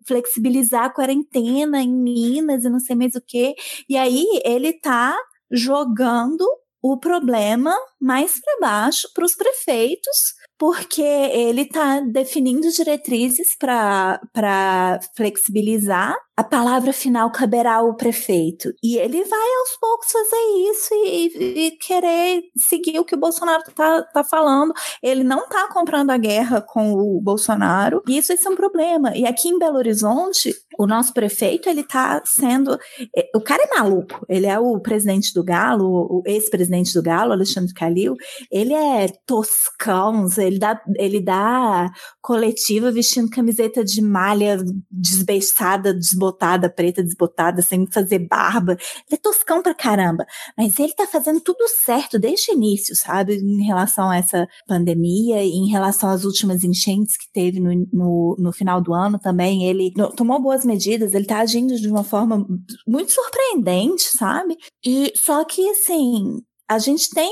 flexibilizar a quarentena em Minas e não sei mais o que. E aí ele tá jogando o problema mais para baixo para os prefeitos, porque ele está definindo diretrizes para flexibilizar a palavra final caberá ao prefeito. E ele vai aos poucos fazer isso e, e querer seguir o que o Bolsonaro tá, tá falando. Ele não tá comprando a guerra com o Bolsonaro. E isso, isso é um problema. E aqui em Belo Horizonte, o nosso prefeito, ele tá sendo. É, o cara é maluco. Ele é o presidente do Galo, o ex-presidente do Galo, Alexandre Calil. Ele é toscão, ele dá, ele dá coletiva vestindo camiseta de malha desbeiçada, desbotada desbotada, preta desbotada, sem fazer barba. Ele é toscão pra caramba. Mas ele tá fazendo tudo certo desde o início, sabe? Em relação a essa pandemia em relação às últimas enchentes que teve no, no, no final do ano também. Ele tomou boas medidas, ele tá agindo de uma forma muito surpreendente, sabe? E só que, assim, a gente tem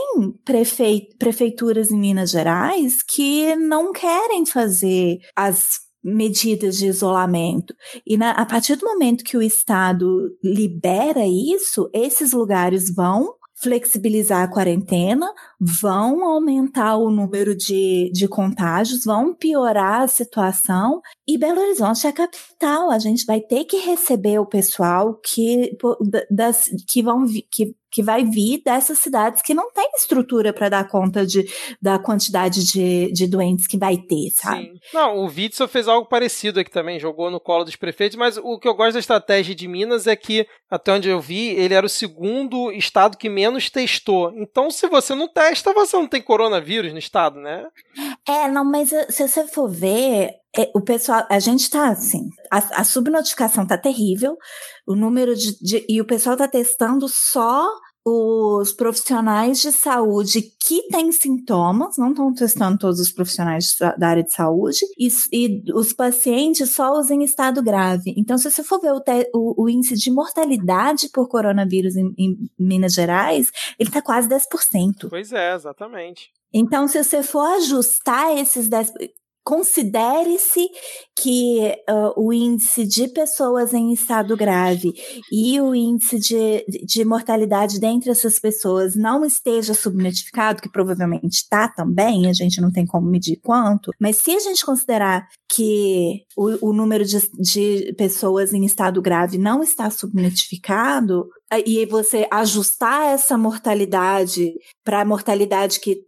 prefeituras em Minas Gerais que não querem fazer as medidas de isolamento. E na, a partir do momento que o Estado libera isso, esses lugares vão flexibilizar a quarentena, vão aumentar o número de, de contágios, vão piorar a situação E Belo Horizonte é a capital. A gente vai ter que receber o pessoal que, das, que vão que que vai vir dessas cidades que não tem estrutura para dar conta de, da quantidade de, de doentes que vai ter, sabe? Sim. Não, o Witzel fez algo parecido aqui também, jogou no colo dos prefeitos, mas o que eu gosto da estratégia de Minas é que, até onde eu vi, ele era o segundo estado que menos testou. Então, se você não testa, você não tem coronavírus no estado, né? É, não, mas se você for ver, é, o pessoal, a gente tá assim, a, a subnotificação tá terrível, o número de, de, e o pessoal tá testando só os profissionais de saúde que têm sintomas, não estão testando todos os profissionais da área de saúde, e, e os pacientes só os em estado grave. Então, se você for ver o, te, o, o índice de mortalidade por coronavírus em, em Minas Gerais, ele está quase 10%. Pois é, exatamente. Então, se você for ajustar esses 10%, Considere-se que uh, o índice de pessoas em estado grave e o índice de, de mortalidade dentre essas pessoas não esteja subnotificado, que provavelmente está também, a gente não tem como medir quanto, mas se a gente considerar que o, o número de, de pessoas em estado grave não está subnotificado, e você ajustar essa mortalidade para a mortalidade que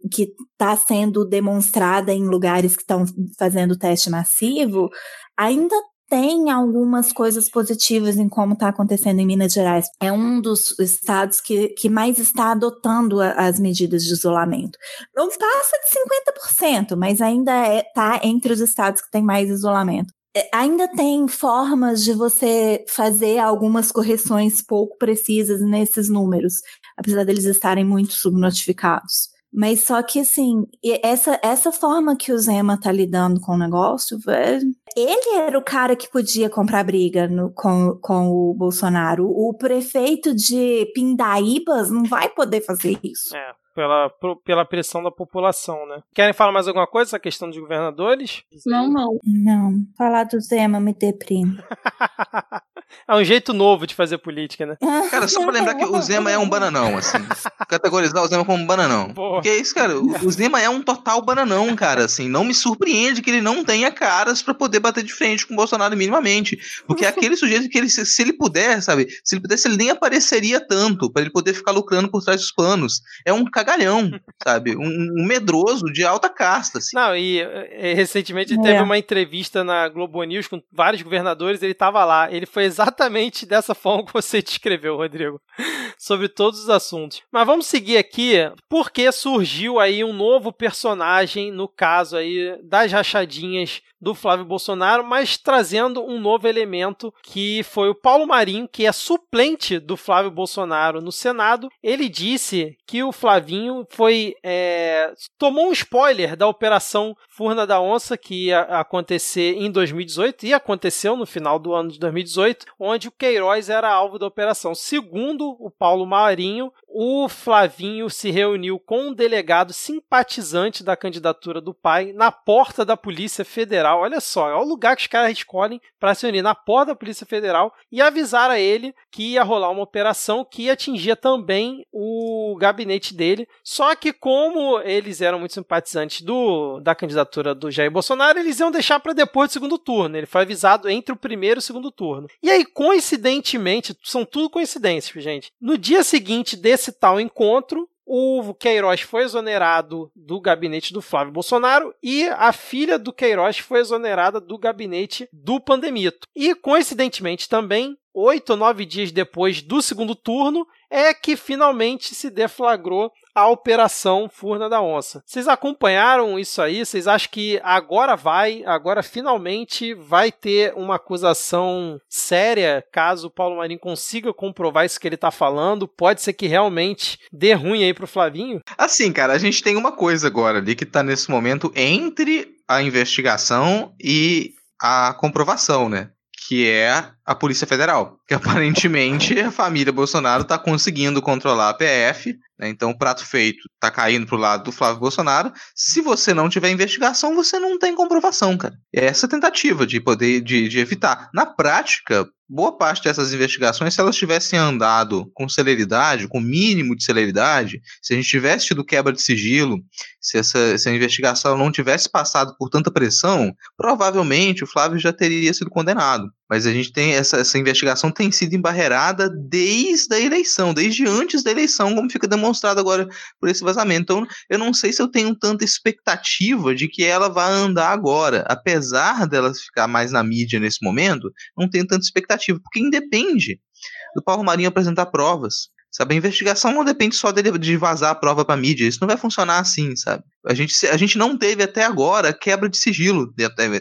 está sendo demonstrada em lugares que estão fazendo teste massivo, ainda tem algumas coisas positivas em como está acontecendo em Minas Gerais. É um dos estados que, que mais está adotando a, as medidas de isolamento. Não passa de 50%, mas ainda está é, entre os estados que têm mais isolamento. É, ainda tem formas de você fazer algumas correções pouco precisas nesses números, apesar deles estarem muito subnotificados. Mas só que, assim, essa, essa forma que o Zema tá lidando com o negócio, ele era o cara que podia comprar briga no, com, com o Bolsonaro. O prefeito de Pindaíbas não vai poder fazer isso. É pela, pela pressão da população, né? Querem falar mais alguma coisa essa questão dos governadores? Não, não. Não. Falar do Zema me deprime. é um jeito novo de fazer política, né? Cara, só pra lembrar que o Zema é um bananão, assim. Categorizar o Zema como um bananão. Porra. Porque é isso, cara. O Zema é um total bananão, cara, assim. Não me surpreende que ele não tenha caras para poder bater de frente com o Bolsonaro minimamente. Porque é aquele sujeito que ele, se ele puder, sabe? Se ele pudesse, ele nem apareceria tanto para ele poder ficar lucrando por trás dos panos. É um cagalhão, sabe? Um, um, medroso de alta casta. Assim. Não, e, e recentemente é. teve uma entrevista na Globo News com vários governadores, ele estava lá. Ele foi exatamente dessa forma que você descreveu, Rodrigo, sobre todos os assuntos. Mas vamos seguir aqui, porque surgiu aí um novo personagem no caso aí das rachadinhas do Flávio Bolsonaro, mas trazendo um novo elemento que foi o Paulo Marinho, que é suplente do Flávio Bolsonaro no Senado. Ele disse que o Flavinho foi é, tomou um spoiler da operação Furna da Onça que ia acontecer em 2018 e aconteceu no final do ano de 2018, onde o Queiroz era alvo da operação. Segundo o Paulo Marinho, o Flavinho se reuniu com um delegado simpatizante da candidatura do pai na porta da Polícia Federal Federal. Olha só, é o lugar que os caras escolhem para se unir na porta da Polícia Federal e avisar a ele que ia rolar uma operação que atingia também o gabinete dele. Só que, como eles eram muito simpatizantes do, da candidatura do Jair Bolsonaro, eles iam deixar para depois do segundo turno. Ele foi avisado entre o primeiro e o segundo turno. E aí, coincidentemente, são tudo coincidências, gente. No dia seguinte desse tal encontro, o Queiroz foi exonerado do gabinete do Flávio Bolsonaro e a filha do Queiroz foi exonerada do gabinete do Pandemito. E, coincidentemente também, oito ou nove dias depois do segundo turno, é que finalmente se deflagrou a Operação Furna da Onça. Vocês acompanharam isso aí? Vocês acham que agora vai, agora finalmente vai ter uma acusação séria caso o Paulo Marinho consiga comprovar isso que ele está falando? Pode ser que realmente dê ruim aí pro Flavinho? Assim, cara, a gente tem uma coisa agora ali que está nesse momento entre a investigação e a comprovação, né? Que é a Polícia Federal, que aparentemente a família Bolsonaro está conseguindo controlar a PF, né? então o prato feito está caindo pro lado do Flávio Bolsonaro. Se você não tiver investigação, você não tem comprovação, cara. É essa tentativa de poder de, de evitar. Na prática, boa parte dessas investigações, se elas tivessem andado com celeridade, com mínimo de celeridade, se a gente tivesse tido quebra de sigilo, se essa, essa investigação não tivesse passado por tanta pressão, provavelmente o Flávio já teria sido condenado. Mas a gente tem essa, essa investigação tem sido embarreirada desde a eleição, desde antes da eleição, como fica demonstrado agora por esse vazamento. Então, eu não sei se eu tenho tanta expectativa de que ela vá andar agora. Apesar dela ficar mais na mídia nesse momento, não tenho tanta expectativa, porque independe do Paulo Marinho apresentar provas. Sabe, a investigação não depende só dele de vazar a prova para mídia. Isso não vai funcionar assim, sabe? A gente, a gente não teve até agora quebra de sigilo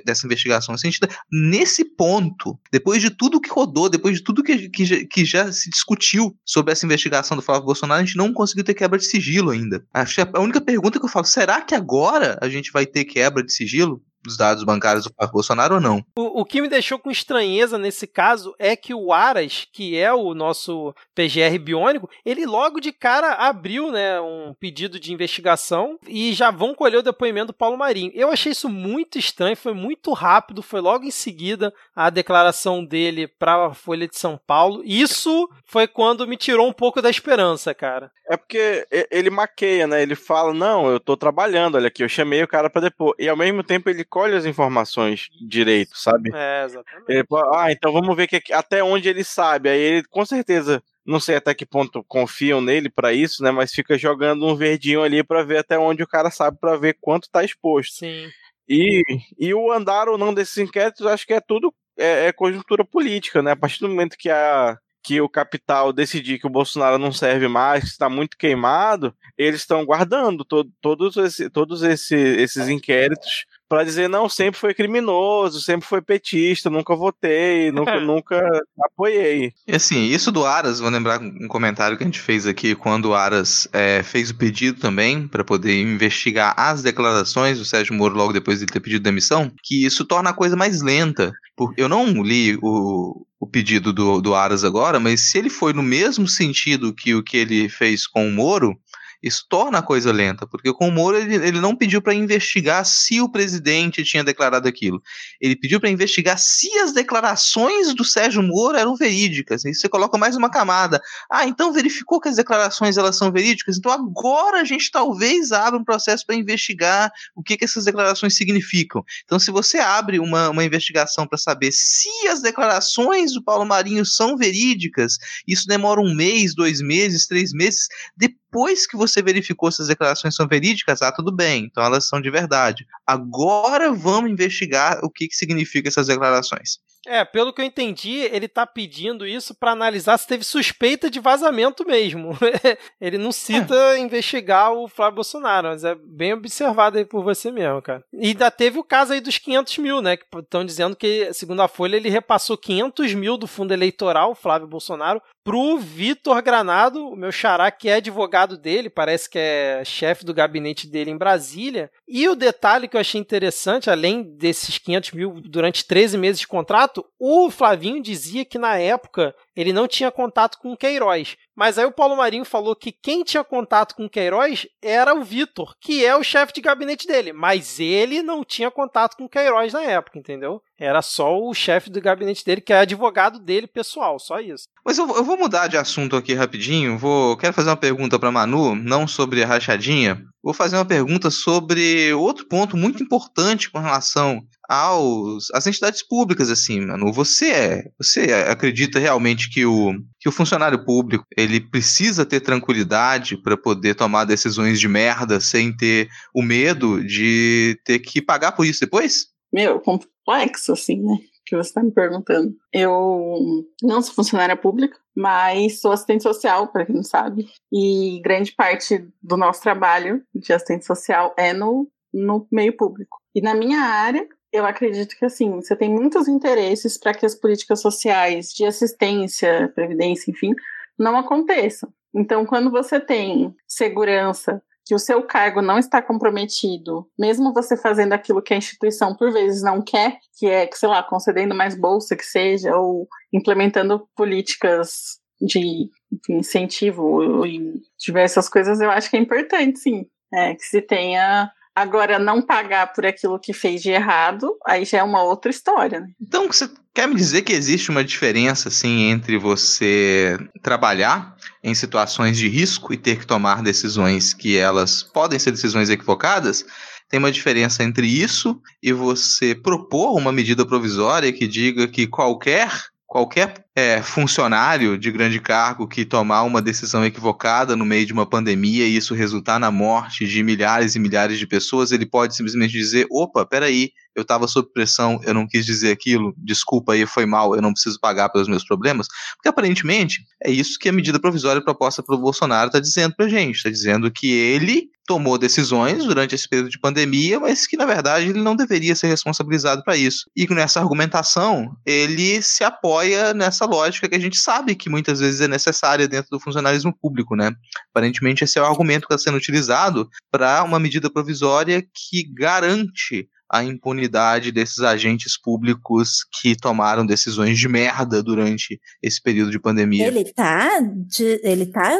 dessa investigação. Assim, gente, nesse ponto, depois de tudo que rodou, depois de tudo que, que, que já se discutiu sobre essa investigação do Flávio Bolsonaro, a gente não conseguiu ter quebra de sigilo ainda. Que a única pergunta que eu falo, será que agora a gente vai ter quebra de sigilo? Dos dados bancários do Bolsonaro ou não. O, o, que me deixou com estranheza nesse caso é que o Aras, que é o nosso PGR biônico, ele logo de cara abriu né, um pedido de investigação e já vão colher o depoimento do Paulo Marinho. Eu achei isso muito estranho, foi muito rápido, foi logo em seguida a declaração dele para a Folha de São Paulo. Isso foi quando me tirou um pouco da esperança, cara. É porque ele maqueia, né? Ele fala: Não, eu tô trabalhando, olha aqui, eu chamei o cara para depor. E ao mesmo tempo ele colhe as informações direito, sabe? É, exatamente. Ele, ah, então vamos ver que, até onde ele sabe. Aí ele, com certeza, não sei até que ponto confiam nele para isso, né? Mas fica jogando um verdinho ali para ver até onde o cara sabe, para ver quanto tá exposto. Sim. E, e o andar ou não desses inquéritos, acho que é tudo é, é conjuntura política, né? A partir do momento que a que o capital decidir que o Bolsonaro não serve mais, que está muito queimado, eles estão guardando to todos, esse, todos esse, esses inquéritos para dizer não, sempre foi criminoso, sempre foi petista, nunca votei, nunca, nunca apoiei. E assim, isso do Aras, vou lembrar um comentário que a gente fez aqui quando o Aras é, fez o pedido também para poder investigar as declarações do Sérgio Moro logo depois de ter pedido demissão, que isso torna a coisa mais lenta. Eu não li o, o pedido do, do Aras agora, mas se ele foi no mesmo sentido que o que ele fez com o Moro, isso torna a coisa lenta, porque com o Moro ele, ele não pediu para investigar se o presidente tinha declarado aquilo. Ele pediu para investigar se as declarações do Sérgio Moro eram verídicas. E você coloca mais uma camada. Ah, então verificou que as declarações elas são verídicas? Então agora a gente talvez abra um processo para investigar o que, que essas declarações significam. Então, se você abre uma, uma investigação para saber se as declarações do Paulo Marinho são verídicas, isso demora um mês, dois meses, três meses. Depois depois que você verificou se as declarações são verídicas, ah, tudo bem, então elas são de verdade. Agora vamos investigar o que, que significa essas declarações. É, pelo que eu entendi, ele tá pedindo isso para analisar se teve suspeita de vazamento mesmo. ele não cita é. investigar o Flávio Bolsonaro, mas é bem observado aí por você mesmo, cara. E ainda teve o caso aí dos 500 mil, né? Que estão dizendo que, segundo a Folha, ele repassou 500 mil do fundo eleitoral, Flávio Bolsonaro, pro Vitor Granado, o meu xará, que é advogado dele, parece que é chefe do gabinete dele em Brasília. E o detalhe que eu achei interessante, além desses 500 mil durante 13 meses de contrato, o Flavinho dizia que na época ele não tinha contato com o Queiroz. Mas aí o Paulo Marinho falou que quem tinha contato com o Queiroz era o Vitor, que é o chefe de gabinete dele. Mas ele não tinha contato com o Queiroz na época, entendeu? Era só o chefe do gabinete dele, que é advogado dele pessoal, só isso. Mas eu, eu vou mudar de assunto aqui rapidinho. Vou, quero fazer uma pergunta para Manu, não sobre a rachadinha. Vou fazer uma pergunta sobre outro ponto muito importante com relação aos às entidades públicas assim, Manu. Você é, você acredita realmente que o que o funcionário público ele precisa ter tranquilidade para poder tomar decisões de merda sem ter o medo de ter que pagar por isso depois? Meu, complexo assim, né? Que você está me perguntando. Eu não sou funcionária pública, mas sou assistente social, para quem não sabe. E grande parte do nosso trabalho de assistente social é no, no meio público. E na minha área, eu acredito que assim, você tem muitos interesses para que as políticas sociais de assistência, previdência, enfim, não aconteçam. Então, quando você tem segurança que o seu cargo não está comprometido, mesmo você fazendo aquilo que a instituição por vezes não quer, que é, sei lá, concedendo mais bolsa que seja, ou implementando políticas de incentivo e diversas coisas, eu acho que é importante, sim. É, que se tenha Agora, não pagar por aquilo que fez de errado, aí já é uma outra história. Né? Então, você quer me dizer que existe uma diferença, assim, entre você trabalhar em situações de risco e ter que tomar decisões que elas podem ser decisões equivocadas? Tem uma diferença entre isso e você propor uma medida provisória que diga que qualquer qualquer é, funcionário de grande cargo que tomar uma decisão equivocada no meio de uma pandemia e isso resultar na morte de milhares e milhares de pessoas, ele pode simplesmente dizer: opa, peraí, eu estava sob pressão, eu não quis dizer aquilo, desculpa aí, foi mal, eu não preciso pagar pelos meus problemas. Porque aparentemente é isso que a medida provisória proposta pelo Bolsonaro está dizendo para gente: está dizendo que ele tomou decisões durante esse período de pandemia, mas que na verdade ele não deveria ser responsabilizado para isso. E nessa argumentação, ele se apoia nessa lógica que a gente sabe que muitas vezes é necessária dentro do funcionalismo público, né? Aparentemente esse é o argumento que está sendo utilizado para uma medida provisória que garante a impunidade desses agentes públicos que tomaram decisões de merda durante esse período de pandemia. Ele tá, de, ele tá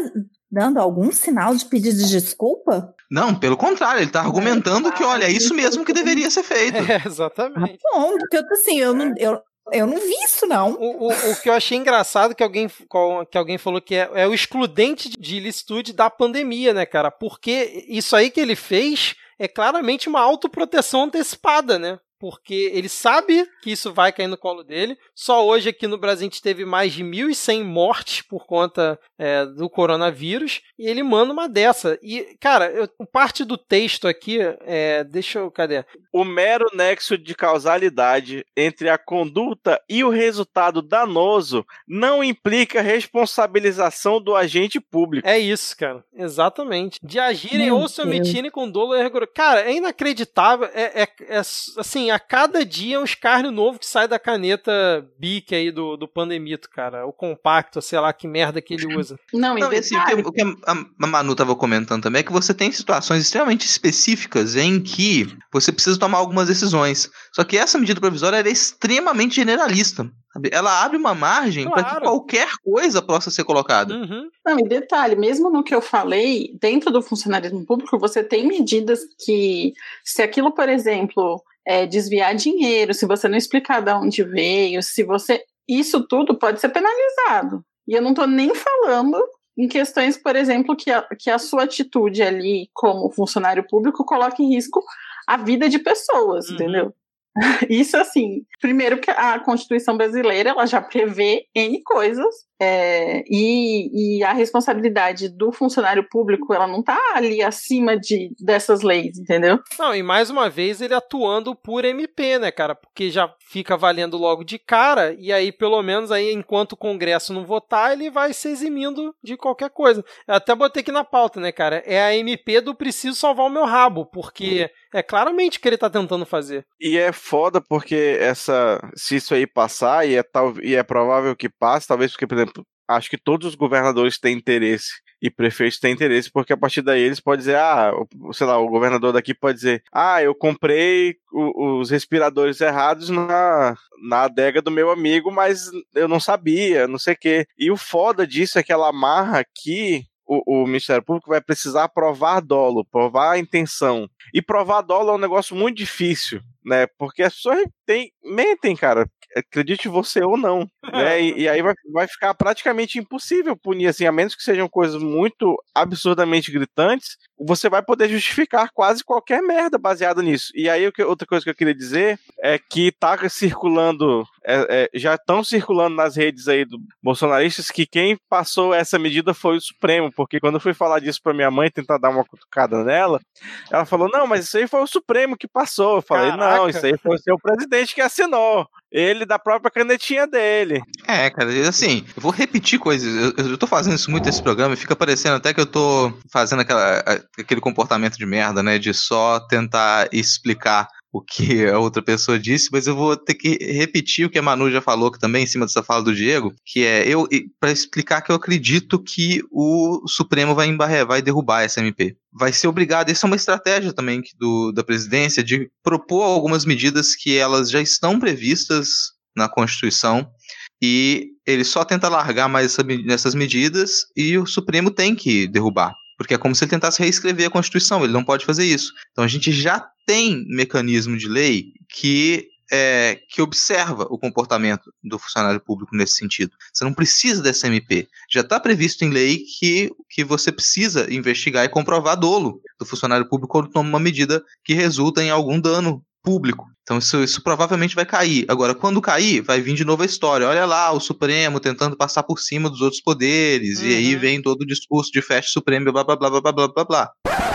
dando algum sinal de pedido de desculpa? Não, pelo contrário, ele está argumentando que, olha, é isso mesmo que deveria ser feito. É, exatamente. Ah, bom, porque eu assim, eu não. Eu... Eu não vi isso, não. O, o, o que eu achei engraçado que alguém, que alguém falou que é, é o excludente de ilicitude da pandemia, né, cara? Porque isso aí que ele fez é claramente uma autoproteção antecipada, né? Porque ele sabe que isso vai cair no colo dele. Só hoje aqui no Brasil a gente teve mais de 1.100 mortes por conta é, do coronavírus e ele manda uma dessa. E, cara, eu, parte do texto aqui, é, deixa eu, cadê? O mero nexo de causalidade entre a conduta e o resultado danoso não implica responsabilização do agente público. É isso, cara, exatamente. De agirem Meu ou se omitirem com dolo e rigor. Cara, é inacreditável, é, é, é assim, assim, a cada dia é um escárnio novo que sai da caneta Bic aí do, do Pandemito, cara. O compacto, sei lá que merda que ele usa. Não, Não assim, o, que, o que a Manu tava comentando também é que você tem situações extremamente específicas em que você precisa tomar algumas decisões. Só que essa medida provisória é extremamente generalista. Ela abre uma margem claro. para que qualquer coisa possa ser colocada. Uhum. Não, e detalhe, mesmo no que eu falei, dentro do funcionalismo público, você tem medidas que, se aquilo, por exemplo, é, desviar dinheiro, se você não explicar de onde veio, se você. Isso tudo pode ser penalizado. E eu não estou nem falando em questões, por exemplo, que a, que a sua atitude ali como funcionário público coloque em risco a vida de pessoas, uhum. entendeu? Isso assim, primeiro que a Constituição brasileira ela já prevê N coisas é, e, e, a responsabilidade do funcionário público ela não está ali acima de, dessas leis, entendeu? Não, e mais uma vez ele atuando por MP, né, cara? Porque já fica valendo logo de cara, e aí, pelo menos, aí, enquanto o Congresso não votar, ele vai se eximindo de qualquer coisa. Eu até botei aqui na pauta, né, cara? É a MP do preciso salvar o meu rabo, porque é claramente o que ele tá tentando fazer. E é foda porque essa. Se isso aí passar, e é, tal, e é provável que passe, talvez porque, por exemplo, acho que todos os governadores têm interesse e prefeitos têm interesse, porque a partir daí eles podem dizer, ah, sei lá, o governador daqui pode dizer, ah, eu comprei o, os respiradores errados na, na adega do meu amigo, mas eu não sabia, não sei o quê. E o foda disso é que ela amarra que o, o, Ministério Público vai precisar provar dolo, provar a intenção. E provar dolo é um negócio muito difícil, né? Porque as pessoas tem, mentem, cara. Acredite você ou não. Né? E, e, aí vai, vai ficar praticamente impossível punir, assim, a menos que sejam coisas muito absurdamente gritantes, você vai poder justificar quase qualquer merda baseada nisso. E aí outra coisa que eu queria dizer é que tá circulando, é, é, já estão circulando nas redes aí do bolsonaristas que quem passou essa medida foi o Supremo, porque quando eu fui falar disso pra minha mãe, tentar dar uma cutucada nela, ela falou, não, mas isso aí foi o Supremo que passou. Eu falei, Caraca. não, isso aí foi o seu presidente que assinou. Ele da própria canetinha dele. É, cara, assim, eu vou repetir coisas. Eu, eu tô fazendo isso muito nesse programa e fica parecendo até que eu tô fazendo aquela, aquele comportamento de merda, né? De só tentar explicar o que a outra pessoa disse, mas eu vou ter que repetir o que a Manu já falou que também em cima dessa fala do Diego, que é eu para explicar que eu acredito que o Supremo vai embarrar, vai derrubar essa MP. Vai ser obrigado, essa é uma estratégia também do, da presidência de propor algumas medidas que elas já estão previstas na Constituição e ele só tenta largar mais essa, essas medidas e o Supremo tem que derrubar. Porque é como se ele tentasse reescrever a Constituição, ele não pode fazer isso. Então a gente já tem mecanismo de lei que é, que observa o comportamento do funcionário público nesse sentido. Você não precisa dessa MP. Já está previsto em lei que, que você precisa investigar e comprovar dolo do funcionário público quando toma uma medida que resulta em algum dano público. Então isso, isso provavelmente vai cair. Agora, quando cair, vai vir de novo a história. Olha lá, o Supremo tentando passar por cima dos outros poderes, uhum. e aí uhum. vem todo o discurso de festa Supremo, blá blá blá blá blá blá blá.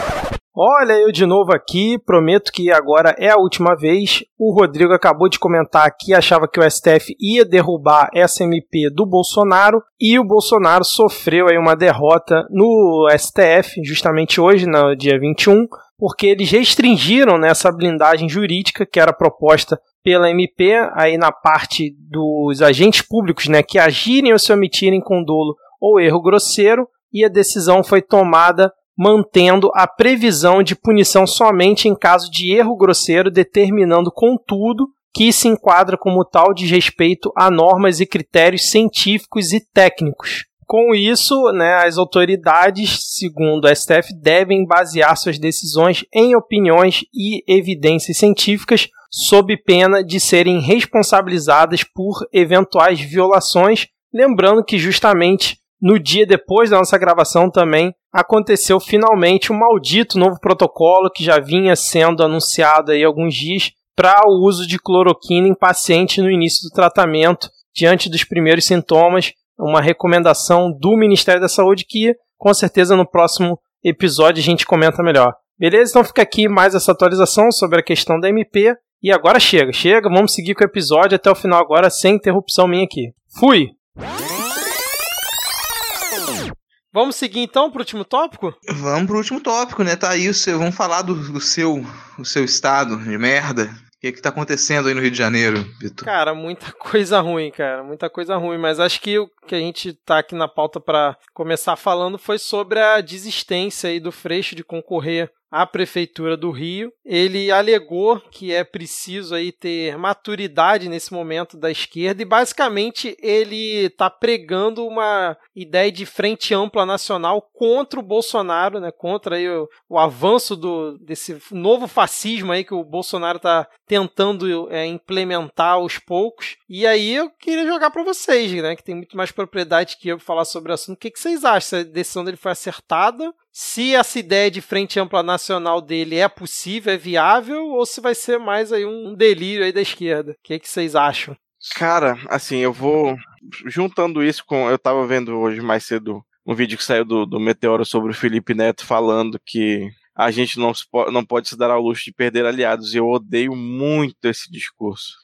Olha eu de novo aqui, prometo que agora é a última vez. O Rodrigo acabou de comentar que achava que o STF ia derrubar essa MP do Bolsonaro e o Bolsonaro sofreu aí uma derrota no STF justamente hoje, no dia 21, porque eles restringiram nessa blindagem jurídica que era proposta pela MP, aí na parte dos agentes públicos, né, que agirem ou se omitirem com dolo ou erro grosseiro, e a decisão foi tomada mantendo a previsão de punição somente em caso de erro grosseiro, determinando, contudo, que se enquadra como tal de respeito a normas e critérios científicos e técnicos. Com isso, né, as autoridades, segundo a STF, devem basear suas decisões em opiniões e evidências científicas, sob pena de serem responsabilizadas por eventuais violações. Lembrando que, justamente no dia depois da nossa gravação, também aconteceu finalmente o maldito novo protocolo que já vinha sendo anunciado aí alguns dias para o uso de cloroquina em paciente no início do tratamento diante dos primeiros sintomas uma recomendação do Ministério da Saúde que com certeza no próximo episódio a gente comenta melhor. Beleza? Então fica aqui mais essa atualização sobre a questão da MP. E agora chega, chega, vamos seguir com o episódio até o final agora sem interrupção minha aqui. Fui! Vamos seguir então para o último tópico? Vamos para o último tópico, né? Tá aí o seu, vamos falar do, do seu, do seu estado de merda, o que, é que tá acontecendo aí no Rio de Janeiro, Vitor? Cara, muita coisa ruim, cara. Muita coisa ruim. Mas acho que o que a gente tá aqui na pauta para começar falando foi sobre a desistência aí do Freixo de concorrer à prefeitura do Rio. Ele alegou que é preciso aí ter maturidade nesse momento da esquerda e basicamente ele está pregando uma ideia de frente ampla nacional contra o Bolsonaro, né? Contra aí o, o avanço do, desse novo fascismo aí que o Bolsonaro está tentando é, implementar aos poucos. E aí eu queria jogar para vocês, né? Que tem muito mais propriedade que eu falar sobre o assunto. O que, que vocês acham? Se a decisão dele foi acertada se essa ideia de frente ampla nacional dele é possível, é viável, ou se vai ser mais aí um delírio aí da esquerda. O que, que vocês acham? Cara, assim, eu vou juntando isso com. Eu tava vendo hoje mais cedo um vídeo que saiu do, do Meteoro sobre o Felipe Neto falando que a gente não, não pode se dar ao luxo de perder aliados. Eu odeio muito esse discurso.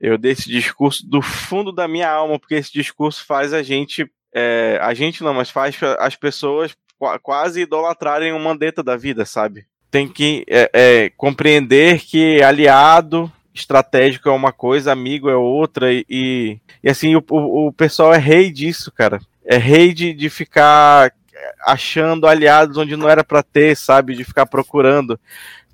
Eu odeio esse discurso do fundo da minha alma, porque esse discurso faz a gente. É, a gente não, mas faz as pessoas quase idolatrarem o Mandetta da vida, sabe? Tem que é, é, compreender que aliado estratégico é uma coisa, amigo é outra, e, e, e assim, o, o, o, pessoal é rei disso, cara. É rei de, de ficar achando aliados onde não era para ter, sabe? De ficar procurando,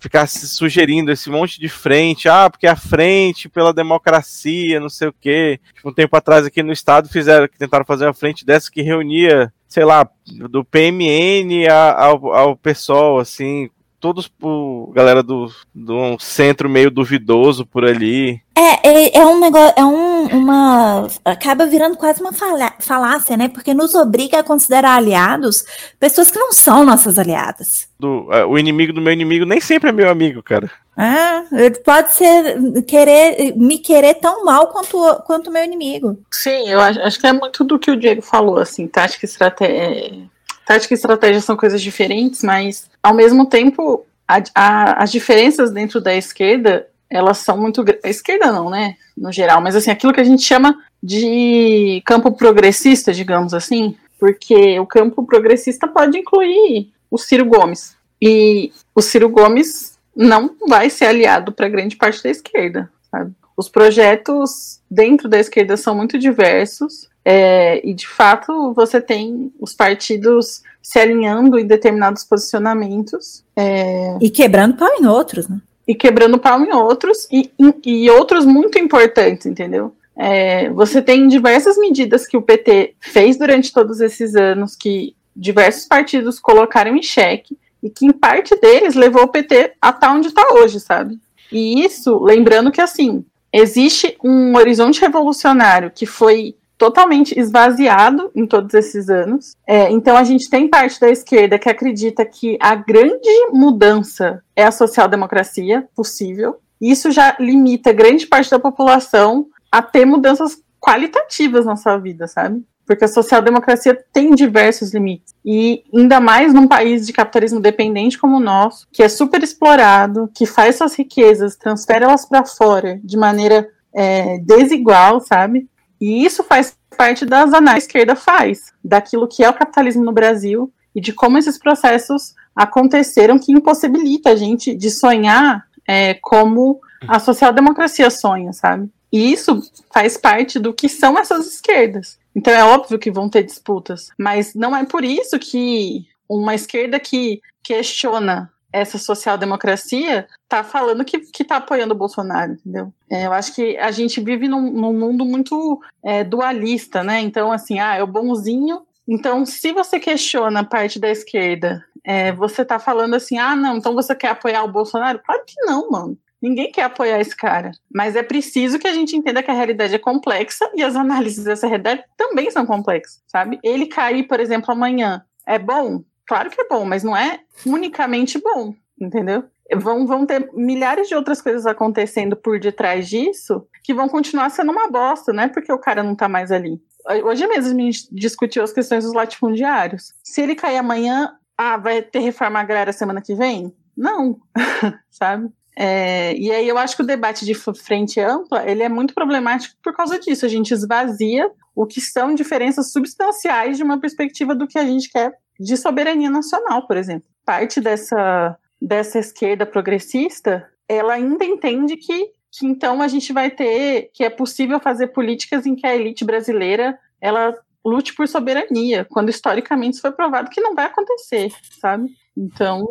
ficar sugerindo esse monte de frente, ah, porque a frente pela democracia, não sei o quê. Tipo, um tempo atrás aqui no estado fizeram, tentaram fazer uma frente dessa que reunia sei lá, do PMN ao, ao pessoal, assim, todos por galera do, do centro meio duvidoso por ali. É, é, é um negócio, é um, uma. acaba virando quase uma falácia, né? Porque nos obriga a considerar aliados pessoas que não são nossas aliadas. Do, uh, o inimigo do meu inimigo nem sempre é meu amigo, cara. Ah, ele pode ser querer me querer tão mal quanto quanto meu inimigo. Sim, eu acho, acho que é muito do que o Diego falou, assim, tática e estratégia. Tática e estratégia são coisas diferentes, mas ao mesmo tempo a, a, as diferenças dentro da esquerda elas são muito. A esquerda não, né? No geral, mas assim, aquilo que a gente chama de campo progressista, digamos assim, porque o campo progressista pode incluir o Ciro Gomes. E o Ciro Gomes não vai ser aliado para grande parte da esquerda, sabe? Os projetos dentro da esquerda são muito diversos é, e, de fato, você tem os partidos se alinhando em determinados posicionamentos. É... E quebrando pau em outros, né? E quebrando pau em outros, e, e outros muito importantes, entendeu? É, você tem diversas medidas que o PT fez durante todos esses anos que diversos partidos colocaram em xeque e que em parte deles levou o PT a estar onde está hoje, sabe? E isso, lembrando que assim, existe um horizonte revolucionário que foi totalmente esvaziado em todos esses anos. É, então a gente tem parte da esquerda que acredita que a grande mudança é a social-democracia possível. Isso já limita grande parte da população a ter mudanças qualitativas na sua vida, sabe? Porque a social-democracia tem diversos limites. E ainda mais num país de capitalismo dependente como o nosso, que é super explorado, que faz suas riquezas, transfere elas para fora de maneira é, desigual, sabe? E isso faz parte das análises que a esquerda faz, daquilo que é o capitalismo no Brasil e de como esses processos aconteceram que impossibilita a gente de sonhar é, como a social-democracia sonha, sabe? E isso faz parte do que são essas esquerdas. Então é óbvio que vão ter disputas, mas não é por isso que uma esquerda que questiona essa social-democracia tá falando que, que tá apoiando o Bolsonaro, entendeu? É, eu acho que a gente vive num, num mundo muito é, dualista, né? Então, assim, ah, é o bonzinho. Então, se você questiona a parte da esquerda, é, você tá falando assim, ah, não, então você quer apoiar o Bolsonaro? Claro que não, mano. Ninguém quer apoiar esse cara. Mas é preciso que a gente entenda que a realidade é complexa e as análises dessa realidade também são complexas, sabe? Ele cair, por exemplo, amanhã, é bom? Claro que é bom, mas não é unicamente bom, entendeu? Vão, vão ter milhares de outras coisas acontecendo por detrás disso que vão continuar sendo uma bosta, não é porque o cara não tá mais ali. Hoje mesmo a gente discutiu as questões dos latifundiários. Se ele cair amanhã, ah, vai ter reforma agrária semana que vem? Não, sabe? É, e aí eu acho que o debate de frente ampla ele é muito problemático por causa disso. A gente esvazia o que são diferenças substanciais de uma perspectiva do que a gente quer de soberania nacional, por exemplo. Parte dessa, dessa esquerda progressista, ela ainda entende que, que então a gente vai ter, que é possível fazer políticas em que a elite brasileira ela lute por soberania, quando historicamente foi provado que não vai acontecer, sabe? Então,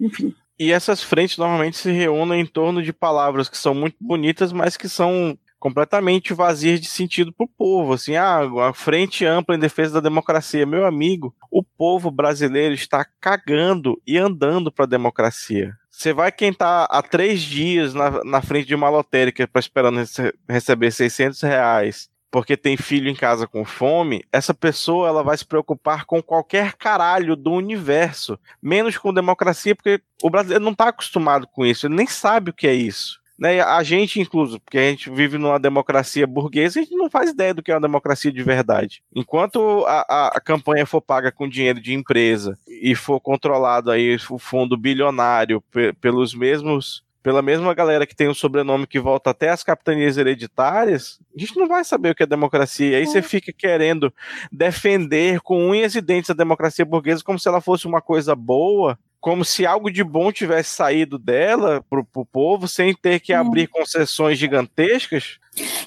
enfim. E essas frentes normalmente se reúnem em torno de palavras que são muito bonitas, mas que são completamente vazias de sentido para o povo. Assim, ah, a frente ampla em defesa da democracia. Meu amigo, o povo brasileiro está cagando e andando para a democracia. Você vai quem está há três dias na, na frente de uma lotérica para esperando rece receber 600 reais porque tem filho em casa com fome, essa pessoa ela vai se preocupar com qualquer caralho do universo, menos com democracia, porque o brasileiro não está acostumado com isso, ele nem sabe o que é isso. Né? A gente, incluso, porque a gente vive numa democracia burguesa, a gente não faz ideia do que é uma democracia de verdade. Enquanto a, a, a campanha for paga com dinheiro de empresa e for controlado aí o fundo bilionário pelos mesmos pela mesma galera que tem um sobrenome que volta até as capitanias hereditárias, a gente não vai saber o que é democracia. E aí é. você fica querendo defender com unhas e dentes a democracia burguesa como se ela fosse uma coisa boa, como se algo de bom tivesse saído dela pro, pro povo, sem ter que é. abrir concessões gigantescas.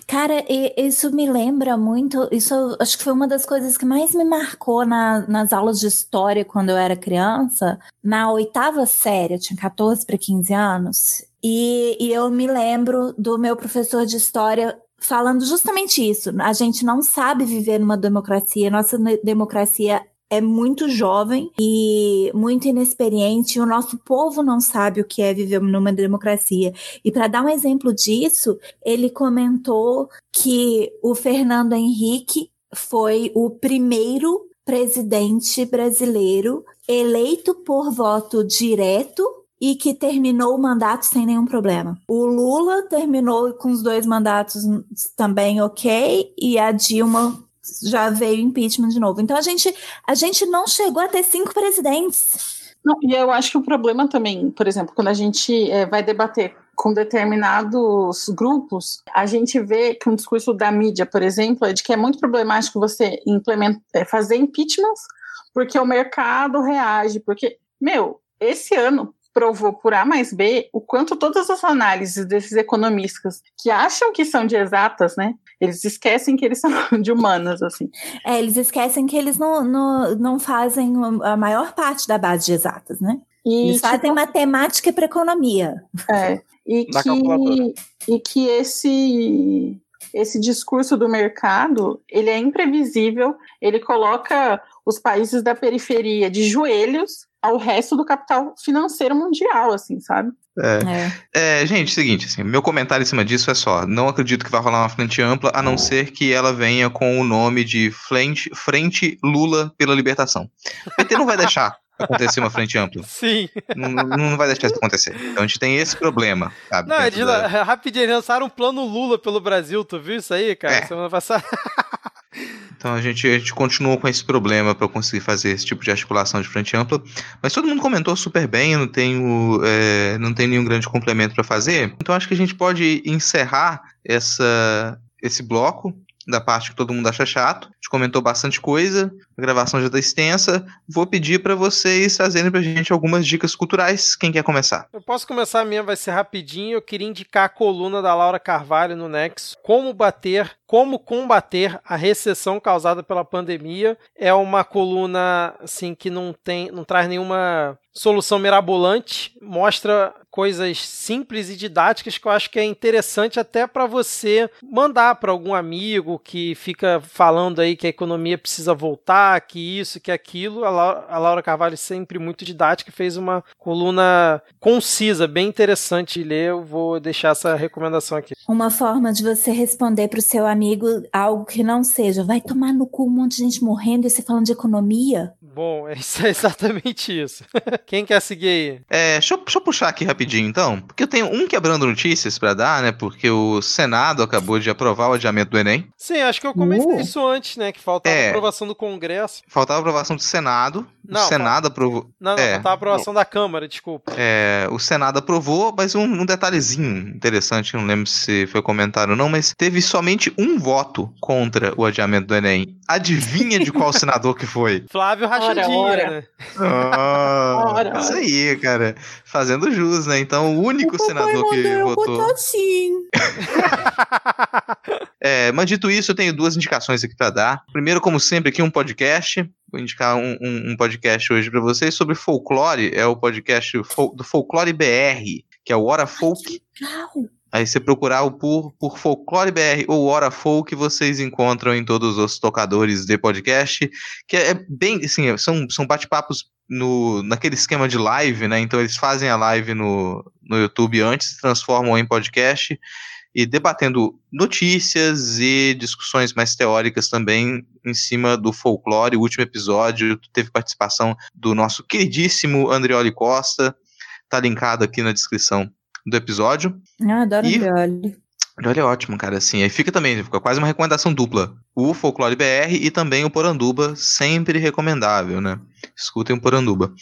Cara, isso me lembra muito. Isso acho que foi uma das coisas que mais me marcou na, nas aulas de história quando eu era criança. Na oitava série, eu tinha 14 para 15 anos. E, e eu me lembro do meu professor de história falando justamente isso. A gente não sabe viver numa democracia, nossa democracia é muito jovem e muito inexperiente. O nosso povo não sabe o que é viver numa democracia. E para dar um exemplo disso, ele comentou que o Fernando Henrique foi o primeiro presidente brasileiro eleito por voto direto e que terminou o mandato sem nenhum problema. O Lula terminou com os dois mandatos também ok, e a Dilma já veio impeachment de novo. Então a gente, a gente não chegou a ter cinco presidentes. Não, e eu acho que o problema também, por exemplo, quando a gente é, vai debater com determinados grupos, a gente vê que um discurso da mídia, por exemplo, é de que é muito problemático você é, fazer impeachments porque o mercado reage, porque, meu, esse ano provou por A mais B o quanto todas as análises desses economistas que acham que são de exatas, né? Eles esquecem que eles são de humanas, assim. É, eles esquecem que eles não, não, não fazem a maior parte da base de exatas, né? E, eles fazem tipo, matemática para economia. É. E que, e que esse esse discurso do mercado, ele é imprevisível, ele coloca os países da periferia de joelhos ao resto do capital financeiro mundial, assim, sabe? É. é. é gente, seguinte, assim, meu comentário em cima disso é só, não acredito que vai rolar uma frente ampla, a não ser que ela venha com o nome de Frente, frente Lula pela Libertação. O PT não vai deixar acontecer uma frente ampla. Sim. Não, não vai deixar isso acontecer. Então a gente tem esse problema, sabe? Não, eles da... rapidinho, lançaram um plano Lula pelo Brasil, tu viu isso aí, cara? É. Semana passada. Então a gente, a gente continuou com esse problema para conseguir fazer esse tipo de articulação de frente ampla. Mas todo mundo comentou super bem, não tenho, é, não tem nenhum grande complemento para fazer. Então acho que a gente pode encerrar essa, esse bloco da parte que todo mundo acha chato. A gente comentou bastante coisa, a gravação já está extensa. Vou pedir para vocês trazerem para a gente algumas dicas culturais. Quem quer começar? Eu posso começar a minha, vai ser rapidinho. Eu queria indicar a coluna da Laura Carvalho no Nexo, Como Bater, Como Combater a Recessão Causada pela Pandemia. É uma coluna assim que não tem, não traz nenhuma solução mirabolante, mostra coisas simples e didáticas que eu acho que é interessante até para você mandar para algum amigo que fica falando aí que a economia precisa voltar, que isso, que aquilo. A Laura, a Laura Carvalho sempre muito didática fez uma coluna concisa, bem interessante de ler. Eu vou deixar essa recomendação aqui. Uma forma de você responder para o seu amigo algo que não seja, vai tomar no cu um monte de gente morrendo e você falando de economia? Bom, é, é exatamente isso. Quem quer seguir aí? É, deixa eu, deixa eu, puxar aqui rapidinho, então. Porque eu tenho um quebrando notícias para dar, né? Porque o Senado acabou de aprovar o adiamento do Enem. Sim, acho que eu comentei uh. isso antes, né? Que faltava é, aprovação do Congresso. Faltava aprovação do Senado. Não, o Senado aprovou. Não, não, é, faltava aprovação da Câmara, desculpa. É, o Senado aprovou, mas um, um detalhezinho interessante, não lembro se foi comentado ou não, mas teve somente um voto contra o adiamento do Enem. Adivinha de qual senador que foi? Flávio Rachadinha, né? Oh, isso aí, cara. Fazendo jus, né? Então, o único o senador que votou. Assim. é, mas dito isso, eu tenho duas indicações aqui para dar. Primeiro, como sempre, aqui um podcast. Vou indicar um, um, um podcast hoje para vocês sobre folclore. É o podcast do Folclore BR, que é o Hora Folk. Legal. Aí você procurar por, por Folclore BR ou Hora Folk, vocês encontram em todos os tocadores de podcast, que é bem, assim, são, são bate-papos no, naquele esquema de live, né? Então eles fazem a live no, no YouTube antes, transformam em podcast e debatendo notícias e discussões mais teóricas também em cima do folclore. O último episódio teve participação do nosso queridíssimo Andrioli Costa, tá linkado aqui na descrição do episódio. Ah, adoro e... Andrioli. Andrioli é ótimo, cara, assim, aí fica também, fica quase uma recomendação dupla. O Folclore BR e também o Poranduba, sempre recomendável, né? Escutem o Poranduba.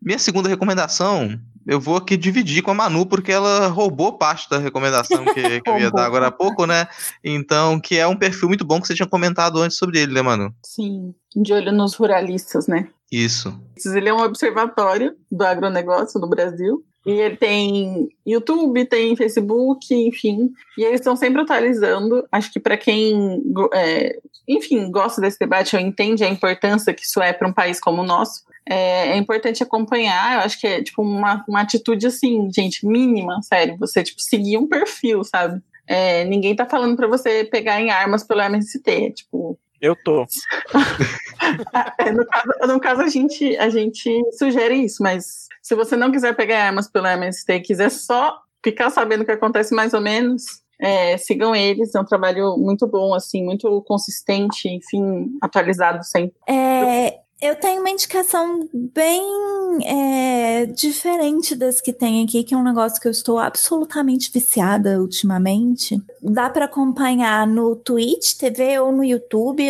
Minha segunda recomendação, eu vou aqui dividir com a Manu, porque ela roubou parte da recomendação que, que eu ia dar agora há pouco, né? Então, que é um perfil muito bom que você tinha comentado antes sobre ele, né, Manu? Sim, de olho nos ruralistas, né? Isso. Ele é um observatório do agronegócio no Brasil. E ele tem YouTube, tem Facebook, enfim. E eles estão sempre atualizando. Acho que para quem, é, enfim, gosta desse debate ou entende a importância que isso é para um país como o nosso, é, é, importante acompanhar. Eu acho que é tipo uma, uma atitude assim, gente, mínima, sério. Você tipo seguir um perfil, sabe? É, ninguém tá falando para você pegar em armas pelo MST, tipo. Eu tô. É, no, caso, no caso, a gente, a gente sugere isso, mas se você não quiser pegar armas pelo MST quiser só ficar sabendo o que acontece mais ou menos, é, sigam eles, é um trabalho muito bom, assim, muito consistente, enfim, atualizado sempre. É, eu tenho uma indicação bem é, diferente das que tem aqui, que é um negócio que eu estou absolutamente viciada ultimamente. Dá para acompanhar no Twitch TV ou no YouTube.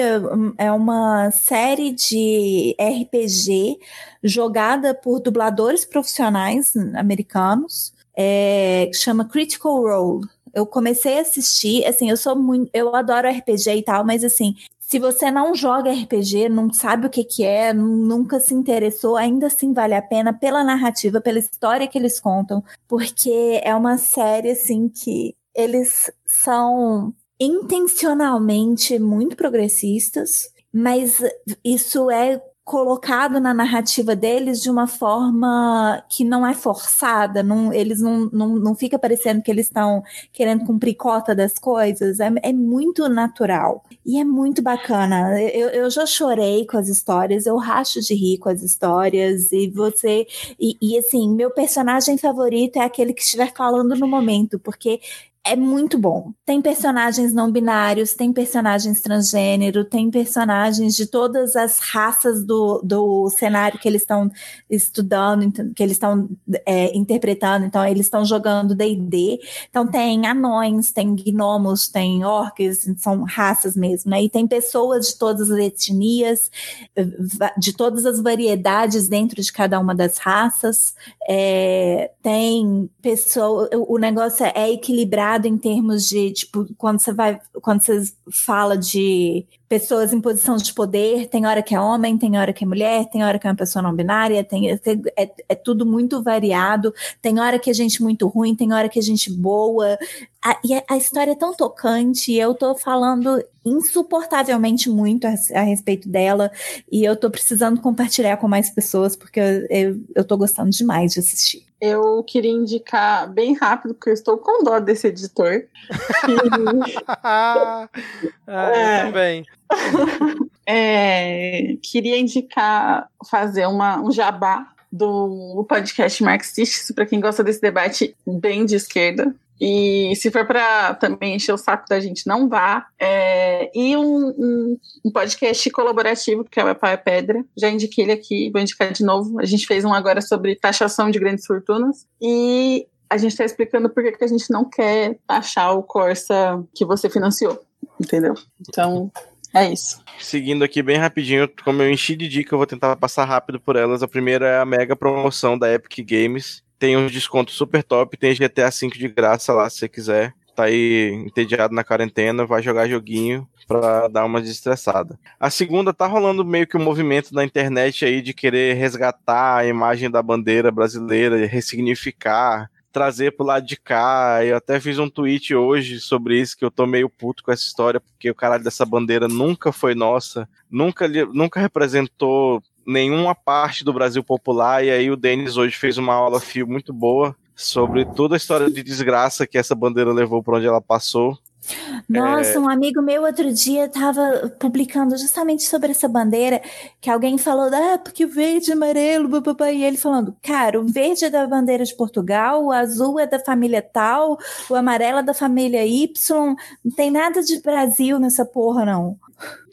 É uma série de RPG jogada por dubladores profissionais americanos, é, que chama Critical Role eu comecei a assistir, assim, eu sou muito, eu adoro RPG e tal, mas assim, Se você não joga RPG, não sabe o que, que é, nunca se interessou, ainda assim vale a pena pela narrativa, pela história que eles contam, porque é uma série assim que eles são intencionalmente muito progressistas, mas isso é colocado na narrativa deles de uma forma que não é forçada, não, eles não, não, não fica parecendo que eles estão querendo cumprir cota das coisas, é, é muito natural e é muito bacana. Eu, eu já chorei com as histórias, eu racho de rir com as histórias e você e, e assim, meu personagem favorito é aquele que estiver falando no momento, porque é muito bom. Tem personagens não binários, tem personagens transgênero, tem personagens de todas as raças do, do cenário que eles estão estudando, que eles estão é, interpretando. Então, eles estão jogando DD. Então, tem anões, tem gnomos, tem orcs, são raças mesmo, né? E tem pessoas de todas as etnias, de todas as variedades dentro de cada uma das raças. É, tem pessoa, o negócio é equilibrado em termos de, tipo, quando você vai, quando você fala de pessoas em posição de poder, tem hora que é homem, tem hora que é mulher, tem hora que é uma pessoa não binária, tem, é, é tudo muito variado, tem hora que é gente muito ruim, tem hora que é gente boa, a, e a, a história é tão tocante, eu tô falando insuportavelmente muito a, a, respeito dela, e eu tô precisando compartilhar com mais pessoas, porque eu, eu, eu tô gostando demais de assistir. Eu queria indicar bem rápido, porque eu estou com dó desse editor. ah, é, eu também. É, queria indicar fazer uma, um jabá do podcast marxista, para quem gosta desse debate bem de esquerda. E se for para também encher o saco da gente, não vá. É, e um, um, um, podcast colaborativo, que é o Pai Pedra. Já indiquei ele aqui, vou indicar de novo. A gente fez um agora sobre taxação de grandes fortunas. E a gente está explicando por que, que a gente não quer taxar o Corsa que você financiou. Entendeu? Então, é isso. Seguindo aqui bem rapidinho, como eu enchi de dica, eu vou tentar passar rápido por elas. A primeira é a mega promoção da Epic Games, tem um desconto super top, tem GTA V de graça lá se você quiser. Tá aí entediado na quarentena, vai jogar joguinho para dar uma desestressada. A segunda tá rolando meio que um movimento na internet aí de querer resgatar a imagem da bandeira brasileira, ressignificar, trazer pro lado de cá. Eu até fiz um tweet hoje sobre isso, que eu tô meio puto com essa história, porque o caralho dessa bandeira nunca foi nossa, nunca, nunca representou nenhuma parte do Brasil popular, e aí o Denis hoje fez uma aula fio muito boa sobre toda a história de desgraça que essa bandeira levou por onde ela passou. Nossa, é... um amigo meu outro dia estava publicando justamente sobre essa bandeira, que alguém falou, ah, porque verde e amarelo, e ele falando, cara, o verde é da bandeira de Portugal, o azul é da família tal, o amarelo é da família Y, não tem nada de Brasil nessa porra, não.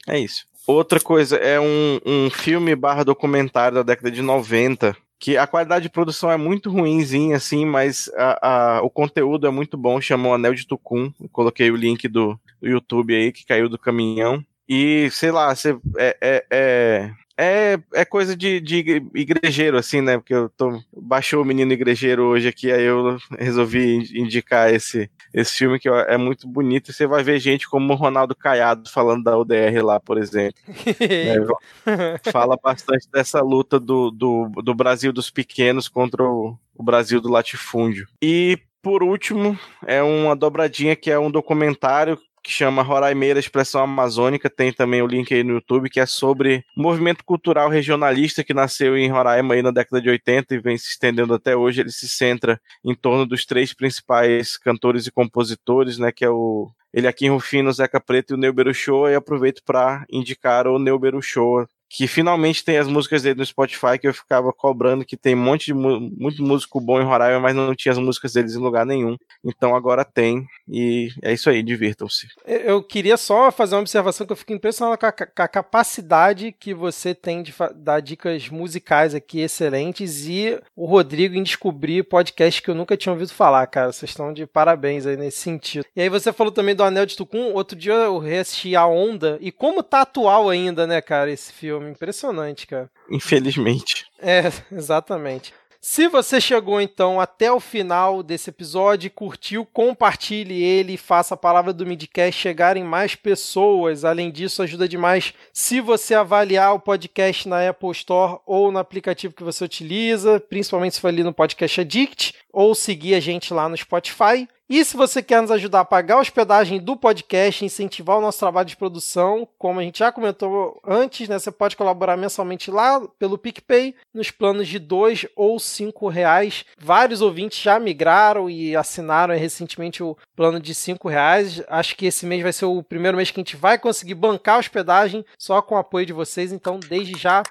É isso. Outra coisa, é um, um filme barra documentário da década de 90, que a qualidade de produção é muito ruimzinha, assim, mas a, a, o conteúdo é muito bom, chamou Anel de Tucum, coloquei o link do, do YouTube aí, que caiu do caminhão, e, sei lá, é, é, é é, é coisa de, de igrejeiro, assim, né? Porque eu tô. Baixou o menino igrejeiro hoje aqui, aí eu resolvi indicar esse, esse filme que é muito bonito. Você vai ver gente como o Ronaldo Caiado falando da UDR lá, por exemplo. né? Fala bastante dessa luta do, do, do Brasil dos pequenos contra o, o Brasil do latifúndio. E por último, é uma dobradinha que é um documentário que chama Roraimeira Expressão Amazônica, tem também o link aí no YouTube, que é sobre movimento cultural regionalista que nasceu em Roraima aí na década de 80 e vem se estendendo até hoje. Ele se centra em torno dos três principais cantores e compositores, né, que é o ele aqui em Rufino, Zeca Preto e o Neuberu Show, e aproveito para indicar o Neuberu Show, que finalmente tem as músicas dele no Spotify, que eu ficava cobrando que tem um monte de muito músico bom em Roraima, mas não tinha as músicas deles em lugar nenhum. Então agora tem, e é isso aí, divirtam-se. Eu queria só fazer uma observação que eu fico impressionado com a, com a capacidade que você tem de dar dicas musicais aqui excelentes e o Rodrigo em descobrir podcast que eu nunca tinha ouvido falar, cara. Vocês estão de parabéns aí nesse sentido. E aí você falou também do Anel de Tucum, outro dia eu reassisti A Onda, e como tá atual ainda, né, cara, esse filme impressionante, cara. Infelizmente. É, exatamente. Se você chegou então até o final desse episódio, curtiu, compartilhe ele e faça a palavra do Midcast chegar em mais pessoas. Além disso, ajuda demais se você avaliar o podcast na Apple Store ou no aplicativo que você utiliza, principalmente se for ali no Podcast Addict, ou seguir a gente lá no Spotify. E se você quer nos ajudar a pagar a hospedagem do podcast, incentivar o nosso trabalho de produção, como a gente já comentou antes, né, você pode colaborar mensalmente lá pelo PicPay, nos planos de dois ou cinco reais. Vários ouvintes já migraram e assinaram recentemente o plano de cinco reais. Acho que esse mês vai ser o primeiro mês que a gente vai conseguir bancar a hospedagem só com o apoio de vocês. Então, desde já.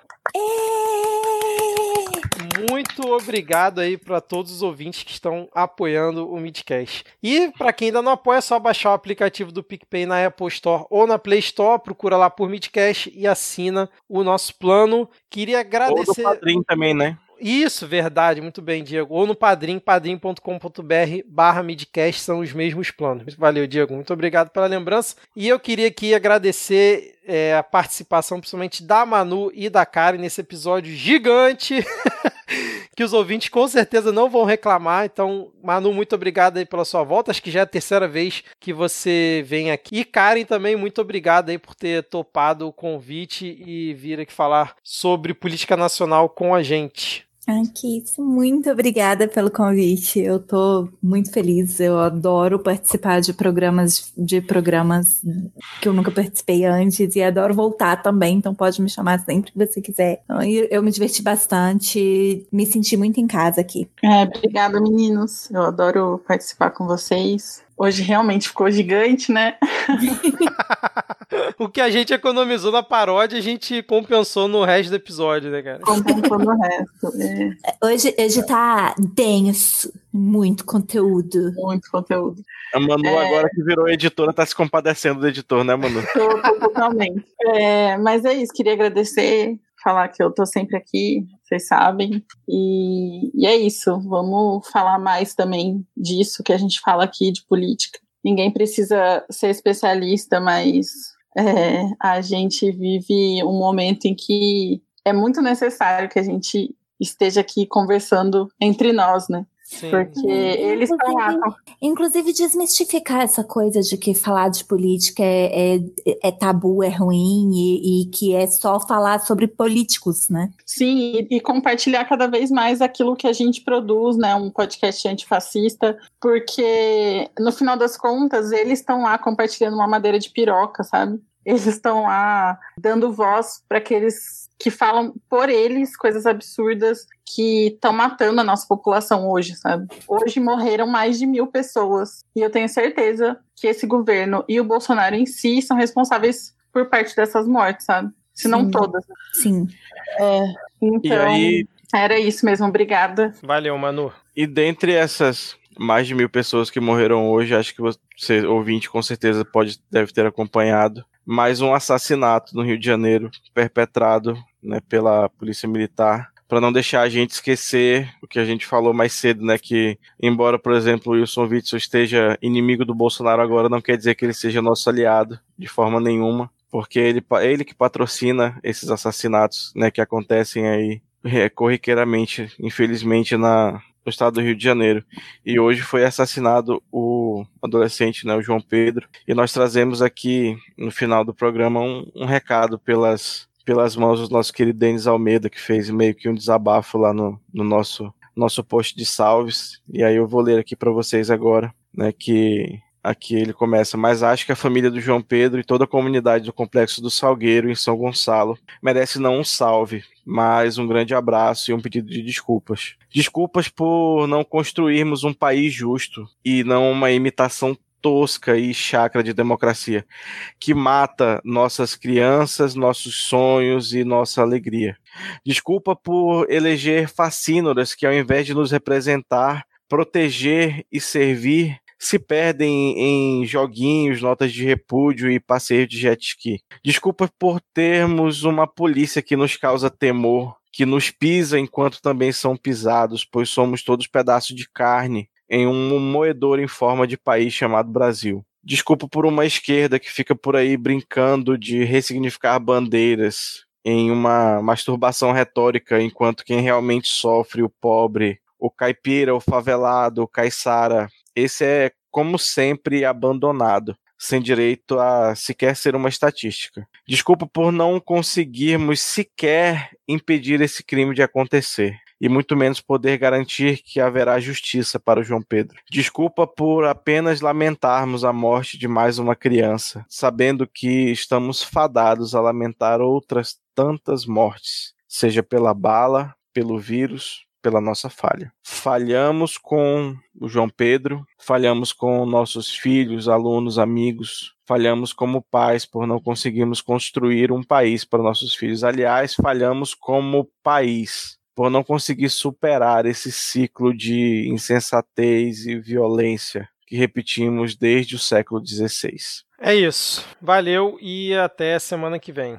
Muito obrigado aí para todos os ouvintes que estão apoiando o Midcast. E para quem ainda não apoia, é só baixar o aplicativo do PicPay na Apple Store ou na Play Store, procura lá por Midcast e assina o nosso plano. Queria agradecer. Ou do Padrim também, né? Isso, verdade, muito bem, Diego. Ou no Padrim, padrim.com.br barra midcast, são os mesmos planos. Valeu, Diego, muito obrigado pela lembrança. E eu queria aqui agradecer é, a participação, principalmente da Manu e da Karen nesse episódio gigante. que os ouvintes com certeza não vão reclamar. Então, Manu, muito obrigado aí pela sua volta. Acho que já é a terceira vez que você vem aqui. E Karen também, muito obrigado aí por ter topado o convite e vir aqui falar sobre política nacional com a gente. Kiss, muito obrigada pelo convite. Eu tô muito feliz. Eu adoro participar de programas de programas que eu nunca participei antes e adoro voltar também. Então pode me chamar sempre que você quiser. Então, eu me diverti bastante, me senti muito em casa aqui. É, obrigada, meninos. Eu adoro participar com vocês. Hoje realmente ficou gigante, né? o que a gente economizou na paródia, a gente compensou no resto do episódio, né, cara? Compensou no resto. É. Hoje, hoje tá denso, muito conteúdo. Muito conteúdo. A Manu, é... agora que virou editora, tá se compadecendo do editor, né, Manu? Tô, tô totalmente. É, mas é isso, queria agradecer falar que eu tô sempre aqui, vocês sabem. E, e é isso, vamos falar mais também disso que a gente fala aqui de política. Ninguém precisa ser especialista, mas é, a gente vive um momento em que é muito necessário que a gente esteja aqui conversando entre nós, né? Sim. Porque uhum. eles estão lá. Inclusive, desmistificar essa coisa de que falar de política é, é, é tabu, é ruim e, e, que é só falar sobre políticos, né? Sim, e, e, compartilhar cada vez mais aquilo que a gente produz, né? Um podcast antifascista, porque no final das contas, eles estão lá compartilhando uma madeira de piroca, sabe? Eles estão lá dando voz para aqueles que falam por eles coisas absurdas que estão matando a nossa população hoje, sabe? Hoje morreram mais de mil pessoas. E eu tenho certeza que esse governo e o Bolsonaro em si são responsáveis por parte dessas mortes, sabe? Se não todas. Sim. É, então, aí... era isso mesmo. Obrigada. Valeu, Manu. E dentre essas mais de mil pessoas que morreram hoje, acho que você, ouvinte, com certeza pode, deve ter acompanhado mais um assassinato no Rio de Janeiro, perpetrado né, pela Polícia Militar, para não deixar a gente esquecer o que a gente falou mais cedo, né, que embora, por exemplo, o Wilson Witzel esteja inimigo do Bolsonaro agora, não quer dizer que ele seja nosso aliado de forma nenhuma, porque ele, ele que patrocina esses assassinatos, né, que acontecem aí é, corriqueiramente, infelizmente, na, no estado do Rio de Janeiro. E hoje foi assassinado o adolescente, né, o João Pedro. E nós trazemos aqui, no final do programa, um, um recado pelas, pelas mãos do nosso querido Denis Almeida, que fez meio que um desabafo lá no, no nosso, nosso post de salves. E aí eu vou ler aqui para vocês agora, né, que Aqui ele começa, mas acho que a família do João Pedro e toda a comunidade do Complexo do Salgueiro, em São Gonçalo, merece não um salve, mas um grande abraço e um pedido de desculpas. Desculpas por não construirmos um país justo e não uma imitação tosca e chacra de democracia, que mata nossas crianças, nossos sonhos e nossa alegria. Desculpa por eleger fascínoras que, ao invés de nos representar, proteger e servir, se perdem em joguinhos, notas de repúdio e passeios de jet ski. Desculpa por termos uma polícia que nos causa temor, que nos pisa enquanto também são pisados, pois somos todos pedaços de carne em um moedor em forma de país chamado Brasil. Desculpa por uma esquerda que fica por aí brincando de ressignificar bandeiras, em uma masturbação retórica, enquanto quem realmente sofre, o pobre, o caipira, o favelado, o caiçara, esse é, como sempre, abandonado sem direito a sequer ser uma estatística. Desculpa por não conseguirmos sequer impedir esse crime de acontecer e muito menos poder garantir que haverá justiça para o João Pedro. Desculpa por apenas lamentarmos a morte de mais uma criança, sabendo que estamos fadados a lamentar outras tantas mortes, seja pela bala, pelo vírus, pela nossa falha. Falhamos com o João Pedro, falhamos com nossos filhos, alunos, amigos, falhamos como pais por não conseguirmos construir um país para nossos filhos. Aliás, falhamos como país por não conseguir superar esse ciclo de insensatez e violência que repetimos desde o século XVI. É isso. Valeu e até semana que vem.